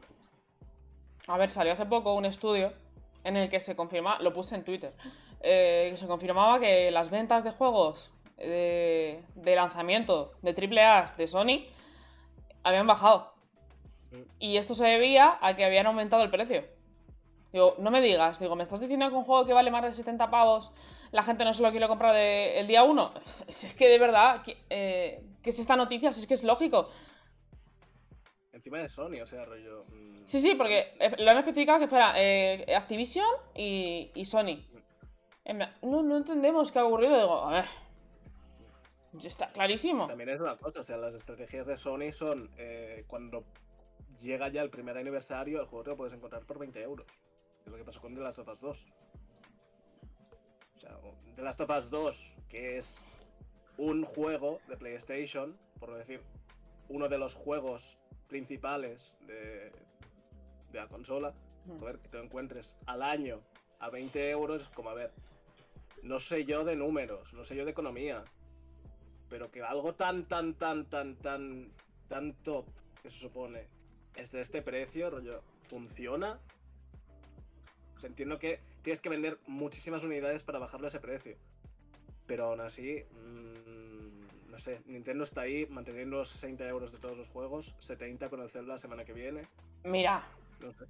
S1: A ver, salió hace poco un estudio en el que se confirma, lo puse en Twitter, eh, que se confirmaba que las ventas de juegos de, de lanzamiento de AAA de Sony habían bajado.
S2: Mm.
S1: Y esto se debía a que habían aumentado el precio. Digo, no me digas, digo, ¿me estás diciendo que un juego que vale más de 70 pavos la gente no se lo quiere comprar de- el día 1? Es, es que de verdad, que, eh, ¿qué es esta noticia? Si es que es lógico.
S2: Encima de Sony, o sea, rollo. mm,
S1: Sí, sí, porque eh, lo han especificado que fuera eh, Activision y, y Sony. No, no entendemos qué ha ocurrido. Digo, a ver. Está clarísimo.
S2: También es una cosa, o sea, las estrategias de Sony son eh, cuando llega ya el primer aniversario, el juego te lo puedes encontrar por 20 euros. Es lo que pasó con The Last of Us 2. O sea, The Last of Us 2, que es un juego de PlayStation, por decir uno de los juegos principales de, de la consola, joder, que lo encuentres al año a 20 euros, como a ver, no sé yo de números, no sé yo de economía, pero que algo tan, tan, tan, tan, tan, tan top que se supone es de este precio, rollo, funciona. Entiendo que tienes que vender muchísimas unidades para bajarle ese precio. Pero aún así, mm, no sé, Nintendo está ahí manteniendo los 60 euros de todos los juegos, 70 con el Zelda la semana que viene.
S1: Mira,
S2: No sé.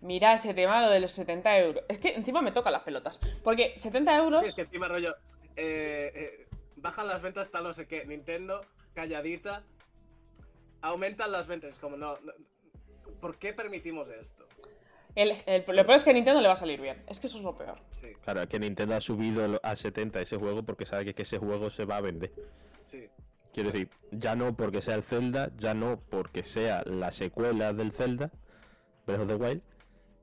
S1: mira ese tema, lo de los 70 euros. Es que encima me tocan las pelotas. Porque 70 euros.
S2: Sí, es que encima rollo, eh, eh, bajan las ventas tal no sé qué, Nintendo, calladita, aumentan las ventas, como no, no, ¿por qué permitimos esto?
S1: El, el- lo peor es que a Nintendo le va a salir bien. Es que eso es lo peor.
S2: Sí,
S3: Claro, es que Nintendo ha subido a 70 ese juego porque sabe que, que ese juego se va a vender.
S2: sí,
S3: Quiero decir, ya no porque sea el Zelda, ya no porque sea la secuela del Zelda, Breath of the Wild,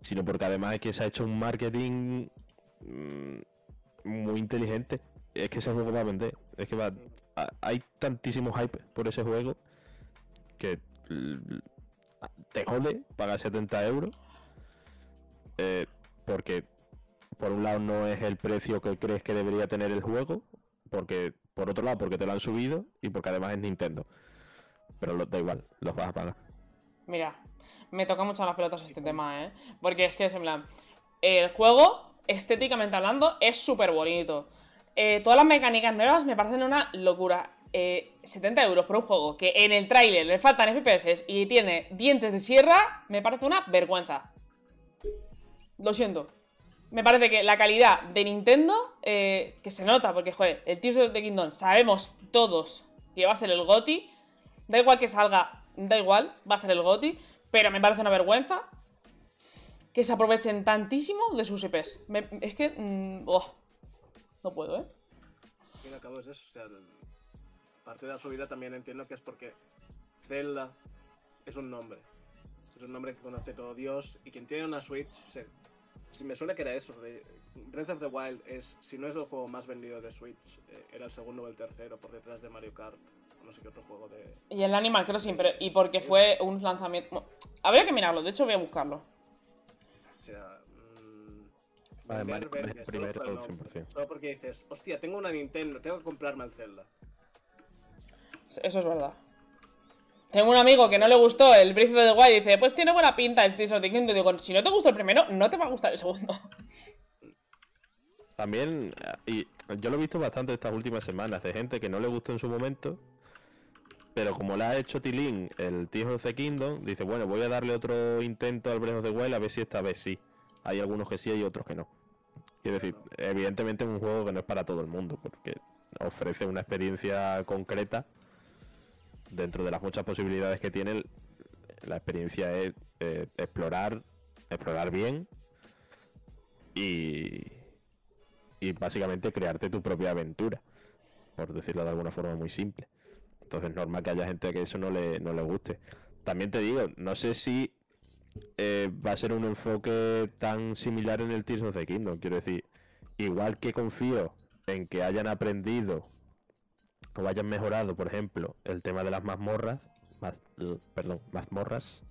S3: sino porque además es que se ha hecho un marketing mm, muy inteligente. Es que ese juego va a vender. Es que va. a- hay tantísimo hype por ese juego que te jode pagar 70 euros. Eh, porque por un lado no es el precio que crees que debería tener el juego, porque por otro lado porque te lo han subido y porque además es Nintendo. Pero lo, da igual, los vas a pagar.
S1: Mira, me toca mucho las pelotas este tema, ¿eh? Porque es que es en plan. El juego, estéticamente hablando, es súper bonito. Eh, todas las mecánicas nuevas me parecen una locura. Eh, 70 euros por un juego que en el tráiler le faltan FPS y tiene dientes de sierra, me parece una vergüenza. Lo siento. Me parece que la calidad de Nintendo, eh, que se nota, porque, joder, el Tears of the Kingdom sabemos todos que va a ser el GOTI. Da igual que salga, da igual, va a ser el GOTI, pero me parece una vergüenza que se aprovechen tantísimo de sus IPs. Es que, mm, no puedo, ¿eh?
S2: al cabo es eso, o sea, el- parte de la subida también entiendo que es porque Zelda es un nombre, es un nombre que conoce todo Dios y quien tiene una Switch, o sea, me suena que era eso, de- Breath of the Wild es, si no es el juego más vendido de Switch, eh, era el segundo o el tercero por detrás de Mario Kart, o no sé qué otro juego de...
S1: Y el Animal Crossing, pero, y porque fue un lanzamiento... bueno, habría que mirarlo, de hecho voy a buscarlo.
S2: O sea, mm,
S3: Vale, Mario Kart es primero,
S2: el nombre.
S3: 100%.
S2: Solo porque dices, hostia, tengo una Nintendo, tengo que comprarme el Zelda.
S1: Eso es verdad. Tengo un amigo que no le gustó el Breath of the Wild y dice, pues tiene buena pinta el Tears of the Kingdom. Digo, si no te gustó el primero, no te va a gustar el segundo.
S3: También, y yo lo he visto bastante estas últimas semanas, de gente que no le gustó en su momento, pero como le ha hecho Tilín el Tears of the Kingdom, dice, bueno, voy a darle otro intento al Breath of the Wild a ver si esta vez sí. Hay algunos que sí y otros que no. Quiero decir, evidentemente es un juego que no es para todo el mundo, porque ofrece una experiencia concreta dentro de las muchas posibilidades que tiene. La experiencia es eh, explorar, explorar bien y, y básicamente crearte tu propia aventura, por decirlo de alguna forma muy simple. Entonces es normal que haya gente que eso no le, no le guste. También te digo, no sé si eh, va a ser un enfoque tan similar en el Tears of the Kingdom. Quiero decir, igual que confío en que hayan aprendido o hayan mejorado, por ejemplo, el tema de las mazmorras, perdón, mazmorras,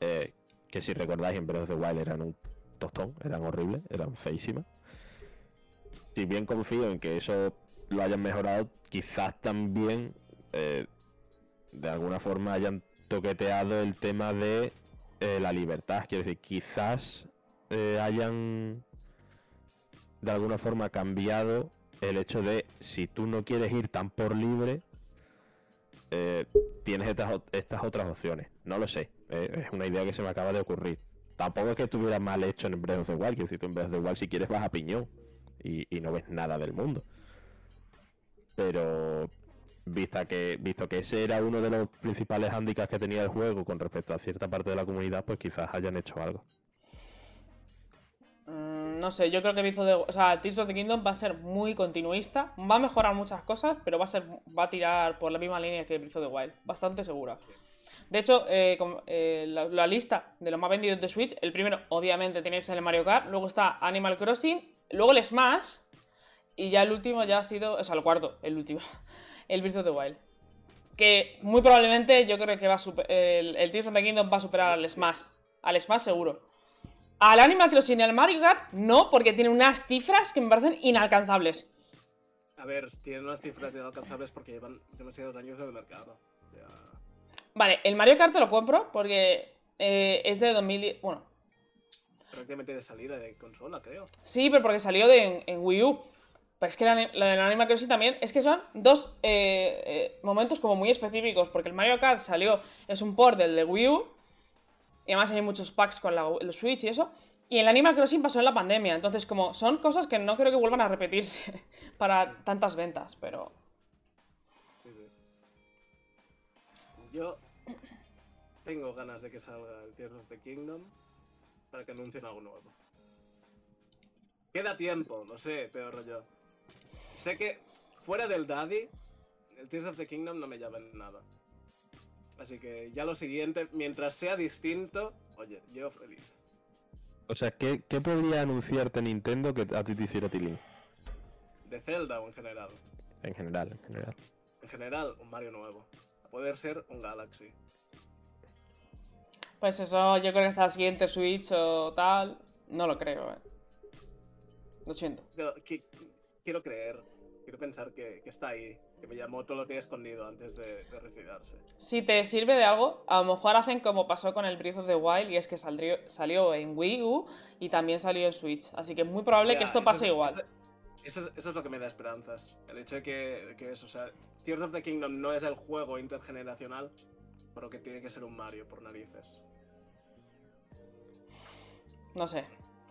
S3: eh, que si recordáis en Breath of the Wild eran un tostón, eran horribles, eran feísimas. Si bien confío en que eso lo hayan mejorado, quizás también eh, de alguna forma hayan toqueteado el tema de eh, la libertad. Quiero decir, quizás hayan de alguna forma cambiado el hecho de si tú no quieres ir tan por libre, eh, tienes estas, estas otras opciones. No lo sé, eh, es una idea que se me acaba de ocurrir. Tampoco es que estuviera mal hecho en Breath of the Wild, quiero decir, tú en Breath of the si quieres vas a piñón y, y no ves nada del mundo. Pero vista que, visto que ese era uno de los principales hándicaps que tenía el juego con respecto a cierta parte de la comunidad, pues quizás hayan hecho algo.
S1: Mm, no sé, yo creo que of the- o sea, Tears of the Kingdom va a ser muy continuista. Va a mejorar muchas cosas, pero va a ser va a tirar por la misma línea que of the Wild. Bastante segura. De hecho, eh, eh, la, la lista de los más vendidos de Switch, el primero, obviamente, tenéis el Mario Kart, luego está Animal Crossing, luego el Smash, y ya el último ya ha sido, o sea, el cuarto, el último, el Breath of the Wild. Que muy probablemente yo creo que va a super- el, el Tears of the Kingdom va a superar al Smash. Al Smash seguro. Al Animal Crossing y al Mario Kart no, porque tiene unas cifras que me parecen inalcanzables.
S2: A ver, tienen unas cifras inalcanzables porque llevan demasiados años en el mercado.
S1: Vale, el Mario Kart te lo compro porque eh, es de 2010. Bueno,
S2: prácticamente de salida de consola, creo.
S1: sí, pero porque salió de, en, en Wii U. Pero es que la, la del Animal Crossing también. Es que son dos eh, eh, momentos como muy específicos. Porque el Mario Kart salió, es un port del de Wii U. Y además hay muchos packs con la, Switch y eso. Y el Animal Crossing pasó en la pandemia. Entonces, como son cosas que no creo que vuelvan a repetirse para tantas ventas. Pero.
S2: Sí, sí. Yo tengo ganas de que salga el Tears of the Kingdom para que anuncien algo nuevo. Queda tiempo, lo sé, pero rollo. Sé que fuera del Daddy, el Tears of the Kingdom no me llama en nada. Así que ya lo siguiente, mientras sea distinto, oye, yo feliz.
S3: O sea, ¿qué, qué podría anunciarte Nintendo que a ti te hiciera tilín?
S2: De Zelda o en general.
S3: En general, en general.
S2: En general, un Mario nuevo. A poder ser un Galaxy.
S1: Pues eso, yo creo que hasta el siguiente Switch o tal. No lo creo, eh. Lo siento.
S2: Pero qui- quiero creer, quiero pensar que, que está ahí, que me llamó todo lo que he escondido antes de, de retirarse.
S1: Si te sirve de algo, a lo mejor hacen como pasó con el Breath of the Wild y es que saldrió- salió en Wii U y también salió en Switch. Así que es muy probable
S2: Ya,
S1: que esto pase igual.
S2: Eso, eso es, eso es lo que me da esperanzas. El hecho de que, que eso, o sea, Tears of the Kingdom no es el juego intergeneracional, pero que tiene que ser un Mario por narices.
S1: No sé.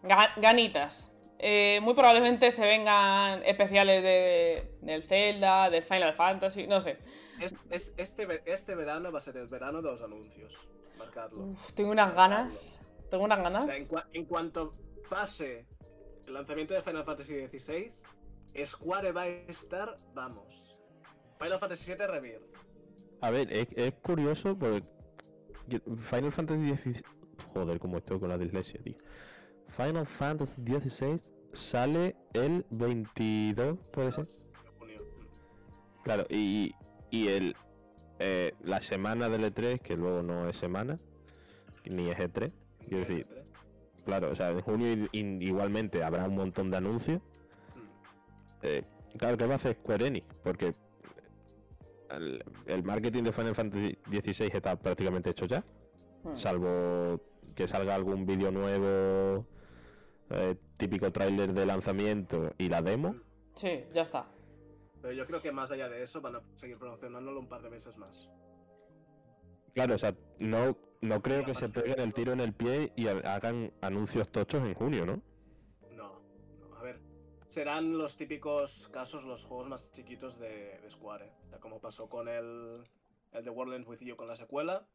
S1: Ga- ganitas. Eh, muy probablemente se vengan especiales de, del Zelda, del Final Fantasy, no sé.
S2: Es, es- este, este verano va a ser el verano de los anuncios. Marcarlo.
S1: Uf, tengo unas ganas. Tengo unas
S2: O
S1: ganas.
S2: sea, en, cua- en cuanto pase el lanzamiento de Final Fantasy XVI, Square va a estar, vamos. Final Fantasy VII Rebirth.
S3: A ver, es, es curioso porque Final Fantasy XVI... Joder, cómo estoy con la dislexia, tío. Final Fantasy XVI sale el 22, ¿puede ser? Claro, y, y el, eh, la semana del E3, que luego no es semana, ni es E3, quiero decir, claro, o sea, en junio igualmente habrá un montón de anuncios.
S2: Mm.
S3: Eh, claro, ¿qué va a hacer Square Enix? Porque el, el marketing de Final Fantasy XVI está prácticamente hecho ya,
S1: Hmm.
S3: salvo que salga algún vídeo nuevo, eh, típico tráiler de lanzamiento y la demo.
S1: Sí, ya está.
S2: Pero yo creo que más allá de eso van a seguir promocionándolo un par de meses más.
S3: Claro, o sea, no, no creo que se peguen el tiro en el pie y ha- hagan anuncios tochos en junio, ¿no?
S2: No, no, a ver. Serán los típicos casos, los juegos más chiquitos de, de Square. O sea, como pasó con el, el de World With You con la secuela,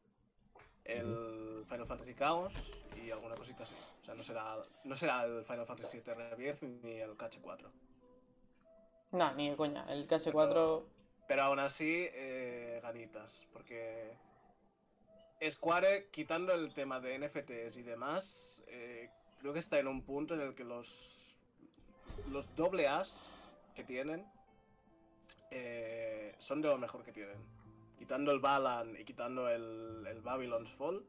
S2: el Final Fantasy Chaos y alguna cosita así. O sea, no será, no será el Final Fantasy VII Rebirth ni el KH4.
S1: No, ni de coña. El KS4.
S2: Pero aún así, eh, ganitas, porque Square, quitando el tema de NFTs y demás, eh, creo que está en un punto en el que los, los doble As que tienen eh, son de lo mejor que tienen. Quitando el Balan y quitando el, el Babylon's Fall,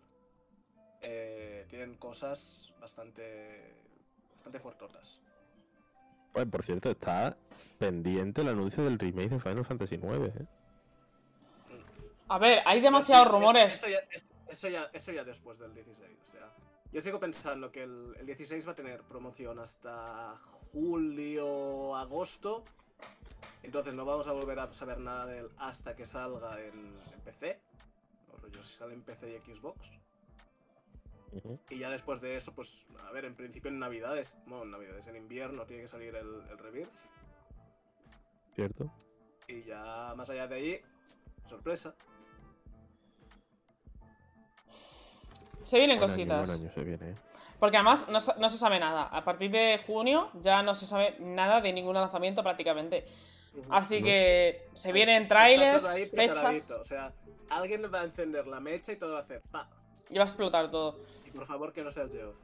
S2: eh, tienen cosas bastante, bastante fuertotas.
S3: Pues por cierto, está pendiente el anuncio del remake de Final Fantasy IX, ¿eh?
S1: A ver, hay demasiados
S2: Eso-
S1: rumores.
S2: Eso ya, es- eso, ya, eso ya después del 16. O sea, yo sigo pensando que el, el 16 va a tener promoción hasta julio, agosto. Entonces no vamos a volver a saber nada de él hasta que salga en, en PC. O rollo, si sale en PC y Xbox. Y ya después de eso, pues, a ver, en principio en Navidades, bueno, en Navidades, en invierno tiene que salir el, el Rebirth.
S3: ¿Cierto?
S2: Y ya más allá de ahí, sorpresa.
S1: Se vienen
S3: Buen año,
S1: cositas.
S3: buen año se viene, ¿eh?
S1: Porque además no, no se sabe nada. A partir de junio ya no se sabe nada de ningún lanzamiento prácticamente. Así
S3: No.
S1: que se vienen trailers,
S2: ahí
S1: fechas
S2: O sea, alguien va a encender la mecha y todo va a hacer pa.
S1: y va a explotar todo.
S2: Y por favor que no sea el Geoff.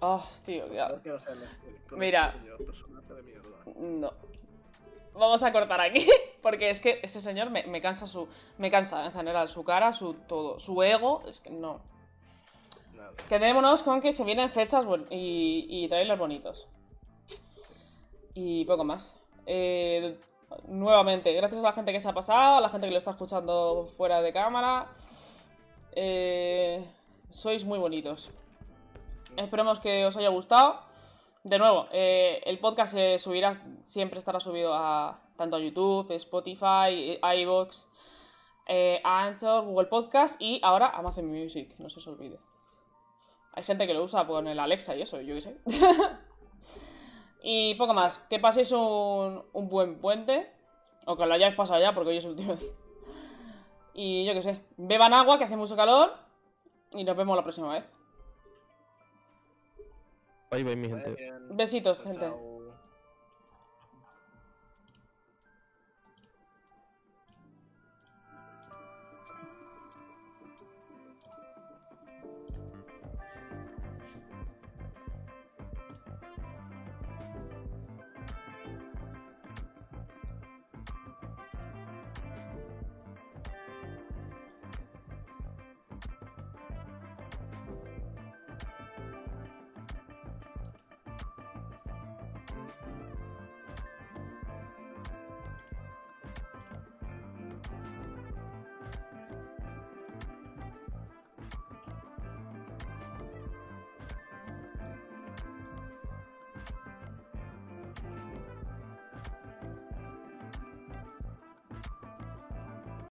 S1: Oh, tío,
S2: Por favor que no sea el con
S1: Mira.
S2: ese señor personaje de mierda.
S1: No. Vamos a cortar aquí, porque es que ese señor me, me cansa su. Me cansa en general, su cara, su todo. Su ego, es que no.
S2: Nada.
S1: Quedémonos con que se vienen fechas y, y trailers bonitos. Y poco más. Eh, nuevamente, gracias a la gente que se ha pasado, a la gente que lo está escuchando fuera de cámara. Eh, sois muy bonitos. Esperemos que os haya gustado. De nuevo, eh, el podcast se subirá, siempre estará subido a tanto a YouTube, Spotify, iVoox, eh, Anchor, Google Podcast y ahora Amazon Music, no se os olvide. Hay gente que lo usa con el Alexa y eso, yo qué sé. y poco más, que paséis un, un buen puente, o que lo hayáis pasado ya, porque hoy es el último día. Y yo qué sé, beban agua, que hace mucho calor, y nos vemos la próxima vez.
S3: Bye bye, mi gente.
S1: Besitos, gente.
S2: chao.